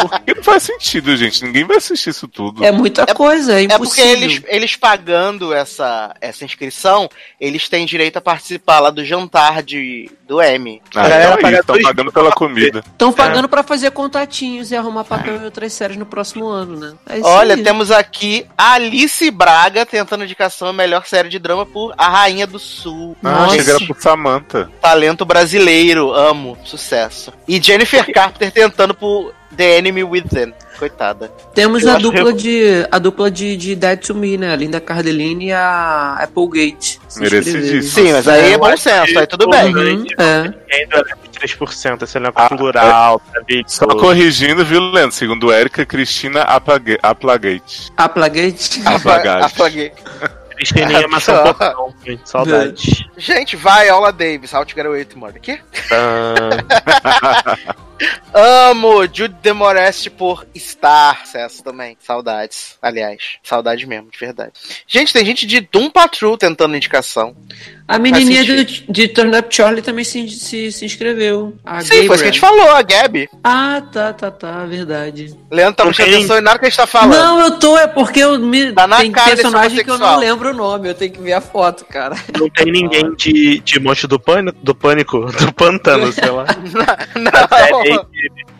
Porque não faz sentido, gente. Ninguém vai assistir isso tudo. É muita É- coisa, é É impossível. porque eles, eles pagando essa, essa inscrição, eles têm direito a participar lá do jantar de, do M. Ah, então é estão pagando pela comida. Estão pagando pra fazer contatinhos e arrumar papel em outras séries no próximo ano, né? É Olha, aí. temos aqui Alice Braga tentando indicação a melhor série de drama por A Rainha do Sul. Ah, Nossa. chega era por Samantha. Talento brasileiro, amo, sucesso. E Jennifer Carpenter tentando por The Enemy Within. Coitada. Temos Eu a dupla, que- de, a dupla de, de Dead to Me, né? A Linda Cardellini e a Applegate. Merecidíssimo. inscreveram. Sim, mas aí é bom senso, aí tudo bem. Uhum, é. um Ainda é 3%, esse elenco Ah, plural, sabe? Só corrigindo, viu, Leandro? Segundo Érica, Cristina Aplage- Aplagate. Applegate. Aplagate. Só. gente. Saudade. Gente, vai, Aula Davis, How to Get Away with Murder. Quê? Ah, Amo Jude Demoreste por Star, essa também. Saudades. Aliás, saudade mesmo, de verdade. Gente, tem gente de Doom Patrol tentando indicação. A menininha de, de Turn Up Charlie também se, se, se inscreveu. A Sim, foi isso que a gente falou, a Gabi. Ah, tá, tá, tá, verdade. Leandro tá Não prestando tem- atenção em nada que a gente tá falando. Não, eu tô, é porque eu me, Tá na tem cara personagem que eu não lembro o nome, eu tenho que ver a foto, cara. não tem ninguém de, de Monte do Pânico, do Pânico, do Pântano, sei lá. Série não.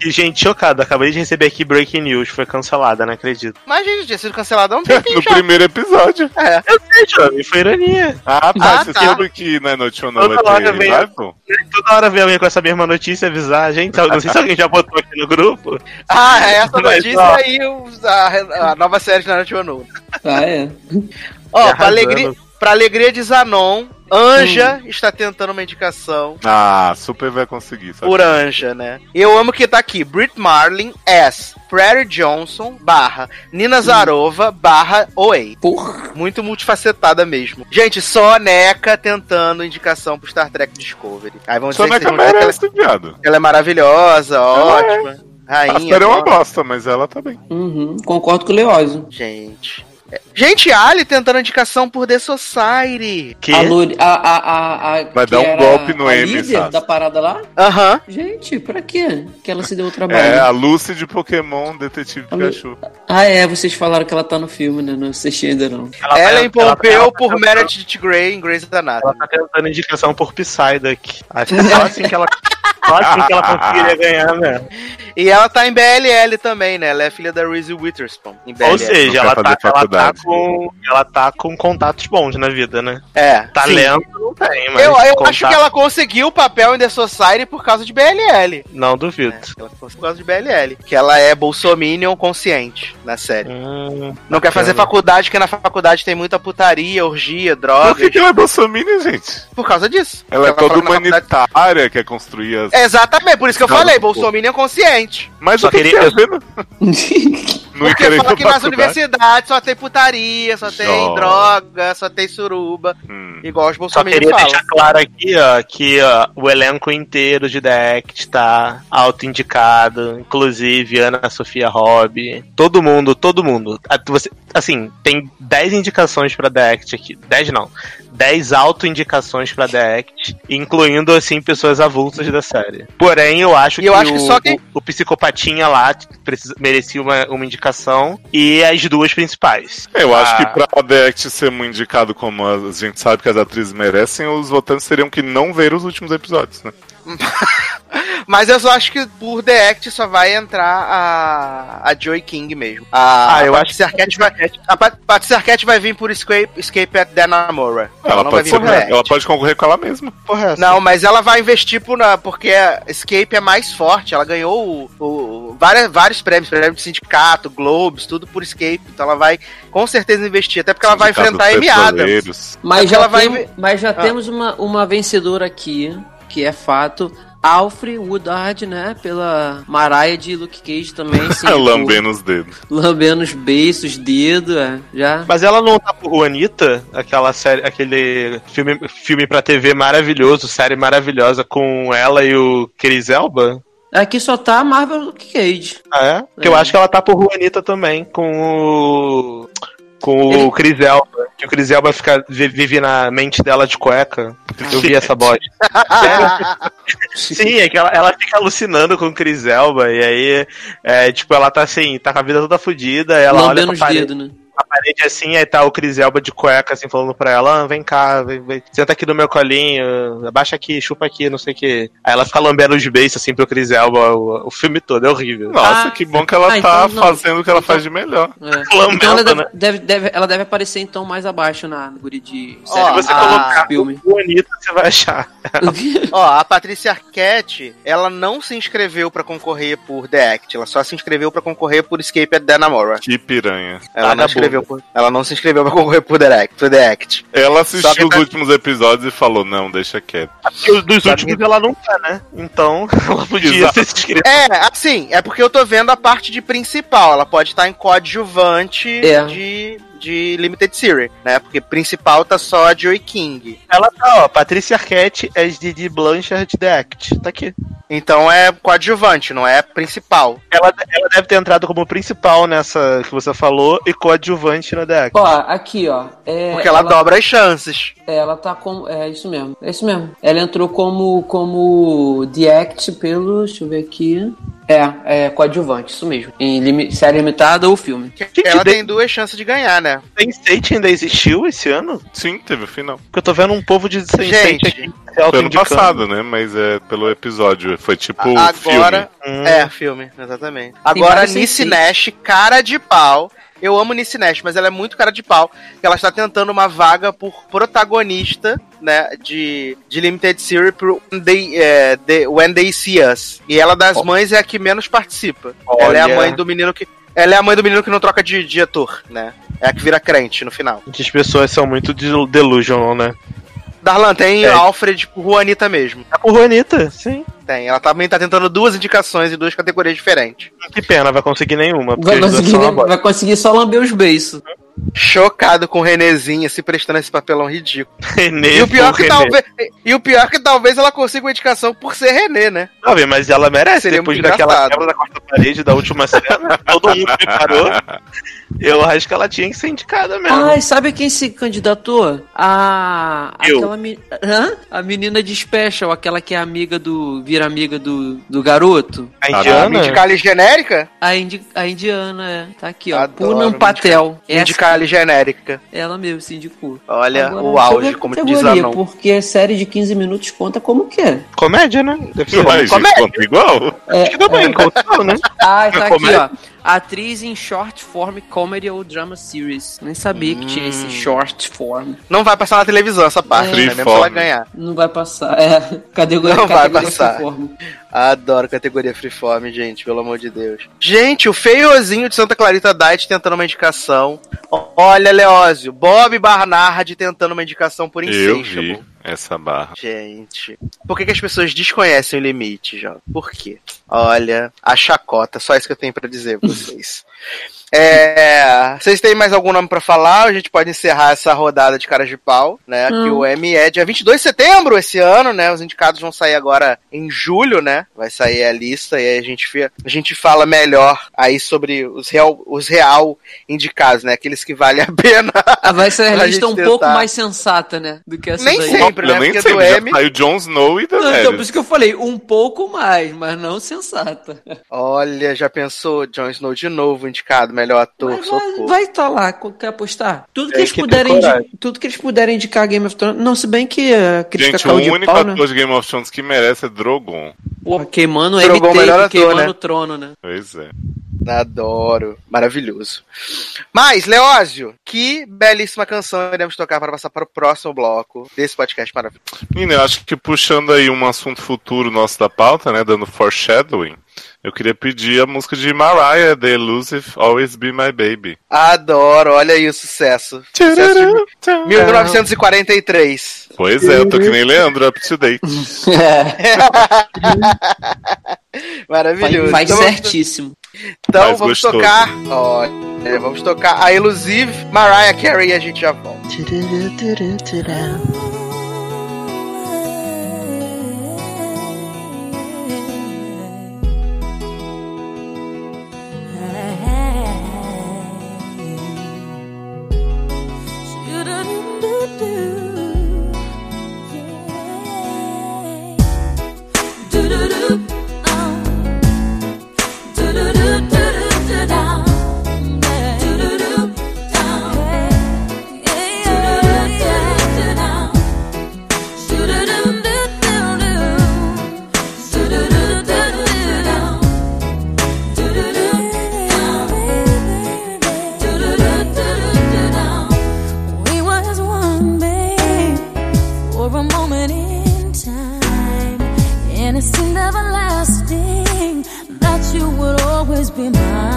E, gente, chocado, acabei de receber aqui Breaking News, foi cancelada, não acredito. Mas, gente, tinha sido cancelado há um tempinho No já. primeiro episódio. É. Eu sei, jovem, foi ironia. Ah, tá. Ah, tá. Sabe que na Noite ou não Toda vai hora ter vem- revival? Toda hora vem alguém com essa mesma notícia avisar, gente. Não sei se alguém já botou aqui no grupo. Ah, é essa notícia aí, a, a nova série de Naruto Ono. Ah, é. Ó, pra alegria, pra alegria de Zanon, Anja está tentando uma indicação Ah, super vai conseguir. Sabe? por Anja, né? Eu amo que tá aqui, Brit Marlin, S, Prairie Johnson, barra, Nina Zarova, barra, Oi. Porra. Muito multifacetada mesmo. Gente, só a Neca tentando indicação pro Star Trek Discovery. Aí vamos Só dizer na que, que merece, viado. ela, ela é maravilhosa, ótima. A Rainha. série é uma nossa. bosta, mas ela tá bem. Uhum, concordo com o Leózio. Gente. É. Gente, Ali tentando indicação por The Society. Que? A, Luri, a, a, a, a Vai que dar um golpe no a M, líder da parada lá? Aham. Gente, pra quê? Que ela se deu o trabalho. É a Lucy de Pokémon Detetive A Lu- Pikachu. Ah, é, vocês falaram que ela tá no filme, né? Não assisti ainda não. Ellen tá- ela- Pompeu ela- por Meredith Grey em Grey's Ela Anatomy. tá tentando indicação por Psyduck. Acho que é só assim que ela. Só assim que ela conseguiria ganhar mesmo. E ela tá em BLL também, né? Ela é filha da Reese Witherspoon. Em BLL. Ou seja, ela tá, ela, tá faculdade. com, ela tá com contatos bons na vida, né? é. Talento não tem, mas. Eu, eu contato- acho que ela conseguiu o papel em The Society por causa de BLL. Não duvido. Ela conseguiu por causa de BLL. Que ela é bolsominion consciente na série. Hum, Não quer fazer faculdade, porque na faculdade tem muita putaria, orgia, Por drogas. que, que ela é bolsominion, gente? Por causa disso. Ela é toda que na faculdade- humanitária, quer construir as. Exatamente, por isso que eu Não, falei, bolsominion consciente. Mas Só o que queria- que ver? Não, Porque querer fala que nas faculdade? universidades só tem putaria, só tem Só. droga, só tem suruba. Hum. Igual os Só bolsominions queria falam. deixar claro aqui, ó, que ó, o elenco inteiro de The Act tá auto-indicado, inclusive Ana Sofia Robb, todo mundo, todo mundo. Você, assim, tem 10 indicações pra The Act aqui. 10 não. 10 auto-indicações pra The Act, incluindo, assim, pessoas avulsas da série. Porém, eu acho E que, eu acho o, que só quem- o, o psicopatinha lá precisa, merecia uma, uma indicação e as duas principais. Eu acho Ah. que pra The Act ser muito indicado como a gente sabe que as atrizes merecem, os votantes teriam que não ver os últimos episódios, né? Mas eu só acho que por The Act só vai entrar a, a Joy King mesmo. A, Ah, eu a acho Patricia Arquette vai, a Pat- Patricia Arquette vai vir por Escape, Escape at Danamora. Ela, não vai pode, ser, ela pode concorrer com ela mesma. Porra, Não, mas ela vai investir por, na- porque a Escape é mais forte. Ela ganhou o, o- várias, vários prêmios, prêmio de sindicato, Globes, tudo por Escape. Então ela vai com certeza investir, até porque ela vai enfrentar a Amy Adams. Mas É já, que ela vai tem- ver- mas já Ah. temos uma, uma vencedora aqui, que é fato. Alfred Woodard, né? Pela Mariah de Luke Cage também. sim, Lambendo os dedos. Lambendo os beiços, dedo, é, já. Mas ela não tá por Juanita, aquela série, aquele filme, filme pra TV maravilhoso, série maravilhosa com ela e o Chris Elba? Aqui só tá a Marvel Luke Cage. Ah, é? Porque É. eu acho que ela tá por Juanita também, com o. Com Ele- o Chris Elba. Que o Chris Elba fica, vi- vive na mente dela de cueca. Eu vi essa bosta. Sim, é que ela, ela fica alucinando com o Chris Elba. E aí, é, tipo, ela tá assim, tá com a vida toda fodida. Ela olha Lambendo pra os parede, dedos, né? A parede assim, aí tá o Chris Elba de cueca, assim, falando pra ela, ah, vem cá, vem, vem, senta aqui no meu colinho, abaixa aqui, chupa aqui, não sei o que. Aí ela fica lambendo os beijos, assim, pro Chris Elba o, o filme todo, é horrível. Nossa, Ah, que bom que ela ah, tá então não. fazendo o que ela Então- faz de melhor. É. Lambendo, Então ela deve, né? deve, deve- ela deve aparecer então mais abaixo na no guri de Ó, série Se você Ah, colocar filme. o Anitta, você vai achar. Ó, a Patrícia Arquette, ela não se inscreveu pra concorrer por The Act, ela só se inscreveu pra concorrer por Escape at Danamora. Que piranha. Ela não, Vagabunda. Escreveu por, ela não se inscreveu pra concorrer por The Act. Por The Act. Ela assistiu que os tá- últimos episódios e falou, não, deixa quieto. Porque os dos últimos ela não tá, né? Então, ela podia Exato. se inscrito. É, assim, é porque eu tô vendo a parte de principal. Ela pode estar em coadjuvante É. de, de Limited Series, né? Porque principal tá só a Joey King. Ela tá, ó, Patrícia Arquette é de de Blanchard The Act. Tá aqui. Então é coadjuvante, não é principal. Ela, ela deve ter entrado como principal nessa que você falou e coadjuvante na The Act. Ó, aqui, ó. É, Porque ela, dobra as chances. é, ela tá com. É isso mesmo. É isso mesmo. Ela entrou como, como The Act pelo. Deixa eu ver aqui. É, é coadjuvante, isso mesmo. Em limi- série limitada ou filme. Gente, ela tem duas chances de ganhar, né? Sense8 ainda existiu esse ano? Sim, teve o final. Porque eu tô vendo um povo de Sense8 Gente, aqui. se Foi ano passado, né? Mas é pelo episódio. Foi tipo Agora. Hum. É, filme, exatamente. Agora, Nice Sense8. Nash, cara de pau. Eu amo Nice Nash, mas ela é muito cara de pau. Ela está tentando uma vaga por protagonista, né, de, de Limited Series pro When They, é, The- When They See Us. E ela das mães é a que menos participa. Ela é a Olha. mãe do menino que... Ela é a mãe do menino que não troca de, de ator, né? É a que vira crente no final. As pessoas são muito de- delusional, né? Darlan, tem É. Alfred por Juanita mesmo. É por Juanita, sim. Tem. Ela também tá tentando duas indicações em duas categorias diferentes. Que pena, vai conseguir nenhuma. Vai conseguir, bosta. vai conseguir só lamber os beiços. Chocado com o Renezinha se prestando esse papelão ridículo. Renê E o, pior que Renê. talvez, e o pior que talvez ela consiga uma indicação por ser René, né? Não, mas ela merece, Seria depois daquela quebra da quarta parede da última cena, todo mundo preparou. Eu acho que ela tinha que ser indicada mesmo. Ai, sabe quem se candidatou? A. Eu. Aquela me- Hã? A menina de Special, aquela que é amiga do. vira amiga do, do garoto. a A indiana? Kaling genérica? A, indi... a indiana, é. Tá aqui, ó. Adoro Punam Patel. Essa Scully genérica. Ela mesmo se indicou. Olha Agora, o auge, a como diz categoria, Anão. Porque série de 15 minutos conta como que é. Comédia, né? Deve ser. Comédia. conta igual. É, Acho que também, contou, né? Ah, tá aqui, ó. Atriz em short form comedy ou drama series. Nem sabia que tinha Hum. esse short form. Não vai passar na televisão essa parte, É. né? Mesmo se ela ganhar. Não vai passar. É, categoria, Não vai categoria passar. freeform. Adoro categoria Freeform, gente, pelo amor de Deus. Gente, o feiozinho de Santa Clarita Diet tentando uma indicação. Olha, Leózio, Bob Barnard tentando uma indicação por Eu Insatiable. Essa barra. Gente, por que, que as pessoas desconhecem o limite, João? Por quê? Olha, a chacota, só isso que eu tenho pra dizer pra vocês. É, vocês têm mais algum nome pra falar? A gente pode encerrar essa rodada de caras de pau, né? Que o M é dia 22 de setembro esse ano, né? Os indicados vão sair agora em julho, né? Vai sair a lista e aí a gente, a gente fala melhor aí sobre os real, os real indicados, né? Aqueles que valem a pena. Ah, vai ser a lista um gente pouco tentar. mais sensata, né? Do que essa Nem daí. sempre, né? Eu nem Porque sei, do M- saiu Jon Snow e Não, então, por isso que eu falei, um pouco mais, mas não sensata. Olha, já pensou Jon Snow de novo indicado, melhor ator, Mas vai socorro. vai estar lá, quer apostar? Tudo que, eles que puderem tudo que eles puderem indicar Game of Thrones. Não, se bem que a crítica Gente, o único pau, né? ator de Game of Thrones que merece é Drogon. Porra, queimando o Drogon, MT, melhor ator, queimando né? o trono, né? Pois é. Adoro. Maravilhoso. Mas, Leózio, que belíssima canção iremos tocar para passar para o próximo bloco desse podcast maravilhoso. Menina, eu acho que puxando aí um assunto futuro nosso da pauta, né, dando foreshadowing, eu queria pedir a música de Mariah, The Elusive, Always Be My Baby. Adoro, olha aí o sucesso. Sucesso de 1943. Pois é, eu tô que nem Leandro, up to date. Maravilhoso. Faz Então, vamos- certíssimo. Então Faz vamos gostoso. tocar. Olha, vamos tocar a Elusive Mariah Carey e a gente já volta. Always be mine.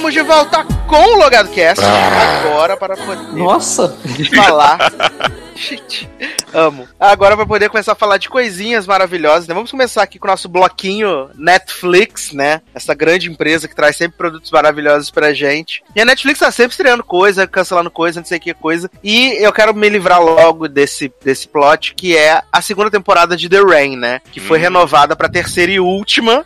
Estamos de volta com o Logado Cast agora para poder Nossa! falar. Shit. Amo. Agora para poder começar a falar de coisinhas maravilhosas, né? Vamos começar aqui com o nosso bloquinho Netflix, né? Essa grande empresa que traz sempre produtos maravilhosos pra gente. E a Netflix tá sempre estreando coisa, cancelando coisa, não sei que coisa. E eu quero me livrar logo desse, desse plot, que é a segunda temporada de The Rain, né? Que foi Hum. renovada pra terceira e última.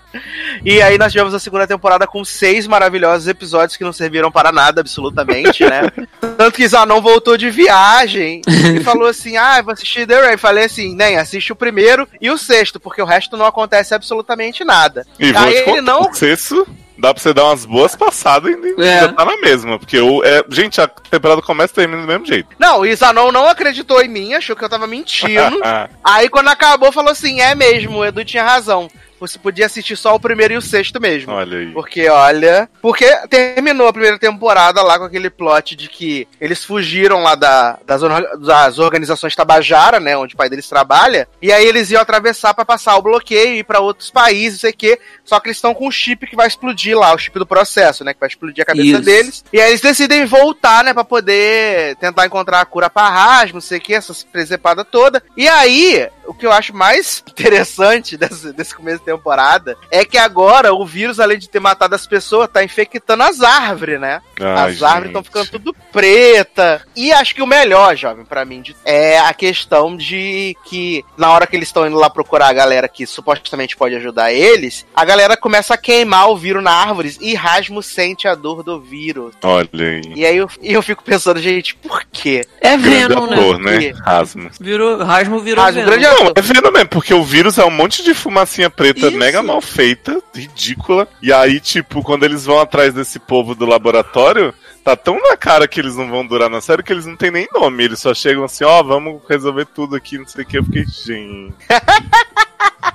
E aí nós tivemos a segunda temporada com seis maravilhosos episódios que não serviram para nada, absolutamente, né? Tanto que Zanon voltou de viagem e falou assim: Ah, vou assistir The Rain. Falei assim: Nem, assiste o primeiro e o sexto, porque o resto não acontece absolutamente nada. E vou aí ele não. o sexto dá pra você dar umas boas passadas e É. já tá na mesma. Porque, o, é, gente, a temporada começa e termina do mesmo jeito. Não, e Zanon não acreditou em mim, achou que eu tava mentindo. Aí quando acabou, falou assim: É mesmo, o Edu tinha razão. Você podia assistir só o primeiro e o sexto mesmo. Olha aí. Porque, olha. Porque terminou a primeira temporada lá com aquele plot de que eles fugiram lá da, das, das organizações Tabajara, né? Onde o pai deles trabalha. E aí eles iam atravessar pra passar o bloqueio e ir pra outros países, não sei o quê. Só que eles estão com um chip que vai explodir lá, o chip do processo, né? Que vai explodir a cabeça Isso. deles. E aí eles decidem voltar, né? Pra poder tentar encontrar a cura pra Rasmus, não sei o que, essa presepada toda. E aí, o que eu acho mais interessante desse, desse começo de temporada é que agora o vírus, além de ter matado as pessoas, tá infectando as árvores, né? Ai, as árvores gente. estão ficando tudo preta. E acho que o melhor, jovem, pra mim, é a questão de que na hora que eles estão indo lá procurar a galera que supostamente pode ajudar eles, a galera começa a queimar o vírus na árvores e Rasmus sente a dor do vírus. Olha aí. E aí eu, eu fico pensando, gente, por quê? É Venom, né? ator, né? Rasmus. Virou, Rasmo virou Rasmus, Venom. Não, é vendo mesmo, porque o vírus é um monte de fumacinha preta Isso. mega mal feita, ridícula. E aí, tipo, quando eles vão atrás desse povo do laboratório, tá tão na cara que eles não vão durar na série que eles não têm nem nome. Eles só chegam assim, ó, vamos resolver tudo aqui, não sei o que. Eu fiquei, gente.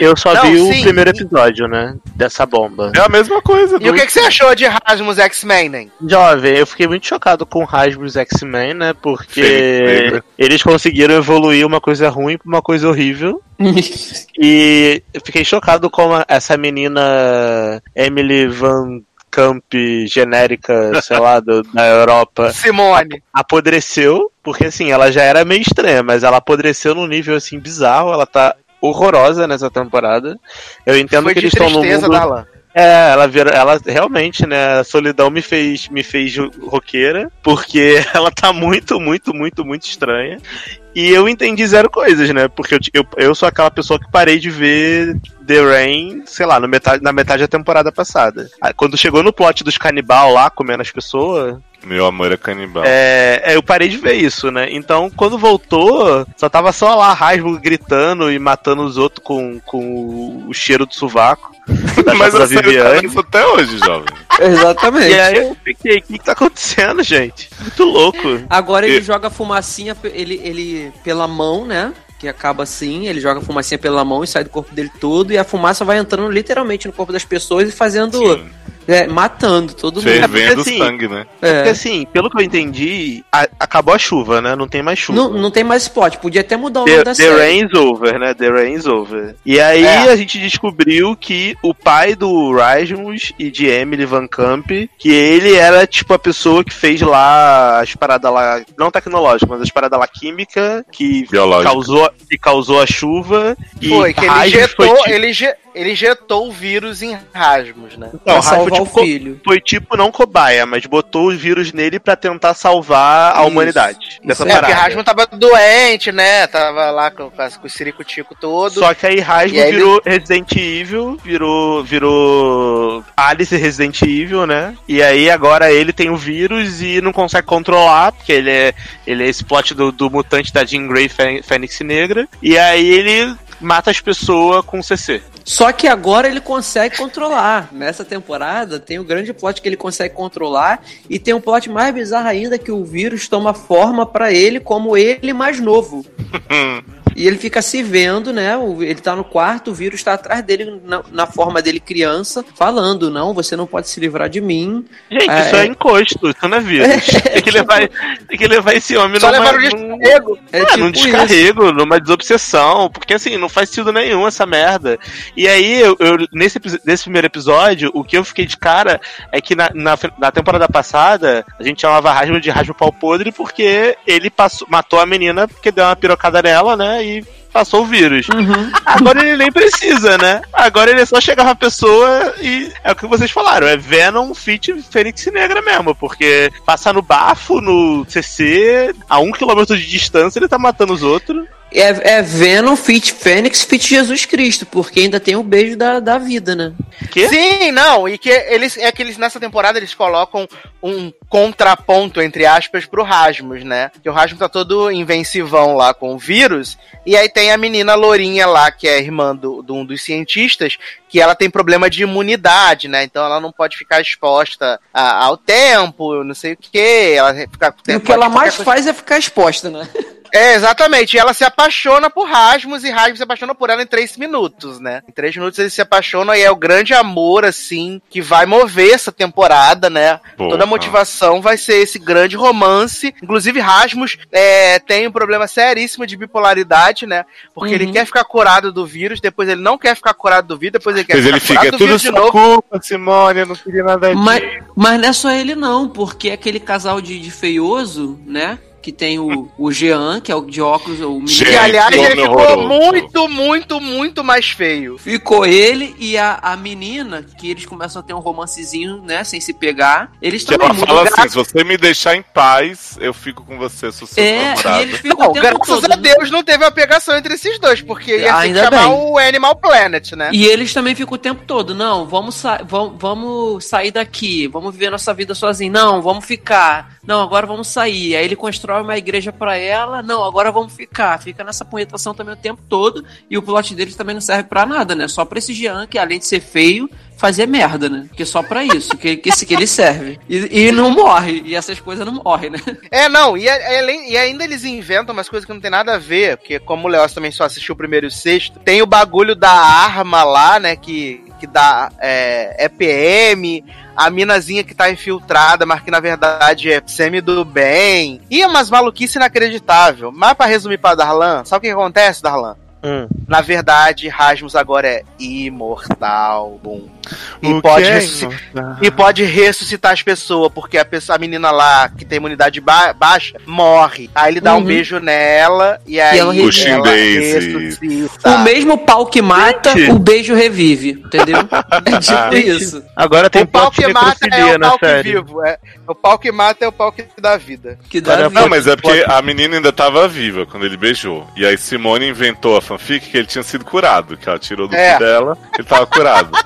Eu só Não, vi o sim, primeiro e- episódio, né? Dessa bomba. É a mesma coisa. E o que, que você achou de Rasmus X-Men, né? Jovem, eu fiquei muito chocado com Hasbro's X-Men, né? Porque Negra. eles conseguiram evoluir uma coisa ruim pra uma coisa horrível. E eu fiquei chocado com essa menina Emily Van Camp genérica, sei lá, do- da Europa, Simone. apodreceu, porque assim, ela já era meio estranha, mas ela apodreceu num nível assim bizarro, ela tá horrorosa nessa temporada. Eu entendo Foi que eles estão no mundo... Darlan. É, ela vira, ela realmente, né, a solidão me fez, me fez ro- roqueira, porque ela tá muito, muito, muito, muito estranha. E eu entendi zero coisas, né? Porque eu, eu, eu sou aquela pessoa que parei de ver The Rain, sei lá, no metade, na metade da temporada passada. Aí, Quando chegou no plot dos canibal lá, comendo as pessoas, Meu amor é canibal. é, é, eu parei de ver isso, né? Então, quando voltou, só tava só lá Rasmo gritando e matando os outros com, com o cheiro do sovaco. Mas da a tá Viviane. nisso até hoje, jovem. Exatamente. E aí eu fiquei, o que, que tá acontecendo, gente? Muito louco. Agora ele E- joga fumacinha, ele, ele pela mão, né? Que acaba assim, ele joga fumacinha pela mão e sai do corpo dele todo, e a fumaça vai entrando literalmente no corpo das pessoas e fazendo. Sim. É, matando todo mundo. Fervendo assim, sangue, né? É. Porque assim, pelo que eu entendi, a- acabou a chuva, né? Não tem mais chuva. Não, não tem mais spot, podia até mudar o nome The, da the série. Rain's Over, né? The Rain's Over. E aí É. a gente descobriu que o pai do Rasmus e de Emily Van Camp, que ele era tipo a pessoa que fez lá as paradas lá, não tecnológicas, mas as paradas lá química, que causou, que causou a chuva. E Foi, que ele injetou, foi tipo- ele, ele injetou o vírus em Rasmus, né? Rasmus salvar foi o tipo, co- filho. foi tipo não cobaia, mas botou o vírus nele pra tentar salvar a Isso. humanidade. Dessa É, porque parada. Rasmus tava doente, né? Tava lá com, com, o ciricutico todo. Só que aí Rasmus virou Resident Evil, virou, virou Alice Resident Evil, né? E aí agora ele tem o vírus e não consegue controlar, porque ele é, ele é esse plot do, do mutante da Jean Grey Fê- Fênix Negra. E aí ele mata as pessoas com CC. Só que agora ele consegue controlar. Nessa temporada tem o grande plot que ele consegue controlar e tem um plot mais bizarro ainda que o vírus toma forma pra ele como ele mais novo. E ele fica se vendo, né? Ele tá no quarto, o vírus tá atrás dele, na, na forma dele criança, falando: Não, você não pode se livrar de mim. Gente, Ah, isso é. é. encosto, isso não é vírus. tem, que levar, tem que levar esse homem Só numa, levaram o num- descarrego. É É, tipo num isso. descarrego, numa desobsessão, porque assim, não faz sentido nenhum essa merda. E aí, eu, eu- nesse, nesse primeiro episódio, o que eu fiquei de cara é que na, na, na temporada passada, a gente chamava Rasmo de Rasmo Pau Podre porque ele passou, matou a menina porque deu uma pirocada nela, né, e passou o vírus. Agora ele nem precisa, né? Agora ele é só chegar uma pessoa e é o que vocês falaram, é Venom Fit Fênix Negra mesmo, porque passar no bafo, no CC, a um quilômetro de distância ele tá matando os outros. É, é Venom, Fit Fênix, Fit Jesus Cristo, porque ainda tem o beijo da, da vida, né? Quê? Sim, não, e que eles é que eles nessa temporada eles colocam um contraponto entre aspas pro Rasmus, né? Que o Rasmus tá todo invencivão lá com o vírus, e aí tem a menina lourinha lá que é irmã do, de um dos cientistas, que ela tem problema de imunidade, né? Então ela não pode ficar exposta a- ao tempo, não sei o que, ela fica E o que ela mais faz é ficar exposta, né? É, exatamente. E ela se apaixona por Rasmus e Rasmus se apaixona por ela em três minutos, né? Em três minutos eles se apaixonam e é o grande amor, assim, que vai mover essa temporada, né? Porra. Toda a motivação vai ser esse grande romance. Inclusive, Rasmus é, tem um problema seríssimo de bipolaridade, né? Porque ele quer ficar curado do vírus, depois ele não quer ficar curado do vírus, depois ele quer Mas ficar ele fica, curado é do tudo vírus de sua novo. culpa, Simone, eu não queria nada disso. Mas, mas não é só ele não, porque aquele casal de, de feioso, né? Que tem o, o Jean, que é o de óculos, o menino. Gente, E aliás, ele ficou horroroso. muito, muito, muito mais feio. Ficou ele e a, a menina, que eles começam a ter um romancezinho, né? Sem se pegar. Eles Que também ela fala assim, se você me deixar em paz, eu fico com você, sou seu É, namorado. e eles ficam Não, graças todo. a Deus não teve uma pegação entre esses dois, porque ia ter que Ainda chamar bem. o Animal Planet, né? E eles também ficam o tempo todo, não, vamos, sa vamos, vamos sair daqui, vamos viver nossa vida sozinho. Não, vamos ficar. Não, agora vamos sair. Aí ele constrói uma igreja pra ela. Não, agora vamos ficar. Fica nessa punhetação também o tempo todo. E o plot deles também não serve pra nada, né? Só pra esse Jean, que além de ser feio, fazer merda, né? Porque só pra isso que, que, que ele serve. E, e não morre. E essas coisas não morrem, né? É, não, e, é- é e ainda eles inventam umas coisas que não tem nada a ver, porque como o Leoz também só assistiu o primeiro e o sexto, tem o bagulho da arma lá, né, que, que dá é, EPM, a minazinha que tá infiltrada, mas que na verdade é semi do bem, e é umas maluquice inacreditável. Mas pra resumir pra Darlan, sabe o que acontece, Darlan? Hum. Na verdade, Rasmus agora é imortal, bum. E O pode, que é ressuscitar, e pode ressuscitar as pessoas, porque a, pessoa, a menina lá, que tem imunidade ba- baixa, morre. Aí ele dá um Uhum. beijo nela, e aí ela revive. Pushing ela Daisy. ressuscita. O mesmo pau que mata, Gente. o beijo revive. Entendeu? É tipo isso. Agora tem O pau que mata é o pau que vivo. É. O pau que mata é o pau que dá vida. Que dá vida. Não, mas é porque a menina ainda tava viva quando ele beijou. E aí Simone inventou a fanfic que ele tinha sido curado, que ela tirou do É. cu dela, ele tava curado.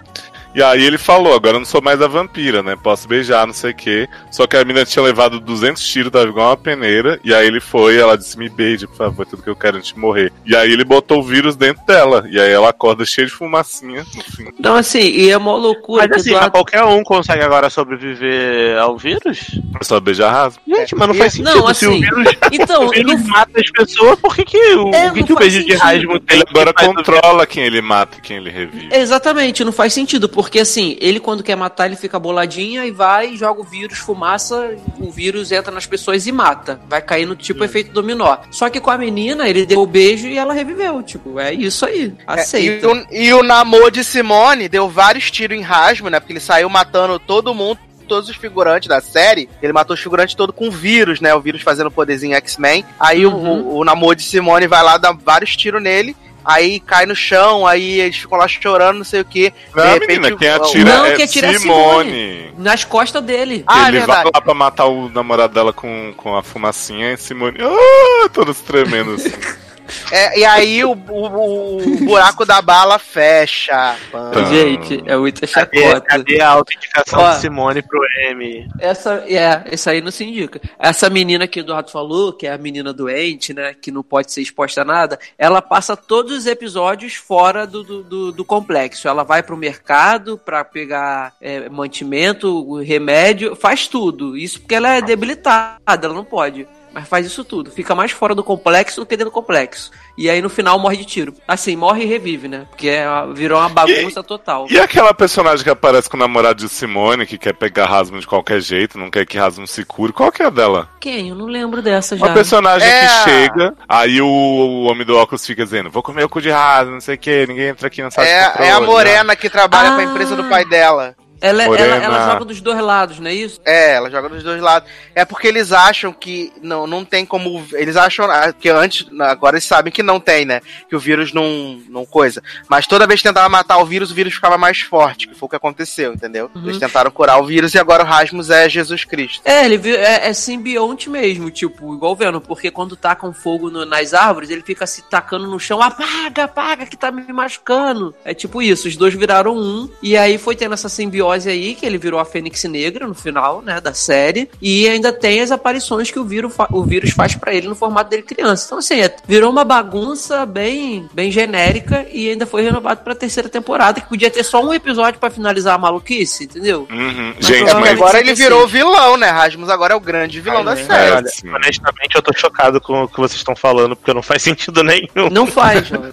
E aí ele falou, agora eu não sou mais a vampira, né? Posso beijar, não sei o quê. Só que a menina tinha levado 200 tiros, tava igual uma peneira. E aí ele foi, ela disse, me beije, por favor, tudo que eu quero antes de morrer. E aí ele botou o vírus dentro dela. E aí ela acorda cheia de fumacinha, no fim. Então, assim, e é uma loucura. Mas que assim, Eduardo- qualquer um consegue agora sobreviver ao vírus? É só beijar rasgo. Gente, mas não faz sentido. Não, Se o assim, vírus, Então, o vírus não- mata as pessoas, por que, que o, É, que, que o beijo de sentido. Rasmus tem? Ele agora controla quem ele mata e quem ele revive. Exatamente, não faz sentido, porque assim, ele quando quer matar, ele fica boladinha e vai, joga o vírus, fumaça, o vírus entra nas pessoas e mata. Vai cair no tipo efeito dominó. Só que com a menina, ele deu o beijo e ela reviveu. Tipo, é isso aí. É, Aceita. e, o, e o namoro de Simone deu vários tiros em Rasmus, né? Porque ele saiu matando todo mundo. Todos os figurantes da série, ele matou os figurantes todos com vírus, né? O vírus fazendo poderzinho X-Men. Aí o- Uhum. o, o namoro de Simone vai lá dar vários tiros nele. Aí cai no chão, aí eles ficam lá chorando, não sei o que. Não, menina, quem atira Não, é quem atira é Simone. Nas costas dele. Ah, é ele vai verdade. lá pra matar o namorado dela com, com a fumacinha e Simone. Ah, todos tremendo assim. É, e aí o, o- o buraco da bala fecha. Tá. Gente, é muita Cadê, chacota. cadê a autenticação Ó. de Simone pro M? Essa, é, essa aí não se indica. Essa menina que o Eduardo falou, que é a menina doente, né, que não pode ser exposta a nada, ela passa todos os episódios fora do, do, do- do complexo. Ela vai pro mercado pra pegar é, mantimento, remédio, faz tudo. Isso porque ela é debilitada, ela não pode. Mas faz isso tudo. Fica mais fora do complexo do que dentro do complexo. E aí no final morre de tiro. Assim, morre e revive, né? Porque é virou uma bagunça total. E aquela personagem que aparece com o namorado de Simone, que quer pegar Rasmus de qualquer jeito, não quer que Rasmus se cure. Qual que é a dela? Quem? Eu não lembro dessa já. Uma personagem É. que chega, aí o, o homem do óculos fica dizendo, vou comer o cu de Rasmus, não sei o que, ninguém entra aqui na sala de É, controle, é a né? morena que trabalha pra Ah. empresa do pai dela. Ela, ela, Morena. ela joga dos dois lados, não é isso? É, ela joga dos dois lados. É porque eles acham que não, não tem como. Eles acham ah, que antes. Agora eles sabem que não tem, né? Que o vírus não, não coisa. Mas toda vez que tentava matar o vírus, o vírus ficava mais forte, que foi o que aconteceu, entendeu? Uhum. Eles tentaram curar o vírus e agora o Rasmus é Jesus Cristo. É, ele é, é simbionte mesmo, tipo, igual o Venom, porque quando tacam fogo no- nas árvores, ele fica se tacando no chão, apaga, apaga, que tá me machucando. É tipo isso, os dois viraram um, e aí foi tendo essa simbiose simbiose aí, que ele virou a Fênix Negra no final, né, da série, e ainda tem as aparições que o vírus, o vírus faz pra ele no formato dele criança. Então, assim, é- virou uma bagunça bem, bem genérica e ainda foi renovado pra terceira temporada, que podia ter só um episódio pra finalizar a maluquice, entendeu? Uhum. Mas Gente, mas. agora ele sempre virou o assim. vilão, né? Rasmus agora é o grande vilão da É, série. olha, honestamente, eu tô chocado com o que vocês estão falando, porque não faz sentido nenhum. Não faz, mano.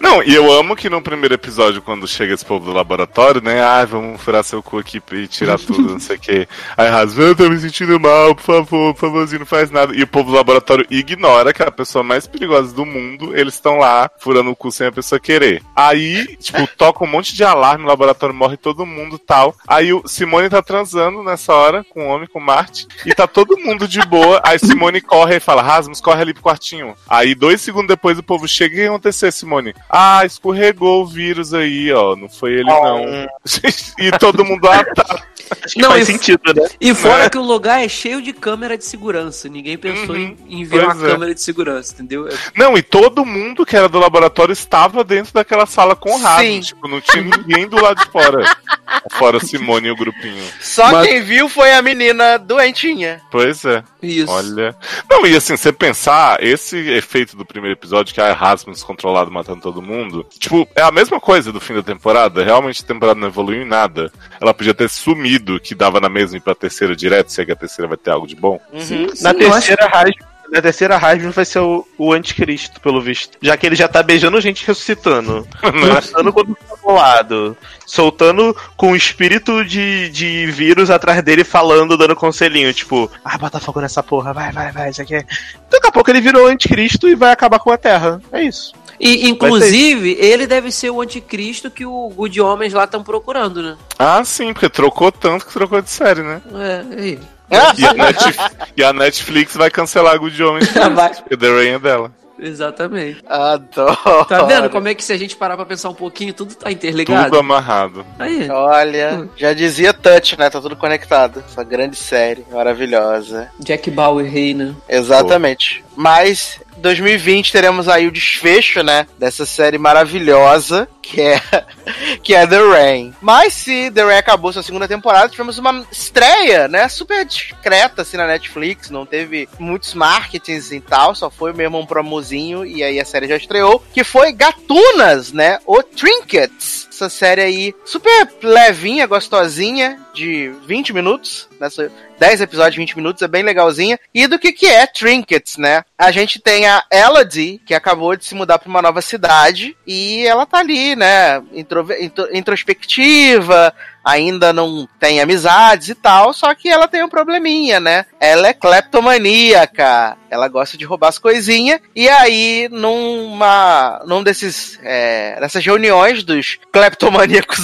Não, e eu amo que no primeiro episódio, quando chega esse povo do laboratório, né? Ah, vamos furar seu cu aqui e tirar tudo, não sei o quê. Aí Rasmus, eu tô me sentindo mal, por favor, por favorzinho, não faz nada. E o povo do laboratório ignora que é a pessoa mais perigosa do mundo, eles estão lá furando o cu sem a pessoa querer. Aí, tipo, toca um monte de alarme, o laboratório morre todo mundo tal. Aí o Simone tá transando nessa hora com o homem, com o Marte, e tá todo mundo de boa. Aí Simone corre e fala: Rasmus, corre ali pro quartinho. Aí dois segundos depois o povo chega e o que aconteceu, Simone? Ah, escorregou o vírus aí, ó. Não foi ele, não. e todo mundo, ah, tá. Acho que Não, faz e- sentido, né? E fora Né? que o lugar é cheio de câmera de segurança. Ninguém pensou Uhum. em, em ver uma é. câmera de segurança, entendeu? É- Não, e todo mundo que era do laboratório estava dentro daquela sala com o Sim. Rasmus. Tipo, não tinha ninguém do lado de fora. Fora Simone e o grupinho. Só Mas- quem viu foi a menina doentinha. Pois é. Isso. Olha. Não, e assim, você pensar, esse efeito do primeiro episódio, que é a Rasmus controlado matando todo mundo, tipo, é a mesma coisa do fim da temporada. Realmente a temporada não evoluiu em nada. Ela podia ter sumido, que dava na mesma ir pra terceira direto, se é que a terceira vai ter algo de bom. Uhum. Na Sim, eu acho terceira Rasmus, na terceira Rasmus vai ser o, o anticristo, pelo visto. Já que ele já tá beijando gente ressuscitando. Matando quando tá do lado. Soltando com o espírito de, de vírus atrás dele falando, dando conselhinho, tipo, ah, bota fogo nessa porra, vai, vai, vai, isso aqui é. Daqui a pouco ele virou o anticristo e vai acabar com a Terra. É isso. E, inclusive, ele deve ser o anticristo que o Good Homens lá estão procurando, né? Ah, sim, porque trocou tanto que trocou de série, né? É, aí. E a, Netf- e a Netflix vai cancelar Good Homens, porque The Rain é dela. Exatamente. Adoro. Tá vendo como é que se a gente parar pra pensar um pouquinho, tudo tá interligado? Tudo amarrado. Aí. Olha, já dizia Touch, né? Tá tudo conectado. Essa grande série maravilhosa. Jack Bauer rei, né? Exatamente. Mas 2020 teremos aí o desfecho, né? Dessa série maravilhosa que é que é The Rain. Mas se The Rain acabou sua segunda temporada, tivemos uma estreia, né? Super discreta assim na Netflix, não teve muitos marketings e tal, só foi mesmo um promozinho e aí a série já estreou, que foi Gatunas, né? O Trinkets. Essa série aí super levinha, gostosinha, de 20 minutos, nessa 10 episódios, 20 minutos, é bem legalzinha. E do que que é Trinkets, né? A gente tem a Elodie, que acabou de se mudar para uma nova cidade, e ela tá ali, né, introve- intro- introspectiva, ainda não tem amizades e tal, só que ela tem um probleminha, né? Ela é cleptomaníaca, ela gosta de roubar as coisinhas, e aí, numa, num desses, é, dessas reuniões dos cleptomaníacos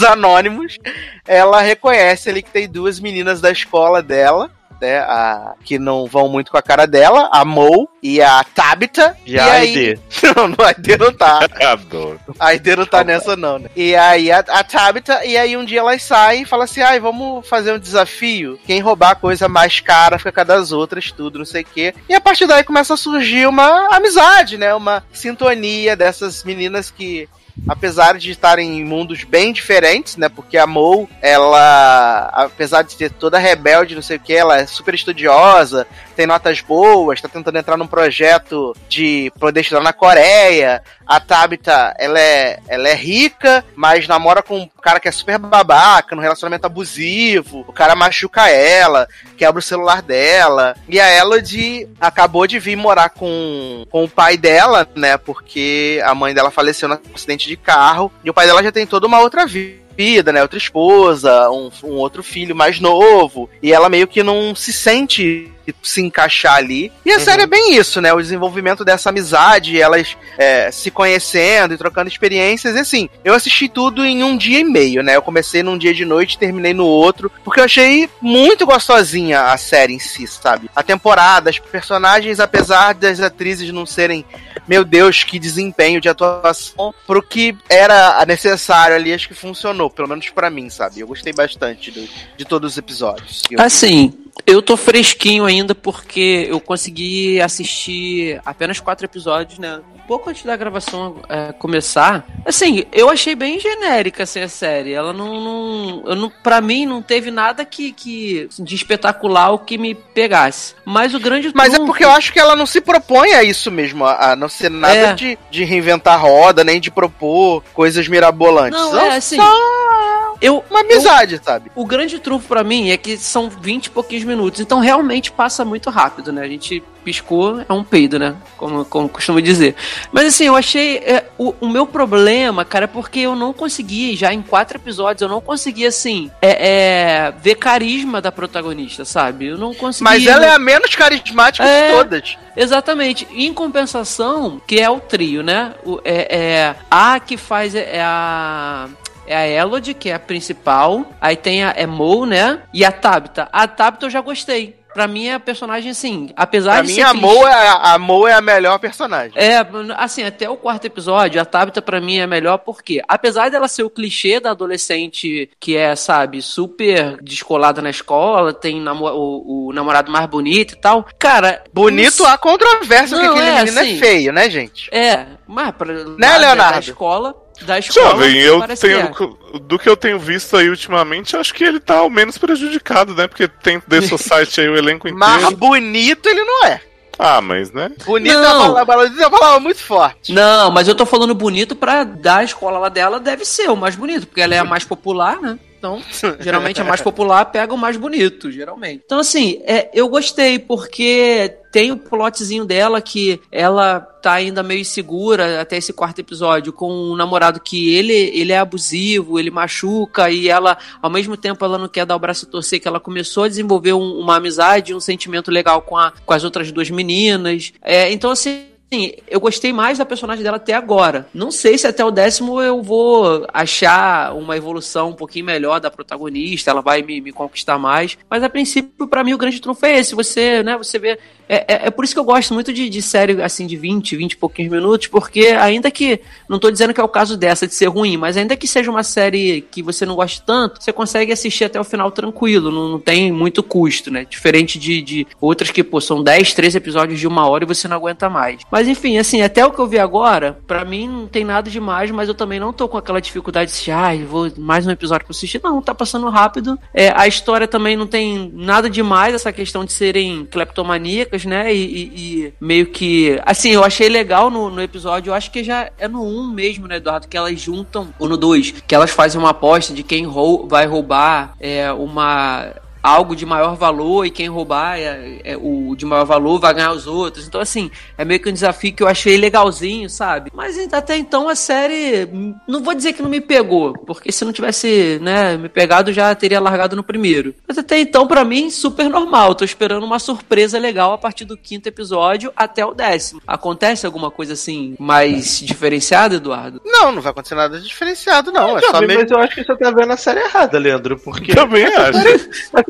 anônimos, ela reconhece ali que tem duas meninas da escola dela, né, a, que não vão muito com a cara dela, a Mo e a Tabitha. E e a aí. Não, não, a ID não tá. Adoro. A ID não tá nessa, não, né? E aí a, a Tabitha, e aí um dia elas saem e falam assim: ai, vamos fazer um desafio. Quem roubar a coisa mais cara fica com a das outras, tudo, não sei o quê. E a partir daí começa a surgir uma amizade, né? Uma sintonia dessas meninas que. Apesar de estarem em mundos bem diferentes, né? Porque a Mo, ela, apesar de ser toda rebelde, não sei o que, ela é super estudiosa, tem notas boas, tá tentando entrar num projeto de poder estudar na Coreia. A Tabitha, ela é, ela é rica, mas namora com um cara que é super babaca, num relacionamento abusivo. O cara machuca ela, quebra o celular dela. E a Elodie acabou de vir morar com, com o pai dela, né? Porque a mãe dela faleceu num acidente de carro. E o pai dela já tem toda uma outra vida vida, né? Outra esposa, um, um outro filho mais novo. E ela meio que não se sente se encaixar ali. E a série é bem isso, né? O desenvolvimento dessa amizade, elas é, se conhecendo e trocando experiências. E assim, eu assisti tudo em um dia e meio, né? Eu comecei num dia de noite, terminei no outro, porque eu achei muito gostosinha a série em si, sabe? A temporada, os personagens, apesar das atrizes não serem, meu Deus, que desempenho de atuação, pro que era necessário ali, acho que funcionou, pelo menos pra mim, sabe? Eu gostei bastante do- de todos os episódios. Assim, eu tô fresquinho ainda porque eu consegui assistir apenas quatro episódios, né? pouco antes da gravação é, começar. Assim, eu achei bem genérica assim, a série. Ela não. não, eu não pra mim, não teve nada que, que de espetacular o que me pegasse. Mas o grande Mas é porque eu acho que ela não se propõe a isso mesmo, a não ser nada É. de, de reinventar roda, nem de propor coisas mirabolantes. Não, São é assim. só Eu, uma amizade, sabe? O grande trunfo pra mim é que são 20 e pouquinhos minutos, então realmente passa muito rápido, né? A gente piscou, é um peido, né? Como, como costumo dizer. Mas assim, eu achei. é, o, o meu problema, cara, é porque eu não consegui, já em quatro episódios, eu não consegui, assim, é, é, ver carisma da protagonista, sabe? Eu não consegui. Mas ela é a menos carismática É. de todas. Exatamente. Em compensação, que é o trio, né? O, é, é- a que faz é, é a. É a Elodie, que é a principal. Aí tem a é Mo, né? E a Tabitha. A Tabitha eu já gostei. Pra mim é a personagem, assim, apesar Pra de mim, ser a Mo, é, a Mo é a melhor personagem. é, assim, até o quarto episódio, a Tabitha pra mim é melhor porque, apesar dela ser o clichê da adolescente que é, sabe, super descolada na escola, tem namo- o, o namorado mais bonito e tal, cara... Bonito há controvérsia que Não, aquele é, menino assim. é feio, né, gente? É, mas pra, Né, Leonardo? Da escola, da escola Jovem, eu tenho. que é. Do que eu tenho visto aí ultimamente, acho que ele tá ao menos prejudicado, né? Porque tem The Society aí o elenco Mas inteiro. bonito ele não é. Ah, mas né? Bonito é Não. uma palavra, é uma palavra muito forte. Não, mas eu tô falando bonito pra da escola lá dela deve ser o mais bonito, porque ela é a mais popular, né? Então, geralmente a mais popular pega o mais bonito, geralmente. Então, assim, é, eu gostei, porque tem o plotzinho dela que ela tá ainda meio insegura até esse quarto episódio com um namorado que ele, ele é abusivo, ele machuca e ela, ao mesmo tempo, ela não quer dar o braço a torcer, que ela começou a desenvolver um- uma amizade, um sentimento legal com, a, com as outras duas meninas. É, então, assim, Sim, eu gostei mais da personagem dela até agora. Não sei se até o décimo eu vou achar uma evolução um pouquinho melhor da protagonista, ela vai me, me conquistar mais. Mas a princípio, pra mim, o grande trunfo é esse. Você, né, você vê. É, é, é por isso que eu gosto muito de, de série assim de 20, 20 e pouquinhos minutos, porque ainda que. Não tô dizendo que é o caso dessa de ser ruim, mas ainda que seja uma série que você não goste tanto, você consegue assistir até o final tranquilo, não, não tem muito custo, né? Diferente de, de outras que, pô, são 10, 13 episódios de uma hora e você não aguenta mais. Mas enfim, assim, até o que eu vi agora, pra mim não tem nada demais, mas eu também não tô com aquela dificuldade de assistir, ai, vou mais um episódio pra assistir. Não, tá passando rápido. É, a história também não tem nada demais, essa questão de serem cleptomaníacas, né? E, e- e meio que. Assim, eu achei legal no, no episódio, eu acho que já é no 1 mesmo, né, Eduardo? Que elas juntam, ou no 2, que elas fazem uma aposta de quem rou vai roubar é, uma algo de maior valor e quem roubar é, é o de maior valor vai ganhar os outros. Então, assim, é meio que um desafio que eu achei legalzinho, sabe? Mas até então a série, não vou dizer que não me pegou, porque se não tivesse, né, me pegado já teria largado no primeiro. Mas até então, pra mim, super normal. Tô esperando uma surpresa legal a partir do quinto episódio até o décimo. Acontece alguma coisa assim mais diferenciada, Eduardo? Não, não vai acontecer nada de diferenciado, não. É só Jovem, mesmo. mas eu acho que você tá vendo a série errada, Leandro, porque Também acho.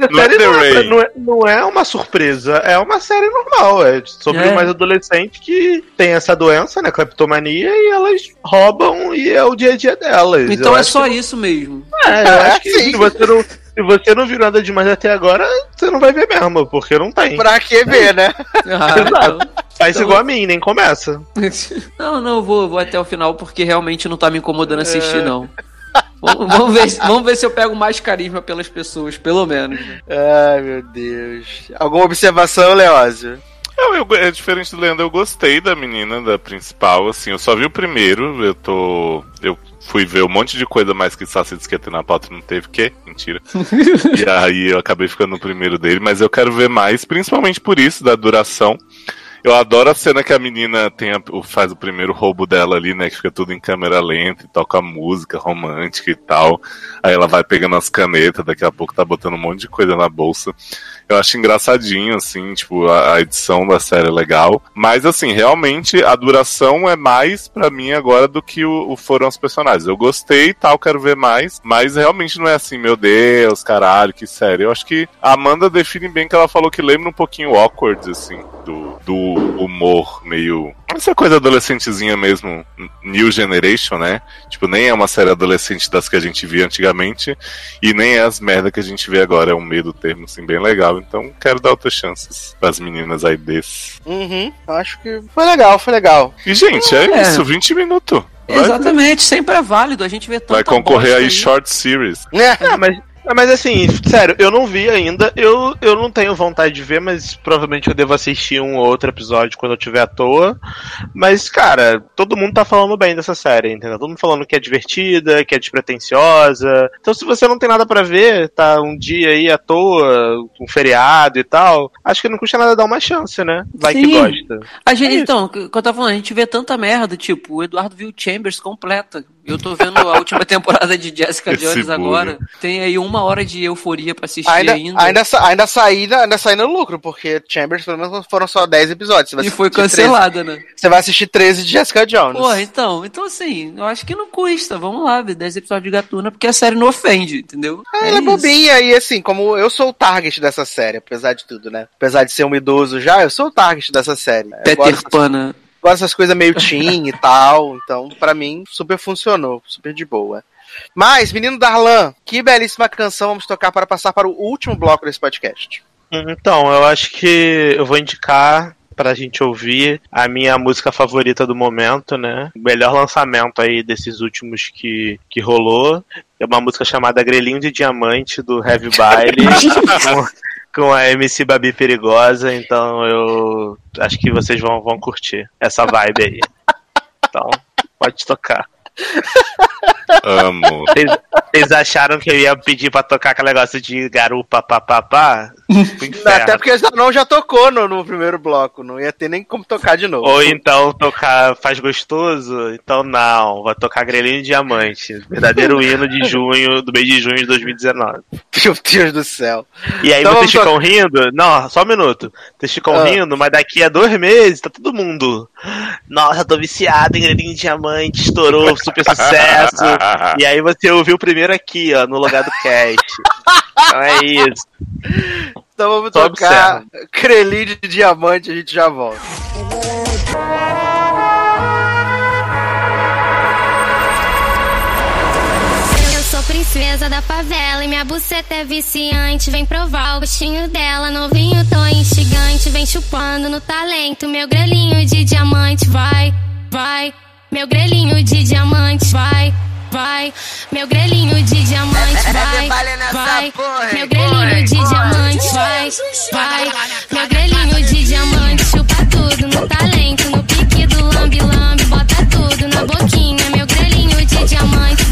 É série não, é, não, é, não é uma surpresa, é uma série normal, é sobre É. umas adolescentes que tem essa doença, né, cleptomania, e elas roubam e é o dia a dia delas. Então Eu é só que- isso mesmo. É, eu acho que sim. se você, não, se você não viu nada demais até agora, você não vai ver mesmo, porque não tem. Pra que ver, né? Ah, Exato. Faz então- igual a mim, nem começa. Não, não, eu vou, vou até o final porque realmente não tá me incomodando assistir, É. não. Vamos, vamos ver, se- vamos ver se eu pego mais carisma pelas pessoas, pelo menos. né? Ai, meu Deus. Alguma observação, Leózio? Eu, eu, é diferente do Leandro, eu gostei da menina, da principal, assim, eu só vi o primeiro, eu tô. Eu fui ver um monte de coisa mais que Sassi disse que ia ter na pauta e não teve, que? Mentira. e aí eu acabei ficando no primeiro dele, mas eu quero ver mais, principalmente por isso, da duração. Eu adoro a cena que a menina tem a- faz o primeiro roubo dela ali, né? Que fica tudo em câmera lenta e toca música romântica e tal. Aí ela vai pegando as canetas, daqui a pouco tá botando um monte de coisa na bolsa. Eu acho engraçadinho, assim, tipo, a, a edição da série é legal. Mas, assim, realmente a duração é mais pra mim agora do que o, o foram os personagens. Eu gostei e tal, quero ver mais. Mas realmente não é assim, meu Deus, caralho, que série. Eu acho que a Amanda define bem que ela falou que lembra um pouquinho awkward, assim, do, do humor meio. Essa coisa adolescentezinha mesmo, New Generation, né? Tipo, nem é uma série adolescente das que a gente via antigamente, e nem é as merda que a gente vê agora. É um meio do termo, assim, bem legal. Então quero dar outras chances pras meninas aí desse. Uhum, acho que foi legal, foi legal. E, gente, é, É. isso, 20 minutos. Vai- Exatamente, sempre é válido. A gente vê tanta Vai concorrer bosta aí short series. É, Ah, mas, mas assim, sério, eu não vi ainda. Eu, eu não tenho vontade de ver, mas provavelmente eu devo assistir um ou outro episódio quando eu tiver à toa. Mas, cara, todo mundo tá falando bem dessa série, entendeu? Todo mundo falando que é divertida, que é despretensiosa. Então, se você não tem nada pra ver, tá um dia aí à toa, um feriado e tal, acho que não custa nada dar uma chance, né? Vai que Sim. gosta. A gente, É então, que eu tava falando, a gente vê tanta merda, tipo, o Eduardo viu Chambers completa. Eu tô vendo a última temporada de Jessica Esse Jones burro. agora. Tem aí uma hora de euforia pra assistir ainda, ainda. ainda, sa- ainda, saí, na- ainda saí no lucro, porque Chambers pelo menos foram só 10 episódios. E foi assistir 13 cancelada, né? Você vai assistir 13 de Jessica Jones. Porra, então, então assim, eu acho que não custa. Vamos lá, ver 10 episódios de Gatuna, porque a série não ofende, entendeu? Ah, ela é isso. bobinha e assim, como eu sou o target dessa série, apesar de tudo, né? Apesar de ser um idoso já, eu sou o target dessa série. Peter gosto, Pan, né? gosto dessas coisas meio teen e tal, então pra mim super funcionou, super de boa. Mas, menino Darlan, que belíssima canção vamos tocar para passar para o último bloco desse podcast. Então, eu acho que eu vou indicar pra gente ouvir a minha música favorita do momento, né? O melhor lançamento aí desses últimos que, que rolou. É uma música chamada Grelhinho de Diamante, do Heavy Baile, com, com a MC Babi Perigosa. Então eu acho que vocês vão, vão curtir essa vibe aí. Então, pode tocar. Amo. Vocês- acharam que eu ia pedir pra tocar aquele negócio de garupa papapá? Até porque já não já tocou no, no primeiro bloco, não ia ter nem como tocar de novo. Ou então tocar Faz Gostoso? Então não, vai tocar Grelhinho de Diamante. Verdadeiro hino de junho, do mês de junho de 2019. Meu Deus do céu. E aí Então vocês ficam rindo? Não, só um minuto. Vocês ficam Ah. rindo, mas daqui a dois meses tá todo mundo. Nossa, tô viciado em Grelhinho de Diamante, estourou, super sucesso. E aí você ouviu primeiro aqui, ó, no Logado Cast. Então é isso. Então vamos Só tocar Crelinho de Diamante, a gente já volta. Eu sou princesa da favela e minha buceta é viciante. Vem provar o gostinho dela, novinho tão instigante. Vem chupando no talento, meu grelhinho de diamante. Vai, vai, meu grelhinho de diamante. Vai, vai, meu grelhinho de diamante. Vai, vai, meu grelhinho de diamante. Vai, vai, meu grelhinho de diamante. Chupa tudo no talento, no pique do lambe-lambe. Bota tudo na boquinha, meu grelhinho de diamante.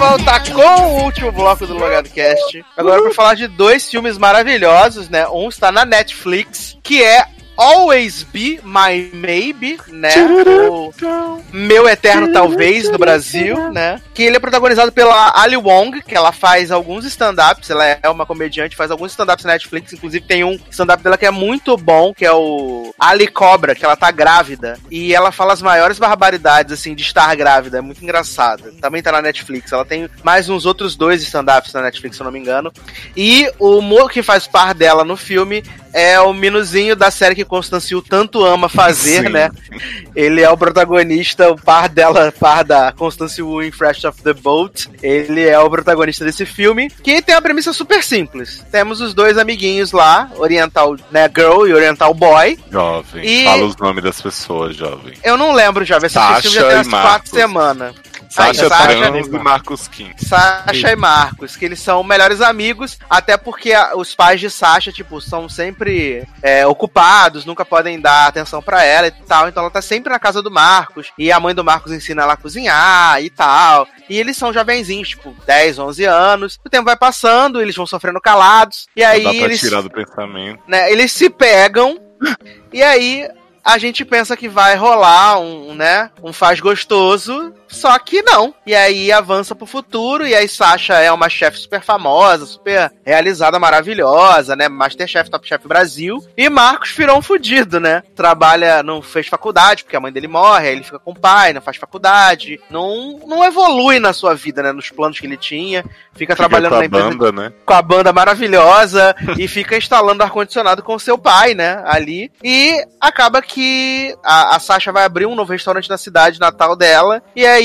Estamos de da volta favela. com o último bloco do Logado Cast. Agora para falar de dois filmes maravilhosos, né? Um está na Netflix, que é Always Be My Maybe, né? O Meu Eterno Talvez no Brasil, né? Que ele é protagonizado pela Ali Wong, que ela faz alguns stand-ups, ela é uma comediante, faz alguns stand-ups na Netflix, inclusive tem um stand-up dela que é muito bom, que é o Ali Cobra, que ela tá grávida, e ela fala as maiores barbaridades, assim, de estar grávida, é muito engraçado. Também tá na Netflix, ela tem mais uns outros dois stand-ups na Netflix, se eu não me engano. E o Mo que faz par dela no filme é o Minuzinho da série que Constancil tanto ama fazer, Sim. né? Ele é o protagonista, o par dela, par da Constance Wu em Fresh Off the Boat. Ele é o protagonista desse filme, que tem uma premissa super simples. Temos os dois amiguinhos lá, Oriental né, Girl e Oriental Boy. Jovem. E- Fala os nomes das pessoas, jovem. Eu não lembro já, esse filme já tem umas quatro semanas. Sasha Sasha- e Marcos Kim. Sasha e Marcos, que eles são melhores amigos, até porque os pais de Sasha, tipo, são sempre é, ocupados, nunca podem dar atenção pra ela e tal, então ela tá sempre na casa do Marcos, e a mãe do Marcos ensina ela a cozinhar e tal, e eles são jovenzinhos, tipo, 10, 11 anos, o tempo vai passando, eles vão sofrendo calados, e aí Não dá pra eles tirar do pensamento. né, eles se pegam. E aí a gente pensa que vai rolar um, né, um faz gostoso, Só que não. E aí avança pro futuro, e aí Sasha é uma chefe super famosa, super realizada, maravilhosa, né? Masterchef, Top Chef Brasil. E Marcos virou um fudido, né? Trabalha, não fez faculdade, porque a mãe dele morre, aí ele fica com o pai, não faz faculdade. Não, não evolui na sua vida, né? Nos planos que ele tinha. Fica trabalhando com na a empresa banda, né? com a banda maravilhosa e fica instalando ar-condicionado com seu pai, né? Ali. E acaba que a, a Sasha vai abrir um novo restaurante na cidade natal dela. E aí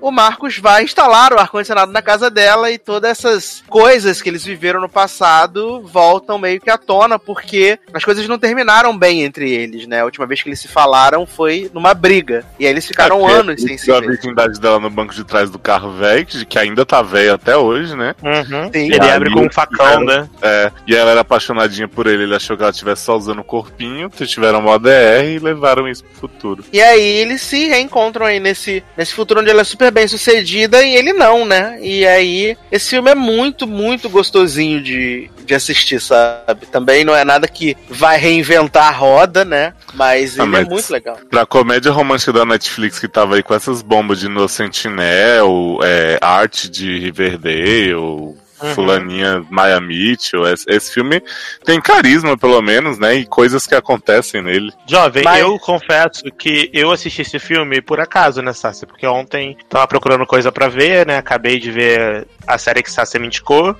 o Marcos vai instalar o ar-condicionado na casa dela e todas essas coisas que eles viveram no passado voltam meio que à tona, porque as coisas não terminaram bem entre eles, né? A última vez que eles se falaram foi numa briga. E aí eles ficaram É, anos sem se viu a ver. virgindade dela no banco de trás do carro velho, que ainda tá velho até hoje, né? Uhum. Ele abre aí com um facão, né? É, e ela era apaixonadinha por ele, ele achou que ela estivesse só usando o corpinho, tiveram uma DR e levaram isso pro futuro. E aí eles se reencontram aí nesse, nesse futuro onde ela é super bem sucedida e ele não, né? E aí esse filme é muito, muito gostosinho de, de assistir, sabe? Também não é nada que vai reinventar a roda, né? Mas Ah, ele é mas- muito legal. Pra comédia romântica da Netflix que tava aí com essas bombas de No Sentinel, é, Arte de Riverdale, Fulaninha Maya Mitchell, esse, esse filme tem carisma, pelo menos, né? E coisas que acontecem nele. Jovem, Mas- eu confesso que eu assisti esse filme por acaso, né, Sassi? Porque ontem tava procurando coisa pra ver, né? Acabei de ver a série que Sassi me indicou.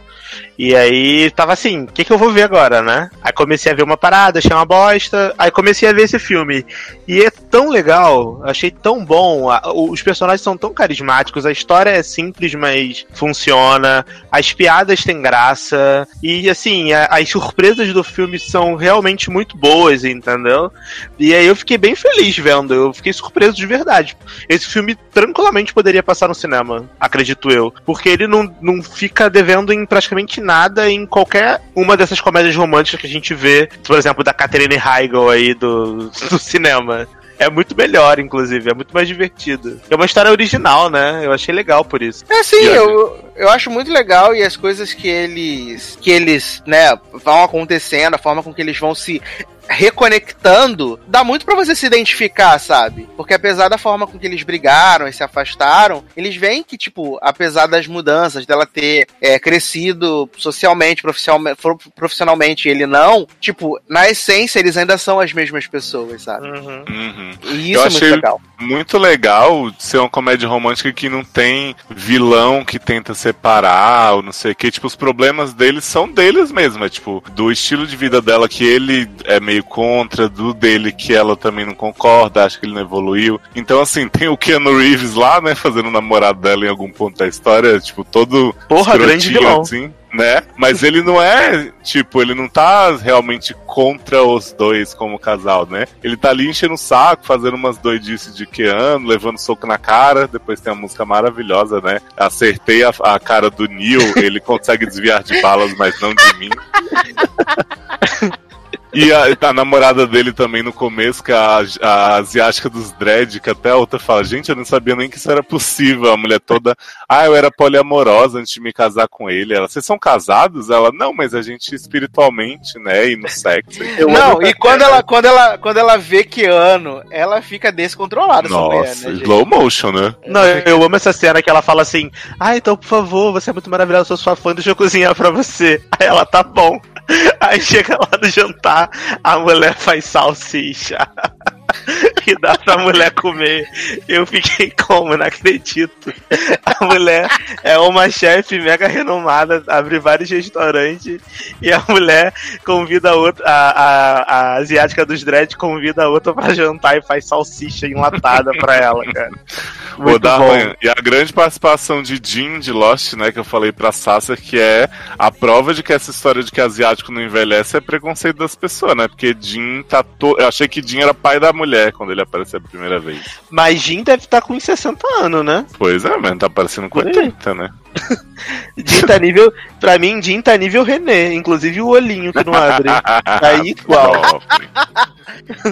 E aí tava assim, o que, que eu vou ver agora, né? Aí comecei a ver uma parada, achei uma bosta. Aí comecei a ver esse filme. E é tão legal, achei tão bom. Os personagens são tão carismáticos, a história é simples, mas funciona. As piadas têm graça. E assim, as surpresas do filme são realmente muito boas, entendeu? E aí eu fiquei bem feliz vendo. Eu fiquei surpreso de verdade. Esse filme tranquilamente poderia passar no cinema, acredito eu. Porque ele não, não fica devendo em praticamente nada em qualquer uma dessas comédias românticas que a gente vê, por exemplo, da Catherine Heigl aí do, do cinema. É muito melhor, inclusive, é muito mais divertido. É uma história original, né? Eu achei legal por isso. É a- eu, eu acho muito legal e as coisas que eles que eles, né, vão acontecendo, a forma com que eles vão se reconectando, dá muito pra você se identificar, sabe? Porque apesar da forma com que eles brigaram e se afastaram, eles veem que, tipo, apesar das mudanças, dela ter é, crescido socialmente, profissionalmente, ele não, tipo, na essência, eles ainda são as mesmas pessoas, sabe? Uhum. Uhum. E Eu isso é achei muito legal. muito legal ser uma comédia romântica que não tem vilão que tenta separar ou não sei o que. Tipo, os problemas deles são deles mesmo. É tipo, do estilo de vida dela que ele é meio contra, do dele que ela também não concorda, acha que ele não evoluiu. Então, assim, tem o Keanu Reeves lá, né, fazendo o namorado dela em algum ponto da história, tipo, todo Porra, grande vilão. assim né? Mas ele não é, tipo, ele não tá realmente contra os dois como casal, né? Ele tá ali enchendo o saco, fazendo umas doidices de Keanu, levando soco na cara, depois tem a música maravilhosa, né? Acertei a, a cara do Neil, ele consegue desviar de balas, mas não de mim. E a, a namorada dele também no começo, que é a, a asiática dos dread, que até a outra fala, gente, eu não sabia nem que isso era possível. A mulher toda, ah, eu era poliamorosa antes de me casar com ele. Ela, vocês são casados? Ela, não, mas a gente espiritualmente, né, e no sexo. Não, e quando ela, quando, ela, quando ela vê Keanu, ela fica descontrolada, essa mulher, Nossa, né, slow motion, né? Não, eu, eu amo essa cena que ela fala assim: Ah, então por favor, você é muito maravilhosa, sou sua fã, deixa eu cozinhar pra você. Aí ela tá bom. Aí chega lá no jantar, a mulher faz salsicha. E dá pra mulher comer. Eu fiquei como? Não acredito. A mulher é uma chefe mega renomada, abre vários restaurantes. E a mulher convida a outra, a, a, a asiática dos dread convida a outra pra jantar e faz salsicha enlatada pra ela, cara. Vou Muito dar bom. ranho. E a grande participação de Jim de Lost, né, que eu falei pra Sasha, que é a prova de que essa história de que asiático não envelhece é preconceito das pessoas, né? Porque Jim tá. To... Eu achei que Jim era pai da mulher quando ele apareceu a primeira vez. Mas Jim deve estar com uns 60 anos, né? Pois é, mas tá parecendo com Por aí. 80, né? Jim tá nível, Pra mim, Jin tá nível René, inclusive o olhinho que não abre. Tá igual.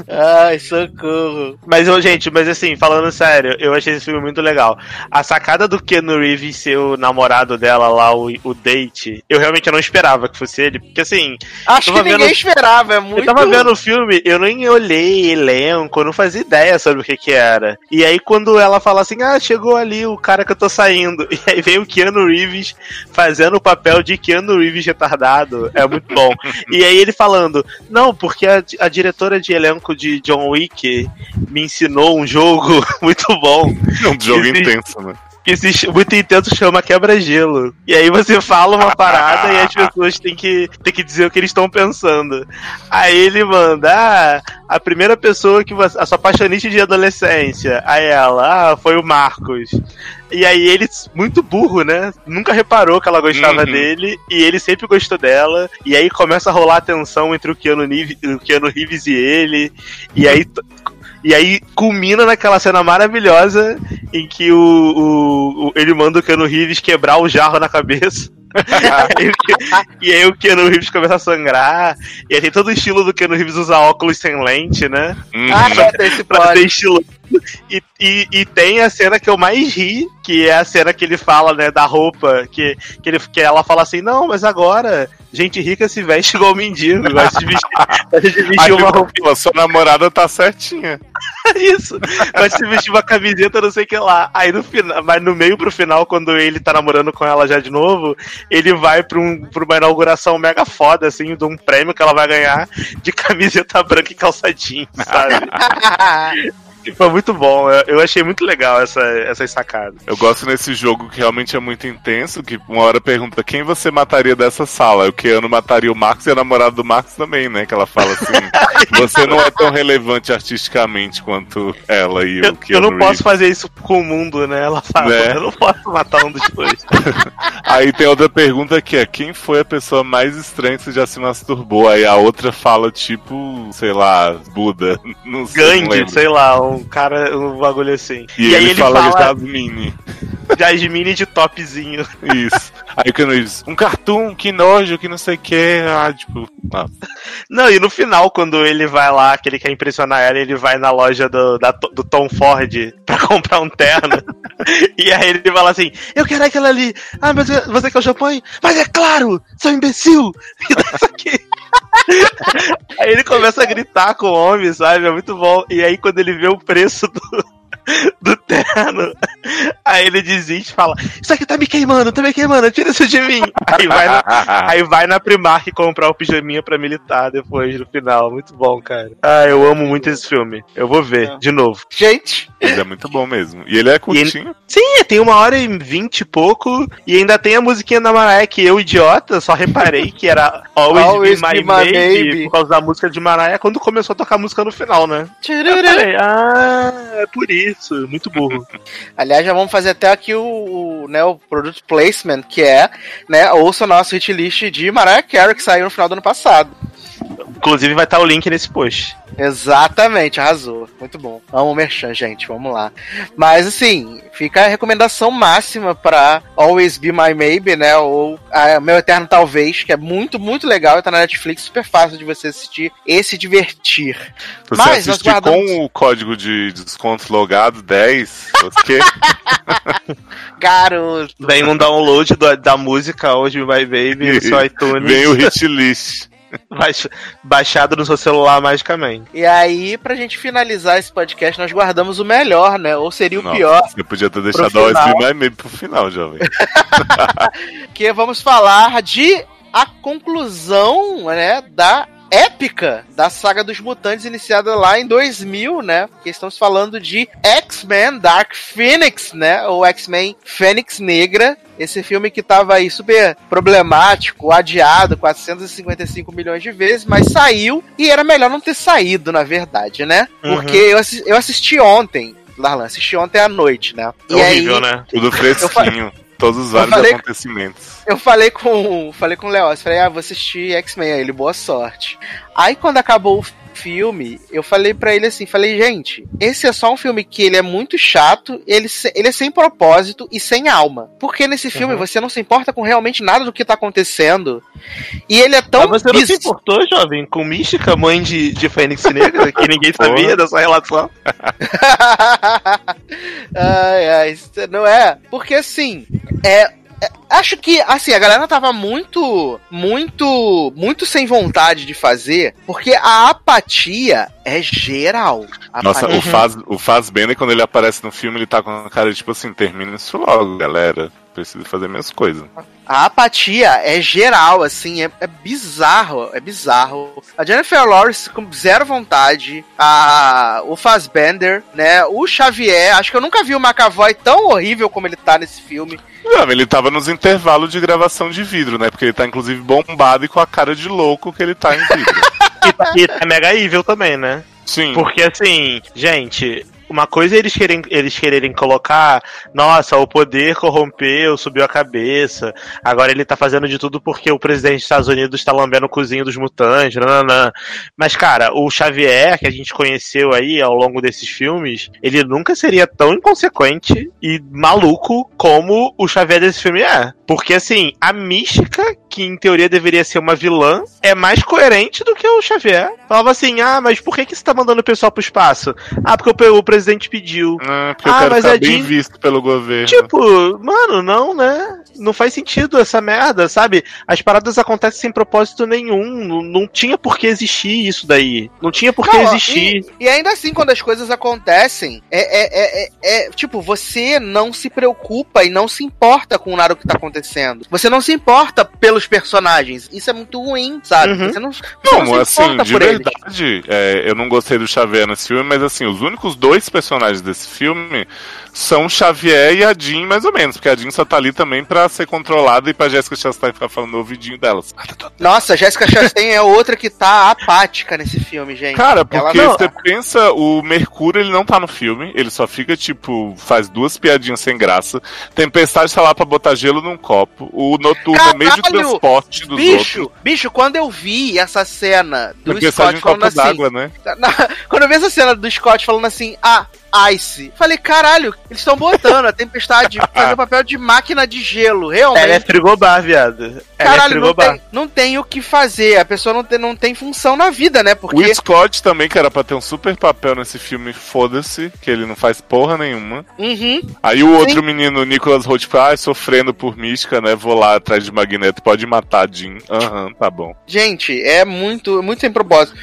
Ai, socorro. Mas, ô, gente, mas assim, falando sério, eu achei esse filme muito legal. A sacada do Keanu Reeves ser o namorado dela lá, o, o date, eu realmente não esperava que fosse ele, porque assim, Acho que Tava ninguém vendo- esperava, é muito. eu tava vendo o filme, eu nem olhei elenco, eu não fazia ideia sobre o que que era. E aí quando ela fala assim, ah, chegou ali o cara que eu tô saindo, e aí vem o Keanu Reeves fazendo o papel de Keanu Reeves retardado, é muito bom. e aí ele falando, não, porque a, a diretora de elenco de John Wick me ensinou um jogo muito bom, É um jogo Existe- intenso, né? Que se muito intenso chama quebra-gelo. E aí você fala uma parada e as pessoas têm que, têm que dizer o que eles estão pensando. Aí ele manda, ah, a primeira pessoa que você. A sua paixonite de adolescência. Aí ela, ah, foi o Marcos. E aí ele, muito burro, né? Nunca reparou que ela gostava Uhum. dele e ele sempre gostou dela. E aí começa a rolar a tensão entre o Keanu, Nive- o Keanu Reeves e ele. E aí. E aí culmina naquela cena maravilhosa em que o, o- o- ele manda o Keanu Reeves quebrar o jarro na cabeça. E aí o Keanu Reeves começa a sangrar. E aí tem todo o estilo do Keanu Reeves usar óculos sem lente, né? Uhum. Ah, já tem esse Pra ser. E, e, e tem a cena que eu mais ri, que é a cena que ele fala, né, da roupa, que, que, ele, que ela fala assim, não, mas agora gente rica se veste igual mendigo, gosta de vestir, gosta de vestir Aí uma roupa sua namorada tá certinha. isso. Gosta de vestir uma camiseta, não sei o que lá. Aí no final, mas no meio pro final, quando ele tá namorando com ela já de novo, ele vai pra, um, pra uma inauguração mega foda, assim, de um prêmio que ela vai ganhar de camiseta branca e calça jeans, sabe? Foi muito bom. Eu, eu achei muito legal essa, essas sacadas. Eu gosto nesse jogo que realmente é muito intenso, que uma hora pergunta quem você mataria dessa sala. O Keanu mataria o Marcos e a namorada do Marcos também, né? Que ela fala assim, você não é tão relevante artisticamente quanto ela e Eu, o Keanu eu não posso Reeves. fazer isso com o mundo, né? Ela fala, Né? eu não posso matar um dos dois. Aí tem outra pergunta que é, quem foi a pessoa mais estranha que você já se masturbou? Aí a outra fala, tipo, sei lá, Buda. Não sei, Gandhi, sei lá, um cara, um bagulho assim. E, ele, fala, Jasmine. Jasmine de topzinho. Isso. Aí o Reeves, um cartoon, que nojo, que não sei o que. Ah, tipo, ah, Não, e no final, quando ele vai lá, que ele quer impressionar ela, ele vai na loja do, da- do Tom Ford pra comprar um terno. e aí ele fala assim: Eu quero aquela ali. Ah, mas você quer o champanhe? Mas é claro, seu imbecil! E dá isso aqui. aí ele começa a gritar com o homem, sabe? É muito bom. E aí, quando ele vê o preço do. Do terno, aí ele desiste e fala: Isso aqui tá me queimando, tá me queimando, tira isso de mim. Aí vai na, Aí vai na Primark comprar o pijaminha pra militar depois no final. Muito bom, cara. Ah, eu amo muito esse filme. Eu vou ver de novo. Gente, mas é muito bom mesmo. E ele é curtinho. Sim, tem uma hora e vinte e pouco. E ainda tem a musiquinha da Mariah que eu, idiota, só reparei que era Always, Always Be My, Be My Baby, Baby. por causa da música de Mariah quando começou a tocar a música no final, né? Eu falei, ah, é por isso. Muito burro. aliás, já vamos fazer até aqui o, o, né, o product placement, que é, né, ouça o nosso hit list de Mariah Carey, que saiu no final do ano passado. Inclusive vai estar o link nesse post. Exatamente, arrasou. Muito bom. Amo o Merchan, gente. Vamos lá. Mas assim, fica a recomendação máxima pra Always Be My Maybe, né? Ou Meu Eterno Talvez, que é muito, muito legal. e Tá na Netflix, super fácil de você assistir e se divertir. Você Mas nós guardamos- com o código de desconto logado 10, você Garoto. Vem um download do- da música hoje My Baby no seu iTunes. vem o hit list. Baix- baixado no seu celular magicamente. E aí, pra gente finalizar esse podcast, nós guardamos o melhor, né? Ou seria o Nossa, pior. Você podia ter deixado o mais meio pro final, jovem. que vamos falar de a conclusão, né, da épica da saga dos mutantes iniciada lá em 2000, né? Que estamos falando de X-Men Dark Phoenix, né? Ou X-Men Fênix Negra. Esse filme que tava aí super problemático, adiado 455 milhões de vezes, mas saiu e era melhor não ter saído, na verdade, né? Uhum. Porque eu, assi- eu assisti ontem, Darlan, assisti ontem à noite, né? É horrível, né? Tudo fresquinho. Todos os vários falei- acontecimentos. Eu falei com falei com o Léo, falei, ah, vou assistir X-Men, aí ele, boa sorte. Aí quando acabou o filme, eu falei pra ele assim, falei, gente, esse é só um filme que ele é muito chato, ele, ele é sem propósito e sem alma. Porque nesse filme você não se importa com realmente nada do que tá acontecendo. E ele é tão Mas você não se importou, jovem, com Mística, mãe de, de Fênix Negra, que ninguém sabia dessa relação? ai, ai, isso não é. Porque assim, é. Acho que, assim, a galera tava muito, muito, muito sem vontade de fazer, porque a apatia é geral. A Nossa, apatia- o, Faz, o Fazbender, quando ele aparece no filme, ele tá com a cara tipo assim, termina isso logo, galera. Preciso fazer minhas coisas. A apatia é geral, assim, é, é bizarro, é bizarro. A Jennifer Lawrence com zero vontade, a, o Fassbender, né, o Xavier, acho que eu nunca vi o McAvoy tão horrível como ele tá nesse filme. Não, ele tava nos intervalos de gravação de vidro, né? Porque ele tá inclusive bombado e com a cara de louco que ele tá em vidro. E tá, e tá mega evil também, né? Sim. Porque assim, gente, uma coisa é eles querem, eles quererem colocar, nossa, o poder corrompeu, subiu a cabeça, agora ele tá fazendo de tudo porque o presidente dos Estados Unidos tá lambendo o cozinho dos mutantes, nananã. Mas, cara, o Xavier, que a gente conheceu aí ao longo desses filmes, ele nunca seria tão inconsequente e maluco como o Xavier desse filme é. Porque, assim, a mística, que em teoria deveria ser uma vilã, é mais coerente do que o Xavier. Falava assim, ah, mas por que, que você tá mandando o pessoal pro espaço? Ah, porque o, o presidente pediu. Ah, porque eu Ah, quero mas estar é bem de- visto pelo governo. Tipo, mano, não, né? Não faz sentido essa merda, sabe? As paradas acontecem sem propósito nenhum. Não, não tinha por que existir isso daí. Não tinha por que Não, existir. E, e ainda assim, quando as coisas acontecem, é, é, é, é- é, tipo, você não se preocupa e não se importa com nada que tá acontecendo. Você não se importa pelos personagens. Isso é muito ruim, sabe? Uhum. Você não, você Não, não se assim, importa de por eles. verdade, é, eu não gostei do Xavier nesse filme, mas assim, os únicos dois personagens desse filme são Xavier e a Jean, mais ou menos, porque a Jean só tá ali também pra ser controlada e pra Jessica Chastain ficar falando no ouvidinho delas. Nossa, a Jessica Chastain é outra que tá apática nesse filme, gente. Cara, porque não- você pensa, o Mercúrio ele não tá no filme, ele só fica tipo, faz duas piadinhas sem graça. Tempestade tá lá pra botar gelo num copo. O Noturno é meio de Caralho! transporte dos Bicho, outros. bicho, quando eu vi essa cena do em Scott falando assim, d'água, né? Na- quando eu vi essa cena do Scott falando assim, ah, Ice. Falei, caralho, eles estão botando a tempestade fazer o papel de máquina de gelo, realmente. Ela é frigobar, viado. Ela é Caralho, não frigobar. tem, não tem o que fazer. A pessoa não tem, não tem função na vida, né? O Porque. Scott também, que era pra ter um super papel nesse filme, foda-se, que ele não faz porra nenhuma. Uhum. Aí o outro menino, o Nicholas Holt, ah, sofrendo por mística, né? Vou lá atrás de Magneto, pode matar Jean. Aham, tá bom. Gente, é muito, muito sem propósito.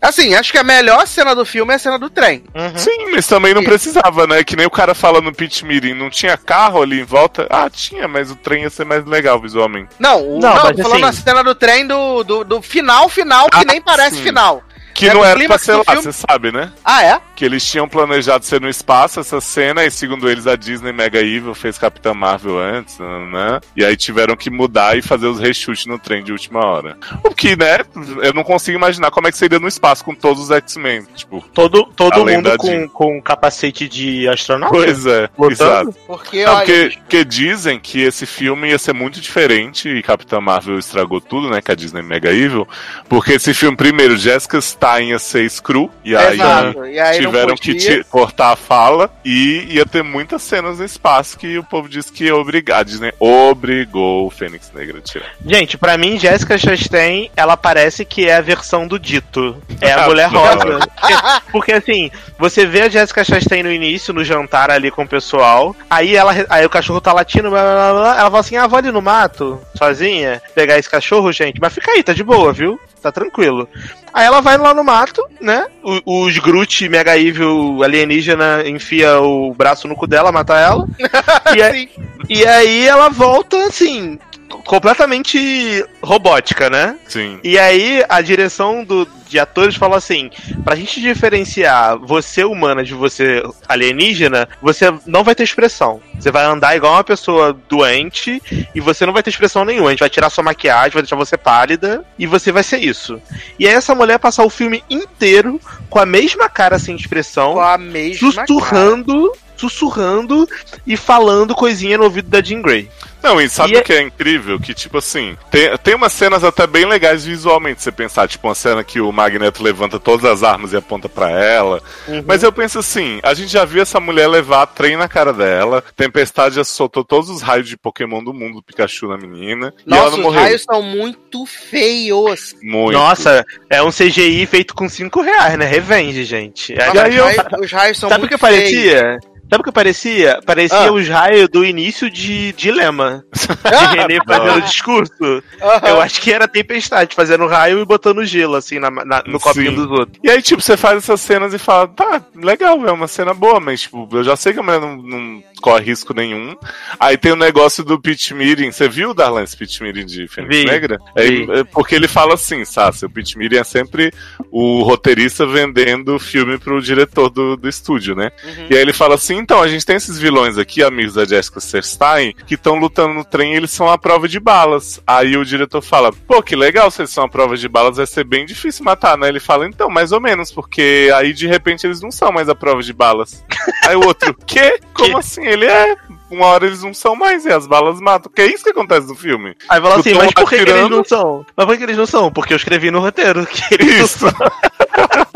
Assim, acho que a melhor cena do filme é a cena do trem. Uhum. Sim, mas também não precisava, né? Que nem o cara fala no pitch meeting, não tinha carro ali em volta? Ah, tinha, mas o trem ia ser mais legal visualmente. Não, o, Não, não, falando assim- a cena do trem do, do, do final, final, que Ah, nem parece sim. final. Que É, não era pra ser lá, filme- você sabe, né? Ah, é? Que eles tinham planejado ser no espaço essa cena, e segundo eles a Disney Mega Evil fez Capitã Marvel antes, né? E aí tiveram que mudar e fazer os reshoots no trem de última hora. O que, né? Eu não consigo imaginar como é que seria no espaço com todos os X-Men. Tipo, Todo, todo mundo com, com capacete de astronauta. pois é, Lutando? exato. Porque, Não, olha. porque, porque dizem que esse filme ia ser muito diferente e Capitã Marvel estragou tudo, né? Que a Disney Mega Evil. Porque esse filme, primeiro, Jessica Stein ia ser screw, e aí Exato, e aí tiveram que cortar a fala e ia ter muitas cenas no espaço que o povo disse que ia obrigar. Disney obrigou o Fênix Negra a tirar. Gente, pra mim, Jessica Chastain, ela parece que é a versão do Dito. É a mulher rosa. Porque, porque, assim, você vê a Jessica Chastain no início, no jantar ali com o pessoal, aí ela aí o cachorro tá latindo, blá, blá, blá, blá, ela fala assim, ah, vou ali no mato, sozinha, pegar esse cachorro, gente, mas fica aí, tá de boa, viu? Tá tranquilo. Aí ela vai lá no mato, né? O- Os Groot Mega Evil alienígena enfia o braço no cu dela, mata ela. e, aí, e aí ela volta, assim, completamente robótica, né? Sim. E aí a direção do, de atores falou assim: pra gente diferenciar você humana de você alienígena, você não vai ter expressão. Você vai andar igual uma pessoa doente e você não vai ter expressão nenhuma. A gente vai tirar sua maquiagem, vai deixar você pálida e você vai ser isso. E aí essa mulher passar o filme inteiro com a mesma cara sem expressão, Com a mesma. sussurrando. sussurrando e falando coisinha no ouvido da Jean Grey. Não, e sabe E o que é incrível? Que, tipo assim, tem, tem umas cenas até bem legais visualmente, você pensar, tipo, uma cena que o Magneto levanta todas as armas e aponta pra ela. Uhum. Mas eu penso assim, a gente já viu essa mulher levar trem na cara dela, Tempestade já soltou todos os raios de Pokémon do mundo do Pikachu na menina, e ela Nossa, não os morreu. raios são muito feios. Muito. Nossa, é um CGI feito com 5 reais, né? Revenge, gente. Nossa, aí os, eu- raios, os raios são Sabe o muito que parecia? Sabe o que parecia? Parecia Ah. os raios do início de Dilema. De René fazendo discurso. Aham. Eu acho que era Tempestade, fazendo raio e botando gelo, assim, na, na- no copinho Sim. dos outros. E aí, tipo, você faz essas cenas e fala, tá, legal, é uma cena boa, mas, tipo, eu já sei que a mulher não, não corre risco nenhum. Aí tem o negócio do pitch meeting. Você viu, Darlan, esse pitch meeting de Fênix Vi, Negra? É, é porque ele fala assim, Sassi, o pitch meeting é sempre o roteirista vendendo o filme pro diretor do, do estúdio, né? Uhum. E aí ele fala assim, então, a gente tem esses vilões aqui, amigos da Jessica Chastain, que estão lutando no trem eles são a prova de balas. Aí o diretor fala, pô, que legal, se eles são a prova de balas, vai ser bem difícil matar, né? Ele fala, então, mais ou menos, porque aí de repente eles não são mais a prova de balas. aí o outro, quê? Como assim? Ele é. Uma hora eles não são mais e as balas matam. Que é isso que acontece no filme. Aí fala assim, mas por que, que eles não são? Mas por que eles não são? Porque eu escrevi no roteiro que eles não Isso. são.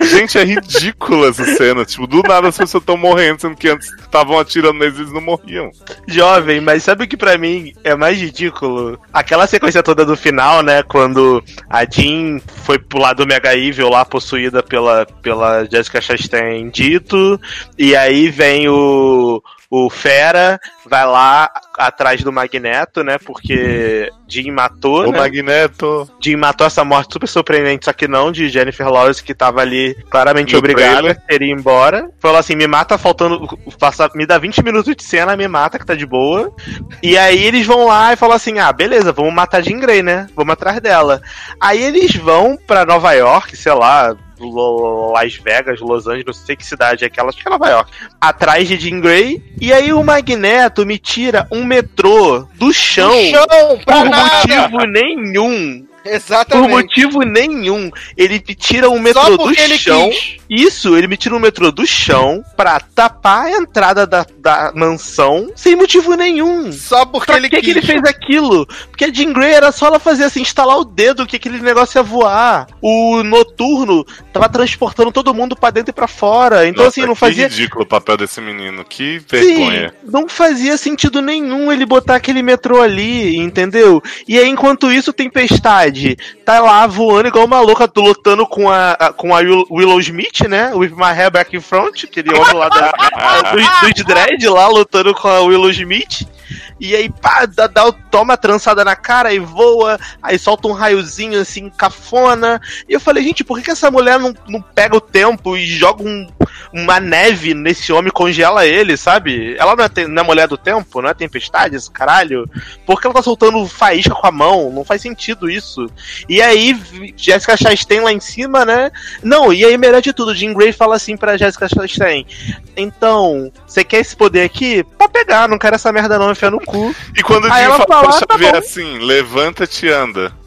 Gente, é ridícula essa cena. Tipo, do nada as pessoas estão morrendo, sendo que antes estavam atirando neles e eles não morriam. Jovem, mas sabe o que pra mim é mais ridículo? Aquela sequência toda do final, né? Quando a Jean foi pro lado do Mega Evil lá, possuída pela, pela Jessica Chastain dito, e aí vem o, o Fera, vai lá atrás do Magneto, né? Porque Jean matou, O né? Magneto. Jean matou essa morte super surpreendente, só que não, de Jennifer Lawrence, que tava ali claramente No obrigada a ido embora. Falou assim: me mata faltando. Passa, me dá 20 minutos de cena, me mata, que tá de boa. E aí eles vão lá e falam assim: ah, beleza, vamos matar Jean Grey, né? Vamos atrás dela. Aí eles vão pra Nova York, sei lá. Las Vegas, Los Angeles, não sei que cidade é aquela, acho que é Nova York. Atrás de Jean Grey. E aí o Magneto me tira um metrô do chão. No chão, por nada. motivo nenhum. Por Exatamente. motivo nenhum. Ele me tira um metrô Só do chão. quis. Isso, ele me tira um metrô do chão pra tapar a entrada da, da mansão sem motivo nenhum. Só porque Pra ele que, quis. que ele fez aquilo? Porque a Jean Grey era só ela fazer assim, instalar o dedo que aquele negócio ia voar. O noturno tava transportando todo mundo pra dentro e pra fora. Então, Nossa, assim, não que fazia. ridículo o papel desse menino. Que vergonha. Sim, não fazia sentido nenhum ele botar aquele metrô ali, entendeu? E aí, enquanto isso, Tempestade tá lá voando igual uma louca, lutando com a, a- com a Will- Willow Smith, né? With my hair back in front, aquele homem lá da, do, do dread lá, lutando com a Willow Smith. E aí, pá, dá, toma a trançada na cara e voa, aí solta um raiozinho assim, cafona. E eu falei, gente, por que, que essa mulher não, não pega o tempo e joga um, uma neve nesse homem congela ele, sabe? Ela não é, te- não é mulher do tempo, não é tempestade, esse caralho? Por que ela tá soltando faísca com a mão? Não faz sentido isso. E aí, Jessica Chastain lá em cima, né? Não, e aí, melhor de tudo, Jean Grey fala assim pra Jessica Chastain: Então, você quer esse poder aqui? Pode pegar, não quero essa merda não, enfia no cu. E quando o Aí fala fala, pra "Ah, tá Xavier bom." assim, levanta-te e anda.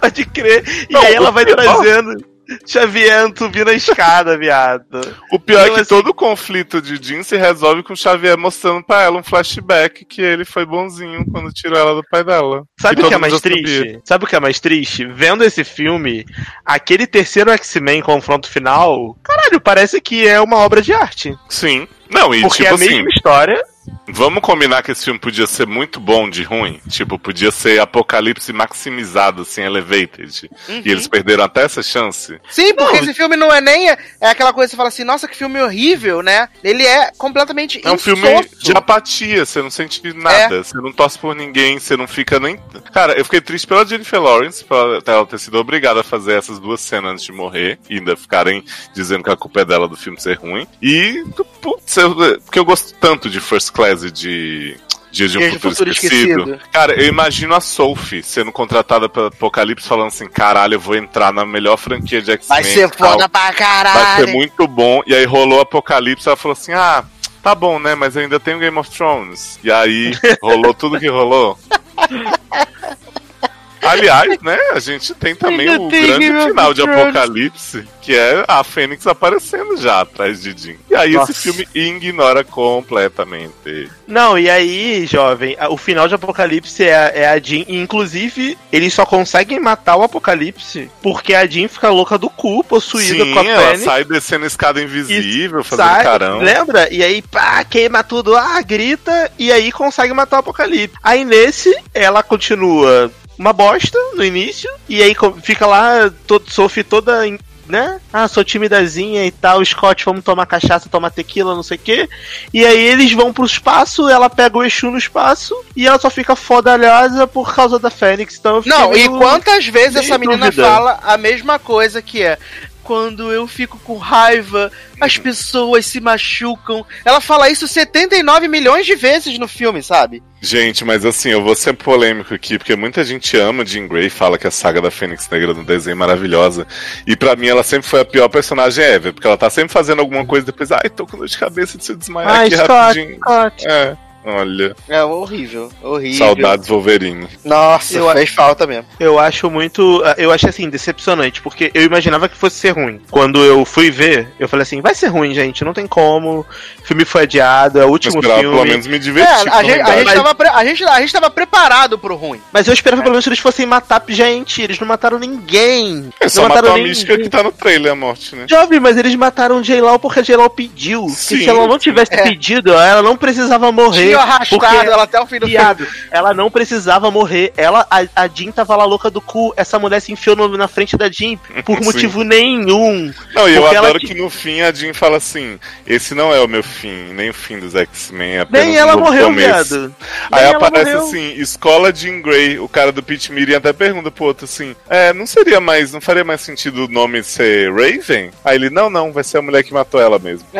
Pode crer. E Não, aí ela vai pior- trazendo Xavier subindo a escada, viado. O pior é Então, que assim- todo o conflito de Jim se resolve com o Xavier mostrando pra ela um flashback que ele foi bonzinho quando tirou ela do pai dela. Sabe o que é mais triste? sabia. Sabe o que é mais triste? Vendo esse filme, aquele terceiro X-Men confronto final, caralho, parece que é uma obra de arte. Sim. Não, e Porque tipo é a assim, mesma história. Vamos combinar que esse filme podia ser muito bom de ruim. Tipo, podia ser apocalipse maximizado, assim, elevated. Uhum. E eles perderam até essa chance. Sim, porque esse filme não é nem. É aquela coisa que você fala assim, nossa, que filme horrível, né? Ele é completamente É um insosso. filme de apatia, você não sente nada, você não torce por ninguém, você não fica nem. Cara, eu fiquei triste pela Jennifer Lawrence, por ela ter sido obrigada a fazer essas duas cenas antes de morrer, e ainda ficarem dizendo que a culpa é dela do filme ser ruim. E, putz, eu, porque eu gosto tanto de First Class de. Dias de um Futuro, Futuro esquecido. Esquecido. Cara, eu imagino a Sophie sendo contratada pela Apocalipse falando assim: caralho, eu vou entrar na melhor franquia de X-Men. Vai ser foda pra Vai caralho. ser muito bom. E aí rolou Apocalipse, ela falou assim: ah, tá bom, né? Mas eu ainda tenho Game of Thrones. E aí rolou tudo que rolou. Aliás, né, a gente tem também o grande final de. Apocalipse, que é a Fênix aparecendo já atrás de Jim. E aí Nossa. esse filme ignora completamente. Não, e aí, jovem, o final de Apocalipse é, a- é a Jean. e, Inclusive, eles só conseguem matar o Apocalipse porque a Jean fica louca do cu, possuída Sim, com a ela Fênix. sai descendo a escada invisível, fazendo Sai, carão. Lembra? E aí, pá, queima tudo, ah, grita, e aí consegue matar o Apocalipse. Aí nesse, ela continua uma bosta no início, e aí fica lá, todo, sofre toda. Né? Ah, sou timidazinha e tal, Scott, vamos tomar cachaça, tomar tequila, não sei o quê. E aí eles vão pro espaço, ela pega o Exu no espaço e ela só fica fodalhosa por causa da Fênix. Então Não, e quantas vezes essa menina dúvida. fala a mesma coisa que é quando eu fico com raiva, as pessoas se machucam. Ela fala isso 79 milhões de vezes no filme, sabe? Gente, mas assim, eu vou ser polêmico aqui, porque muita gente ama Jean Grey, fala que a saga da Fênix Negra no desenho é maravilhosa. E pra mim ela sempre foi a pior personagem ever, porque ela tá sempre fazendo alguma coisa depois, ai, tô com dor de cabeça de se desmaiar Ai, aqui Scott, rapidinho. Scott. É, olha, É horrível, horrível. saudades Wolverine. Nossa, Eu- fez falta mesmo. Eu acho muito. Eu achei assim, decepcionante, porque eu imaginava que fosse ser ruim. Quando eu fui ver, eu falei assim: vai ser ruim, gente, não tem como. O filme foi adiado, é o Eu último esperava filme. pelo menos me É, divertir. a gente, a, gente mas- tava pre- a, gente, a gente tava preparado pro ruim. Mas eu esperava pelo menos que eles fossem matar gente. Eles não mataram ninguém. É só não matar mataram a ninguém. mística que tá no trailer, a morte, né? Jovem, mas eles mataram J-Law porque a J-Law pediu. Sim. e se ela não tivesse É. pedido, ela não precisava morrer. Tinha arrastado porque- ela até o fim do filme. Viado, ela não precisava morrer. Ela, a, a Jean tava lá louca do cu. Essa mulher se enfiou no- na frente da Jean por Sim. motivo nenhum. Não, e eu Porque ela adoro que- no fim a Jean fala assim: esse não é o meu fim, nem o fim dos X-Men, é Nem ela morreu, começo. viado. Aí Nem aparece morreu. assim, escola Jean Grey, o cara do Pete Meeting até pergunta pro outro assim, é, não seria mais, não faria mais sentido o nome ser Raven? Aí ele, não, não, vai ser a mulher que matou ela mesmo.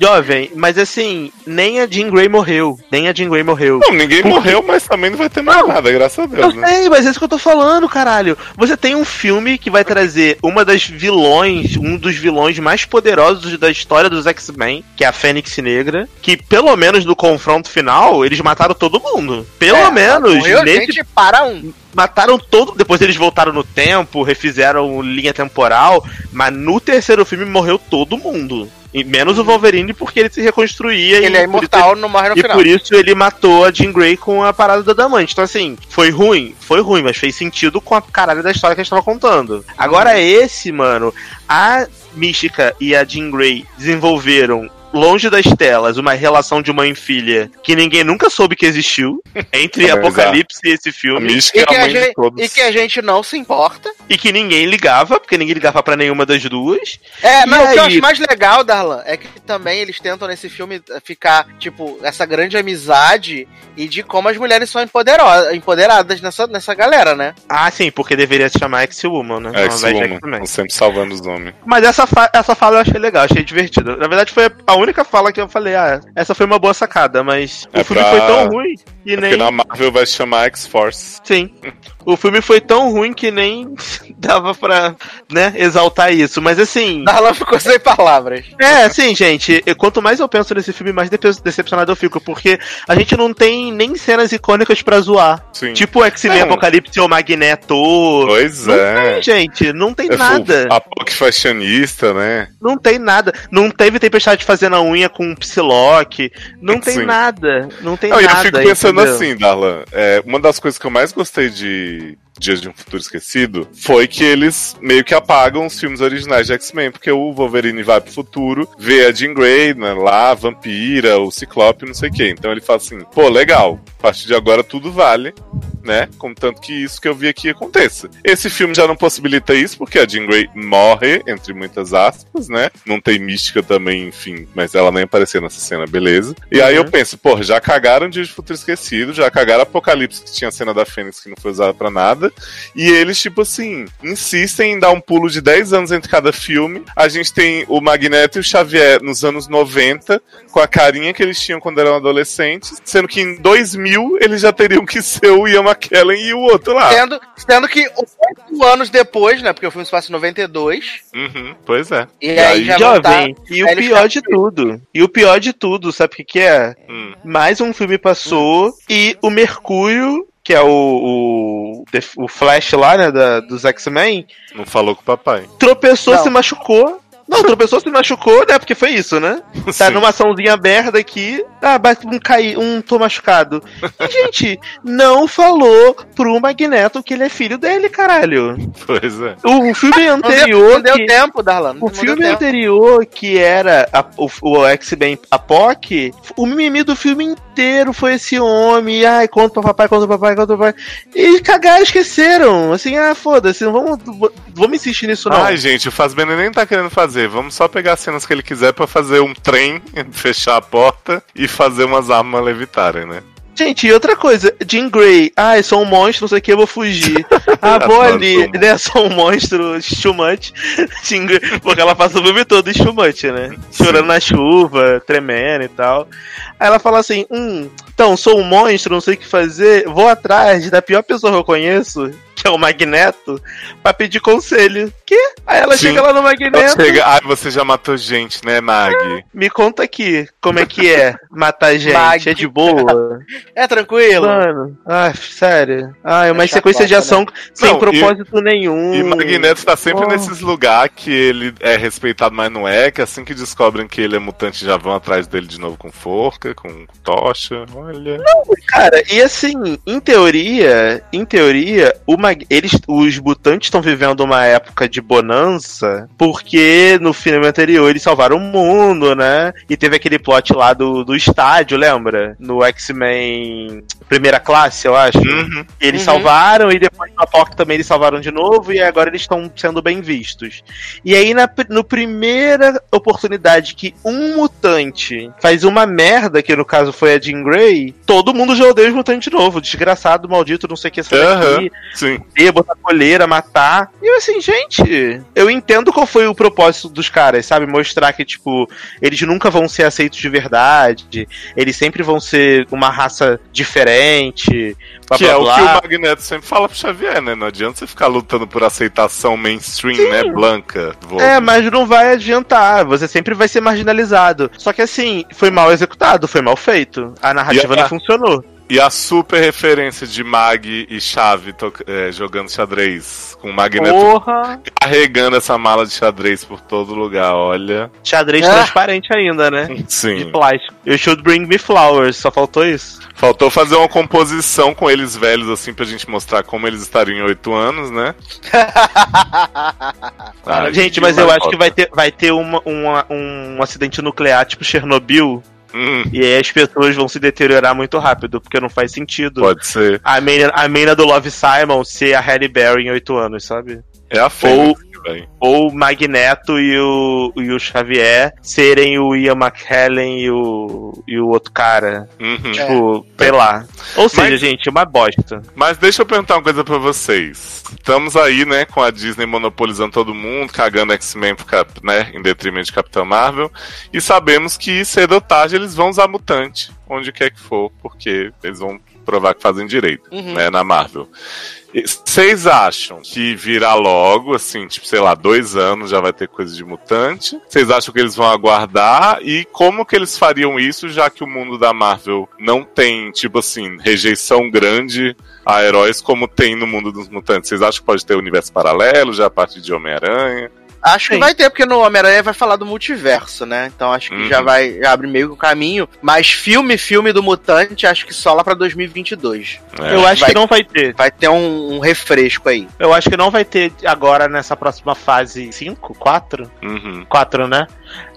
Jovem, mas assim, nem a Jean Grey morreu. Nem a Jean Grey morreu. Não, ninguém Por quê? morreu, mas também não vai ter mais nada, graças a Eu Deus, né? sei, mas é isso que eu tô falando, caralho. Você tem um filme que vai trazer uma das vilões, um dos vilões mais poderosos da história dos X-Men, que é a Fênix Negra, que pelo menos no confronto final, eles mataram todo mundo. Pelo É, menos morreu nesse gente para um. mataram todo. Depois eles voltaram no tempo, refizeram linha temporal, mas no terceiro filme morreu todo mundo. E menos o Wolverine, porque ele se reconstruía Ele e é imortal, não morre no e final. por isso ele matou a Jean Grey com a parada da Damante. Então, assim, foi ruim? Foi ruim, mas fez sentido com a caralho da história que a gente tava contando. Agora, esse, mano, a Mística e a Jean Grey desenvolveram. Longe das telas, uma relação de mãe e filha que ninguém nunca soube que existiu entre É, Apocalipse e esse A filme. E é que, a a mãe de gente, todos. e que a gente não se importa. E que ninguém ligava, porque ninguém ligava pra nenhuma das duas. É, E mas o que eu aí? acho mais legal, Darlan, é que também eles tentam nesse filme ficar, tipo, essa grande amizade e de como as mulheres são empodero- empoderadas nessa, nessa galera, né? Ah, sim, porque deveria se chamar X-Woman, né? de X-Woman, sempre salvando os homens. Mas essa, fa- essa fala eu achei legal, achei divertida. Na verdade, foi a única fala que eu falei, ah, essa foi uma boa sacada, mas É o filme pra- foi tão ruim que É nem. porque na Marvel vai se chamar X-Force. Sim. O filme foi tão ruim que nem dava pra, né, exaltar isso. Mas assim. Darlan ficou sem palavras. É, assim, gente, quanto mais eu penso nesse filme, mais decepcionado eu fico, porque a gente não tem nem cenas icônicas pra zoar. Sim. Tipo o X-Men. Apocalipse ou Magneto. Pois não é. tem, gente, não tem É, nada. A POC fashionista, né? Não tem nada. Não teve tempestade fazendo a unha com um Psylocke. Não tem Sim. nada. Não tem Não, e eu nada. fico pensando entendeu? assim, Darlan, é, uma das coisas que eu mais gostei de Hey. Dias de um Futuro Esquecido foi que eles meio que apagam os filmes originais de X-Men, porque o Wolverine vai pro futuro, vê a Jean Grey né, lá, a vampira, o Ciclope, não sei o quê. Então ele fala assim, pô, legal, a partir de agora tudo vale, né? Contanto que isso que eu vi aqui aconteça. Esse filme já não possibilita isso, porque a Jean Grey morre, entre muitas aspas, né? Não tem mística também, enfim, mas ela nem apareceu nessa cena, beleza. E aí eu penso, pô, já cagaram Dia de Futuro Esquecido, já cagaram Apocalipse, que tinha a cena da Fênix que não foi usada pra nada. E eles, tipo assim, insistem em dar um pulo de 10 anos entre cada filme. A gente tem o Magneto e o Xavier nos anos 90, com a carinha que eles tinham quando eram adolescentes, sendo que em 2000 eles já teriam que ser o Ian McKellen e o outro lá. Sendo, sendo que oito anos depois, né? Porque o filme se passa em 92. Uhum, pois é. E, aí, já vão tá- Jovem, e o aí pior de tudo, e o pior de tudo, sabe o que, que é? Hum. Mais um filme passou e o Mercúrio que é o, o, o Flash lá, né, da, dos X-Men, Não falou com o papai. tropeçou, Não. se machucou. Não, tropeçou, se machucou, né? Porque foi isso, né? Tá Sim. numa açãozinha aberta aqui. Ah, bate um cair, um tô machucado. E, gente, não falou pro Magneto que ele é filho dele, caralho. Pois é. O, o filme Não deu, anterior. não deu tempo, Darlan. O filme tempo. anterior, que era a- o, o X-Men Apoc, o mimimi do filme inteiro foi esse homem. Ai, conta pra papai, conta pra papai, conta pra papai. E cagaram, esqueceram. Assim, ah, foda-se, não vamos, vamos insistir nisso não. Ai, gente, o Fassbender nem tá querendo fazer. Vamos só pegar as cenas que ele quiser pra fazer um trem, fechar a porta e fazer umas armas levitarem, né? Gente, e outra coisa, Jean Grey, ai, sou um monstro, não sei o que, eu vou fugir. Ah, vou ali, um né, sou um monstro chumante. Jean Grey, porque ela passa o filme todo chumante, né? Chorando na chuva, tremendo e tal. Aí ela fala assim, hum, então, sou um monstro, não sei o que fazer, vou atrás da pior pessoa que eu conheço, que é o Magneto, pra pedir conselho. Que? Aí ela Sim. chega lá no Magneto, chega, ai, você já matou gente, né, Mag? me conta aqui, como é que é matar gente, Mag. é de boa? É tranquilo. Mano, ai, sério. Ai, uma É sequência de chacota, ação sem Não, propósito nenhum. E Magneto tá sempre Oh. nesses lugares que ele é respeitado, mas não é, que assim que descobrem que ele é mutante já vão atrás dele de novo com forca, com tocha, olha. Cara, e assim, em teoria, em teoria, o Eles, os mutantes estão vivendo uma época de bonança, porque no filme anterior eles salvaram o mundo, né? E teve aquele plot lá do, do estádio, lembra? No X-Men Primeira Classe, eu acho. Uhum. Eles Uhum. salvaram e depois na POC também eles salvaram de novo e agora eles estão sendo bem vistos. E aí na no primeira oportunidade que um mutante faz uma merda, que no caso foi a Jean Grey, todo mundo já odeia os mutantes de novo, desgraçado, maldito, não sei o que essa daqui, Sim. E botar coleira, matar. E eu assim, gente, eu entendo qual foi o propósito dos caras, sabe? Mostrar que, tipo, eles nunca vão ser aceitos de verdade, eles sempre vão ser uma raça diferente, blá Que blá é o blá. que o Magneto sempre fala pro Xavier, né? Não adianta você ficar lutando por aceitação mainstream, né? Blanca. Vou- É, mas não vai adiantar. Você sempre vai ser marginalizado. Só que assim, foi mal executado, foi mal feito. A narrativa a- não funcionou. E a super referência de Mag e Chave é, jogando xadrez. Com o Magneto Porra! carregando essa mala de xadrez por todo lugar, olha. Xadrez Ah. transparente ainda, né? De Sim. plástico. You should bring me flowers, só faltou isso. Faltou fazer uma composição com eles velhos, assim, pra gente mostrar como eles estariam em oito anos, né? Ah, Gente, mas eu acho que vai ter, vai ter uma, uma- um acidente nuclear tipo Chernobyl. Hum, E aí as pessoas vão se deteriorar muito rápido, porque não faz sentido. pode ser. A mina, a mina do Love Simon ser a Halle Berry em oito anos, sabe? É a Fênix que vem. ou o Magneto e o, e o Xavier serem o Ian McKellen e o, e o outro cara. Uhum. Tipo, sei lá. Ou seja, Mas- gente, uma bosta. Mas deixa eu perguntar uma coisa pra vocês. Estamos aí, né, com a Disney monopolizando todo mundo, cagando X-Men, né, em detrimento de Capitão Marvel. E sabemos que cedo ou tarde eles vão usar mutante, onde quer que for, porque eles vão provar que fazem direito, Uhum. né, na Marvel. Vocês acham que virá logo, assim, tipo, sei lá, dois anos já vai ter coisa de mutante? Vocês acham que eles vão aguardar? E como que eles fariam isso, já que o mundo da Marvel não tem, tipo assim, rejeição grande a heróis como tem no mundo dos mutantes? Vocês acham que pode ter universo paralelo já a partir de Homem-Aranha? Acho que Sim. vai ter, porque no Homem-Aranha vai falar do multiverso, né? Então acho que Uhum. já vai já abre meio que o caminho. Mas filme, filme do Mutante, acho que só lá pra 2022. É. Eu acho vai- que não vai ter. Vai ter um, um refresco aí. Eu acho que não vai ter agora nessa próxima fase 5, 4? Uhum. 4, né?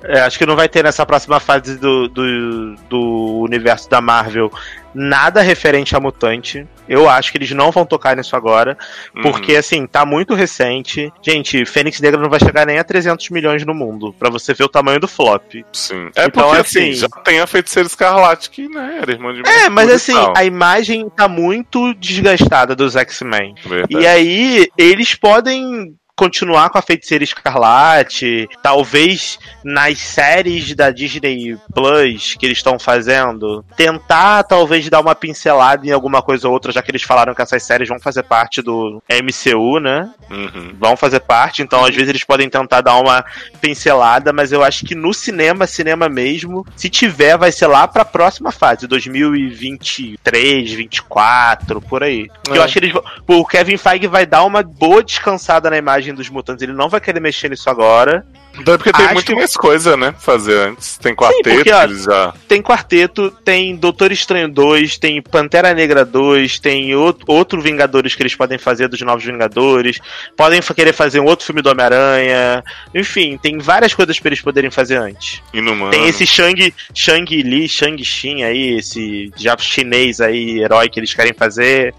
É, acho que não vai ter nessa próxima fase do, do, do universo da Marvel nada referente a mutante. Eu acho que eles não vão tocar nisso agora. Uhum. Porque, assim, tá muito recente. Gente, Fênix Negra não vai chegar nem a 300 milhões no mundo. Pra você ver o tamanho do flop. Sim. É Então, porque, assim- assim, já tem a Feiticeira Escarlate, que, né, era irmã de É, mas assim, a imagem tá muito desgastada dos X-Men. E aí, eles podem continuar com a Feiticeira Escarlate, talvez nas séries da Disney Plus que eles estão fazendo, tentar talvez dar uma pincelada em alguma coisa ou outra, já que eles falaram que essas séries vão fazer parte do MCU, né? Uhum. Vão fazer parte, então às vezes eles podem tentar dar uma pincelada, mas eu acho que no cinema, cinema mesmo, se tiver, vai ser lá pra próxima fase, 2023, 24, por aí. Porque eu É. acho que eles vão. O Kevin Feige vai dar uma boa descansada na imagem dos mutantes, ele não vai querer mexer nisso agora. Até porque tem Acho muito que- mais coisa, né? Fazer antes. Tem quarteto, porque, ó, já. Tem Quarteto, tem Doutor Estranho 2, tem Pantera Negra 2, tem outro, outro Vingadores que eles podem fazer dos Novos Vingadores, podem querer fazer um outro filme do Homem-Aranha, enfim, tem várias coisas pra eles poderem fazer antes. Inumano. Tem esse Shang, Shang Li, Shang Xin aí, esse diabo chinês aí, herói que eles querem fazer.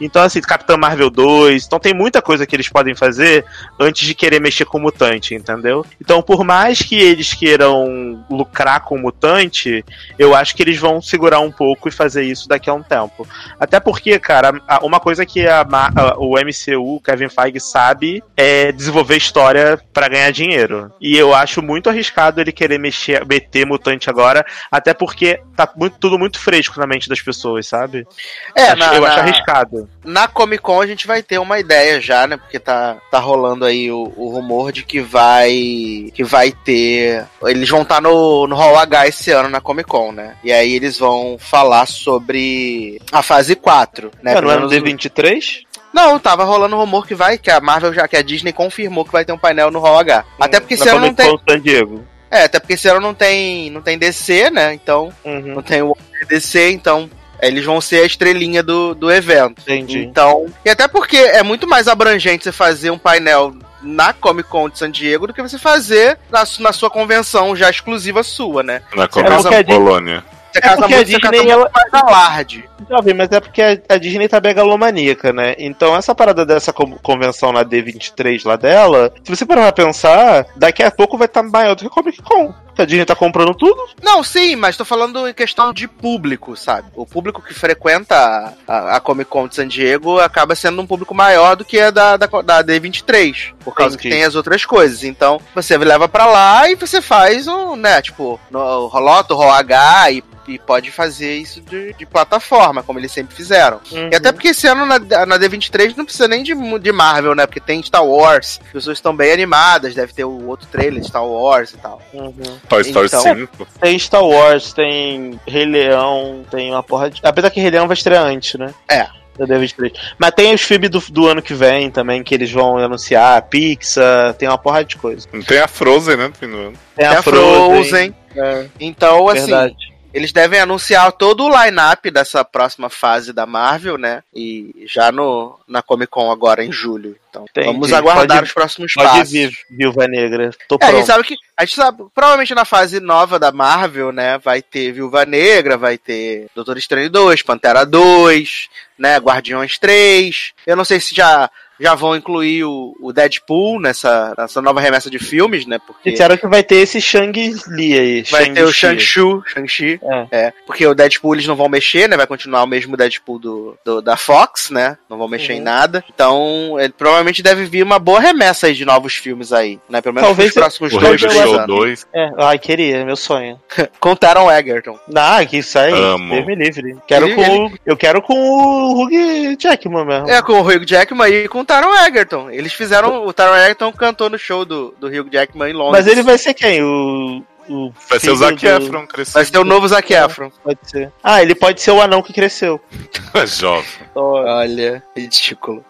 Então, assim, Capitão Marvel 2. Então tem muita coisa que eles podem fazer antes de querer mexer com o mutante, entendeu? Então, por mais que eles queiram lucrar com o mutante, eu acho que eles vão segurar um pouco e fazer isso daqui a um tempo. Até porque, cara, uma coisa que a a- o MCU, o Kevin Feige, sabe é desenvolver história pra ganhar dinheiro. E eu acho muito arriscado ele querer mexer, meter mutante agora, até porque tá muito- tudo muito fresco na mente das pessoas, sabe? É, Acho- na- eu acho na- arriscado. Na Comic Con a gente vai ter uma ideia já, né? Porque tá, tá rolando aí o, o rumor de que vai. que vai ter. Eles vão estar no, no Hall H esse ano na Comic Con, né? E aí eles vão falar sobre a fase 4, né? É, não é no menos- D23? Não, tava rolando rumor que vai, que a Marvel já, que a Disney confirmou que vai ter um painel no Hall H. Até porque esse ano não tem. San Diego. É, até porque esse ano não tem, não tem DC, né? Então, Uhum. não tem o DC, então eles vão ser a estrelinha do, do evento. Entendi. Então, e até porque é muito mais abrangente você fazer um painel na Comic Con de San Diego do que você fazer na, na sua convenção já exclusiva sua, né? Na a Comic Disney- Colônia. Você É casa porque a muito, casa Disney, muito mais alarde. Jovem, mas é porque a, a Disney tá megalomaníaca, né? Então essa parada dessa con- convenção na D23 lá dela, se você parar pra pensar, daqui a pouco vai estar maior do que a Comic Con. A Disney tá comprando tudo. Não, sim, mas tô falando em questão de público, sabe? O público que frequenta a, a Comic Con de San Diego acaba sendo um público maior do que a da, da, da D23, por causa Entendi. que tem as outras coisas. Então, você leva pra lá e você faz um, né, tipo, no Rolota, Roll H e, e pode fazer isso de, de plataforma, como eles sempre fizeram. Uhum. E até porque esse ano na, na D23 não precisa nem de, de Marvel, né? Porque tem Star Wars, as pessoas estão bem animadas, deve ter o outro trailer de Star Wars e tal. Uhum. Toy Story Então- 5. Tem Star Wars, tem Rei Leão, tem uma porra de. Apesar que Rei Leão vai estrear antes, né? É. Da D23. Mas tem os filmes do, do ano que vem também, que eles vão anunciar, Pixar, tem uma porra de coisa. Tem a Frozen, né? no ano. Tem É a Frozen. É, Então, assim, verdade. Eles devem anunciar todo o line-up dessa próxima fase da Marvel, né? E já no, na Comic Con agora em julho. Então, Entendi. vamos aguardar Pode- os próximos Pode passos. vir, Viúva Negra. Tô É, a gente pronto. sabe que. A gente sabe, provavelmente na fase nova da Marvel, né? Vai ter Viúva Negra, vai ter Doutor Estranho 2, Pantera 2, né? Guardiões 3. Eu não sei se já, já vão incluir o, o Deadpool nessa, nessa nova remessa de filmes, né? Porque Disseram que vai ter esse Shang-Li aí. vai ter o Shang-Chi. Shang-Chi. É. É, porque o Deadpool eles não vão mexer, né? Vai continuar o mesmo Deadpool do, do- da Fox, né? Não vão mexer Uhum. em nada. Então, ele provavelmente deve vir uma boa remessa aí de novos filmes aí, né? Pelo menos Talvez nos próximos O dois, Rei do três Show anos. 2. É, ai, queria, meu sonho. Contaram Egerton. Ah, que isso aí, Amo. Deus me livre. Quero Ele- com, o- Eu quero com o Hugh Jackman mesmo. É, com o Hugh Jackman e com Taron Egerton. Eles fizeram. O Taron Egerton cantou no show do, do Hugh Jackman em Londres. Mas ele vai ser quem? O. o Vai ser o Zac do- Efron crescendo. Vai ser o novo Zac Efron. Pode ser. Ah, ele pode ser o anão que cresceu. Jovem. Olha, ridículo.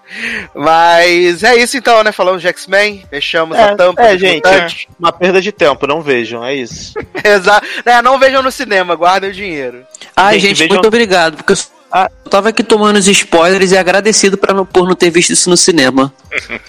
Mas é isso então, né? Falamos de X-Men, fechamos É, a tampa. é, gente, mutantes. Uma perda de tempo, não vejam, é isso. Exato. É, não vejam no cinema, guardem o dinheiro. Ai, Gente, gente, vejam- muito obrigado, porque eu Ah. eu tava aqui tomando os spoilers e agradecido pra não, por não ter visto isso no cinema.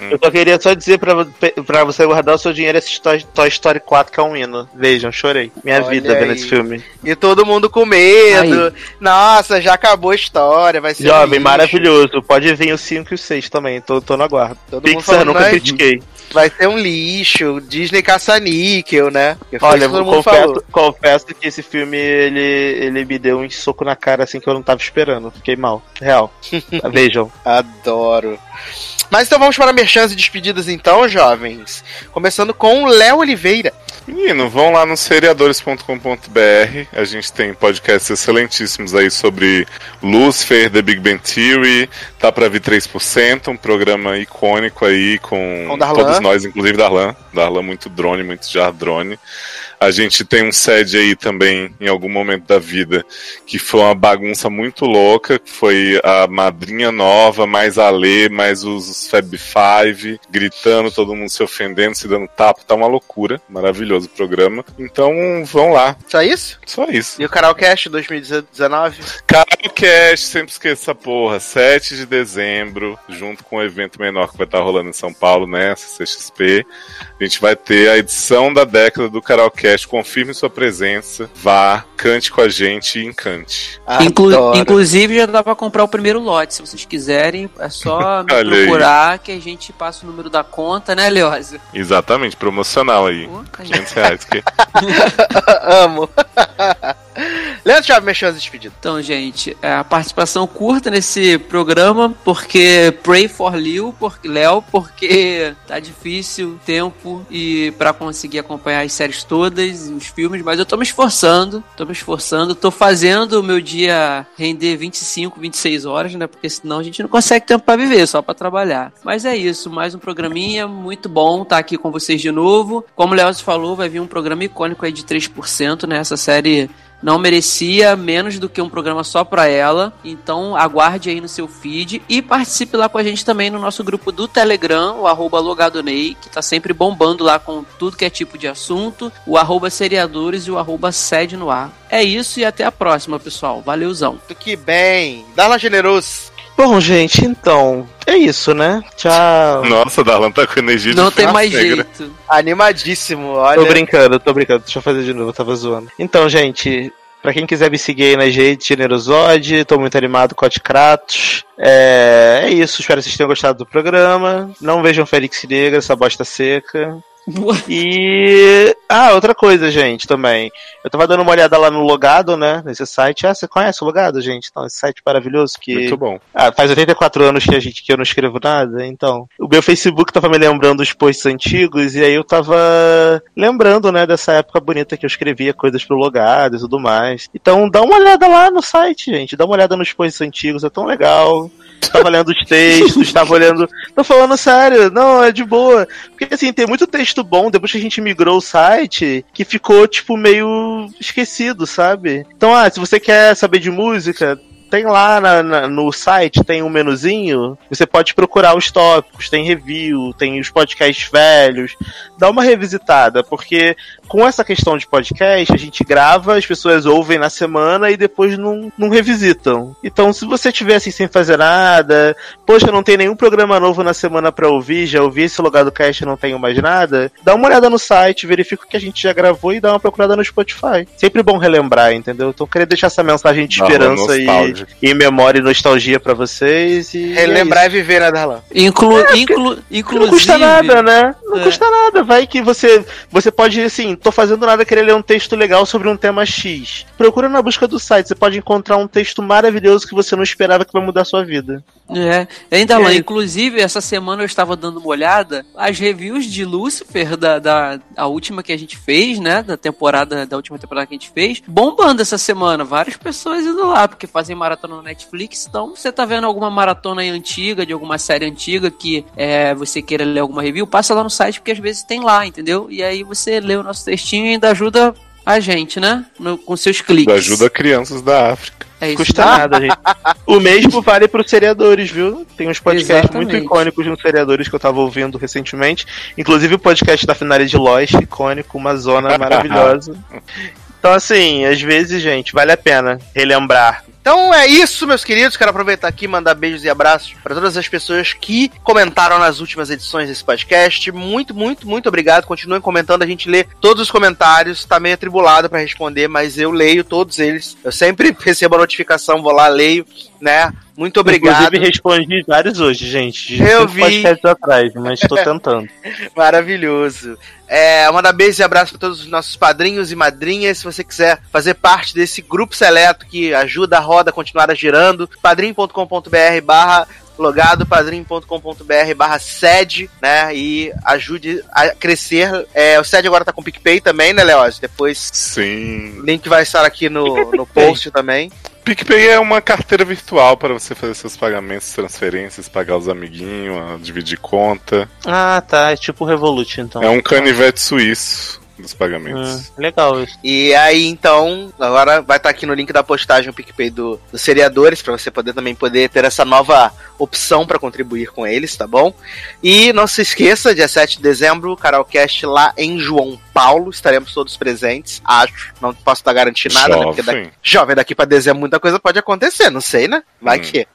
Eu só queria só dizer pra, pra você guardar o seu dinheiro e assistir Toy, Toy Story 4, que é um hino. Vejam, chorei. Minha Olha vida vendo aí. esse filme. E todo mundo com medo. Nossa, já acabou a história, vai ser. Jovem, maravilhoso. Pode vir o 5 e o 6 também, tô, tô no aguardo. Todo mundo Pixar, falando, nunca "Ai, critiquei. Vai ser um lixo. Disney caça-níquel, né? Olha, mundo confesso, confesso que esse filme, ele, ele me deu um soco na cara, assim, que eu não tava esperando. Fiquei fiquei mal. Real. Vejam. Adoro. Mas então vamos para merchans e despedidas então, jovens. Começando com Léo Oliveira. Menino, vão lá no seriadores.com.br. A gente tem podcasts excelentíssimos aí sobre Lucifer, The Big Bang Theory, Tá Pra Vir 3%, um programa icônico aí com, Com todos nós, inclusive Darlan. Darlan muito drone, muito jar drone. A gente tem um SED aí também, em algum momento da vida, que foi uma bagunça muito louca, que foi a madrinha nova, mais a Lê, mais os Fab Five, gritando, todo mundo se ofendendo, se dando tapa, tá uma loucura. Maravilhoso o programa. Então, vão lá. Só isso? Só isso. E o Carolcast 2019? Carolcast, sempre esqueço essa porra. 7 de dezembro, junto com o evento menor que vai estar rolando em São Paulo, né? CCXP. A gente vai ter a edição da década do Carolcast. Confirme sua presença. Vá, cante com a gente e encante. Inclu- inclusive, já dá pra comprar o primeiro lote. Se vocês quiserem, é só me Olha aí. procurar que a gente passa o número da conta, né, Leosa? Exatamente, promocional aí. 500 reais. Que... Amo. Leandro Chave, merchans e despedidas. Então, gente, é, a participação curta nesse programa, porque Pray for Leo, porque, Léo, porque tá difícil o tempo e para conseguir acompanhar as séries todas, os filmes, mas eu tô me esforçando, tô me esforçando, tô fazendo o meu dia render 25, 26 horas, né? Porque senão a gente não consegue tempo para viver, só para trabalhar. Mas é isso, mais um programinha muito bom tá aqui com vocês de novo. Como o Léo falou, vai vir um programa icônico aí de 3%, né? Essa série não merecia menos do que um programa só pra ela. Então aguarde aí no seu feed e participe lá com a gente também no nosso grupo do Telegram, o arroba logadonei, que tá sempre bombando lá com tudo que é tipo de assunto, o arroba seriadores e o arroba sede no ar. É isso e até a próxima, pessoal. Valeuzão. Que bem. Darla Generoso. Bom, gente, então. É isso, né? Tchau. Nossa, Darlan tá com energia de Não tem fumaça mais negra. jeito. Animadíssimo, olha. Tô brincando, tô brincando. Deixa eu fazer de novo, eu tava zoando. Então, gente, pra quem quiser me seguir aí nas redes, Generosode, tô muito animado com a Kratos. É, é isso, espero que vocês tenham gostado do programa. Não vejam Félix Negra, essa bosta seca. E. Ah, outra coisa, gente, também. Eu tava dando uma olhada lá no Logado, né? Nesse site. Ah, você conhece o Logado, gente? Então, esse site maravilhoso que. Muito bom. Ah, faz 84 anos que a gente que eu não escrevo nada, então. O meu Facebook tava me lembrando dos posts antigos e aí eu tava lembrando, né, dessa época bonita que eu escrevia coisas pro logado e tudo mais. Então dá uma olhada lá no site, gente. Dá uma olhada nos posts antigos, é tão legal. Tava lendo os textos, tava olhando. Tô falando sério, não, é de boa. Porque assim, tem muito texto bom depois que a gente migrou o site que ficou, tipo, meio esquecido, sabe? Então, ah, se você quer saber de música, tem lá na- na- no site, tem um menuzinho, você pode procurar os tópicos, tem review, tem os podcasts velhos. Dá uma revisitada, porque com essa questão de podcast, a gente grava, as pessoas ouvem na semana e depois não, não revisitam. Então, se você tiver assim sem fazer nada, poxa, não tem nenhum programa novo na semana pra ouvir, já ouvi esse lugar do cast e não tenho mais nada, dá uma olhada no site, verifica o que a gente já gravou e dá uma procurada no Spotify. Sempre bom relembrar, entendeu? Então, queria deixar essa mensagem de Dá esperança e, nostalgia. e memória e nostalgia pra vocês. E Relembrar é e viver, né, Darlan? Inclu, inclu, isso. inclusive. Não custa nada, né? Não É. custa nada. Vai que você você pode, assim, tô fazendo nada, querer ler um texto legal sobre um tema X. Procura na busca do site, você pode encontrar um texto maravilhoso que você não esperava que vai mudar a sua vida. É, ainda lá, É. inclusive, essa semana eu estava dando uma olhada, as reviews de Lucifer, da, da a última que a gente fez, né, da temporada, da última temporada que a gente fez, bombando essa semana, várias pessoas indo lá, porque fazem maratona no Netflix, então você tá vendo alguma maratona aí antiga, de alguma série antiga que é, você queira ler alguma review, passa lá no site, porque às vezes tem lá, entendeu? E aí você lê o nosso textinho e ainda ajuda a gente, né, no- com seus cliques. Ajuda crianças da África. É isso Custa nada, gente. O mesmo vale pros seriadores, viu? Tem uns podcasts Exatamente. muito icônicos nos seriadores que eu tava ouvindo recentemente. Inclusive o podcast da finale de Lost, icônico, uma zona maravilhosa. Então, assim, às vezes, gente, vale a pena relembrar. Então é isso, meus queridos. Quero aproveitar aqui e mandar beijos e abraços para todas as pessoas que comentaram nas últimas edições desse podcast. Muito, muito, muito obrigado. Continuem comentando, a gente lê todos os comentários. Tá meio atribulado para responder, mas eu leio todos eles. Eu sempre recebo a notificação, vou lá, leio, né? Muito obrigado. Inclusive, respondi vários hoje, gente. Eu vi. podcasts atrás, mas tô tentando. Maravilhoso. É, mandar beijo e abraço para todos os nossos padrinhos e madrinhas. Se você quiser fazer parte desse grupo seleto que ajuda a roda continuar girando. padrim.com.br barra logado, padrim.com.br barra sede, né? E ajude a crescer. É, o sede agora tá com o PicPay também, né, Leoz? Depois Sim. o link vai estar aqui no, no post também. PicPay é uma carteira virtual para você fazer seus pagamentos, transferências, pagar os amiguinhos, dividir conta. Ah, tá. É tipo o Revolut, então. É um canivete suíço dos pagamentos. Hum, legal isso. E aí, então, agora vai estar aqui no link da postagem o PicPay do, dos seriadores, para você poder também poder ter essa nova opção para contribuir com eles, tá bom? E não se esqueça, dia 7 de dezembro, Carolcast lá em João Paulo, estaremos todos presentes, acho. Não posso estar garantindo nada, né? Porque Jovem. daqui, jovem, daqui pra dezembro muita coisa pode acontecer, não sei, né? Vai Hum. que.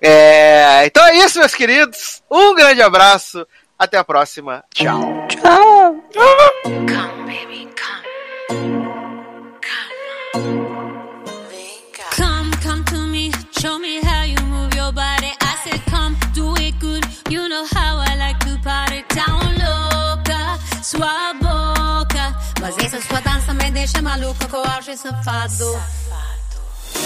É, então é isso, meus queridos. Um grande abraço. Até a próxima. Tchau. Come, baby, come. Come, come to me, show me how you move your body. I said, come, do it good. You know how I like to party. Down louca, sua boca. Mas essa sua dança me deixa maluca com o auge safado.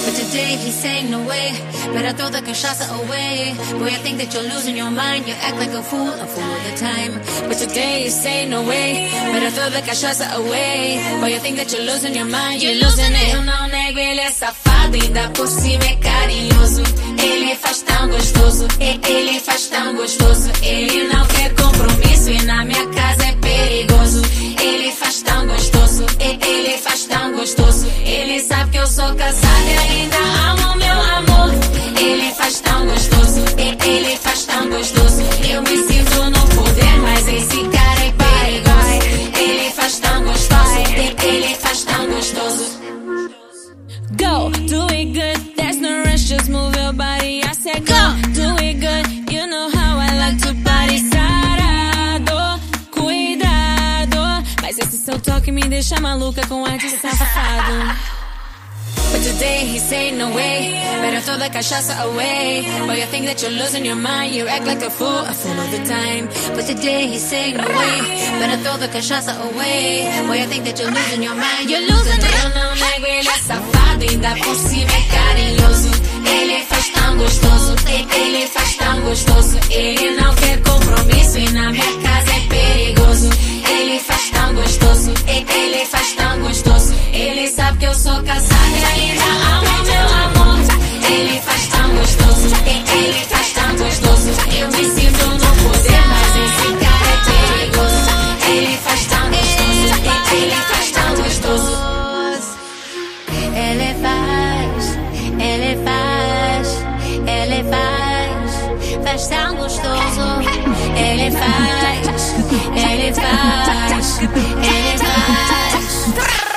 But today he's saying no way. Better throw the cachaça away. Boy, I think that you're losing your mind. You act like a fool, a fool all the time. But today he's saying no way. Better throw the cachaça away. Boy, you think that you're losing your mind. You're losing it. Eu não nego, ele é safado. Ainda por cima é carinhoso. Ele faz tão gostoso. Ele faz tão gostoso. Ele não quer compromisso. E na minha casa é perigoso. Ele faz tão gostoso. Ele faz tão gostoso. Ele sabe que eu sou casada e ainda amo meu amor. Ele faz tão gostoso. Ele faz tão gostoso. Eu me sinto no poder, mas esse cara é perigoso. Ele faz tão gostoso. Ele faz tão gostoso. Go, do it good. There's no rush, just move your body. I said go, do it good. You know how I like to party. Sarado, cuidado. Mas esse seu toque me deixa maluca com ar de safado. But today he's saying no way. Better throw the cachaça away. Boy, you think that you're losing your mind. You act like a fool, a fool all the time. But today he's saying no way. Better throw the cachaça away. Boy, you think that you're losing your mind. You're losing it. Não. Ainda por cima é carinhoso. Ele faz tão gostoso. Ele faz tão gostoso. Ele não quer compromisso. E na minha casa é perigoso. Ele faz tão gostoso. Ele faz tão gostoso. Ele sabe que eu sou casada e ainda amo meu amor. Ele faz tão gostoso. Ele faz tão gostoso. Eu me sinto no poder, mas esse cara é perigoso. Ele faz tão gostoso. Ele faz tão gostoso. Ele faz, ele faz, ele faz, faz tão gostoso. Ele faz, ele faz, ele faz. Eu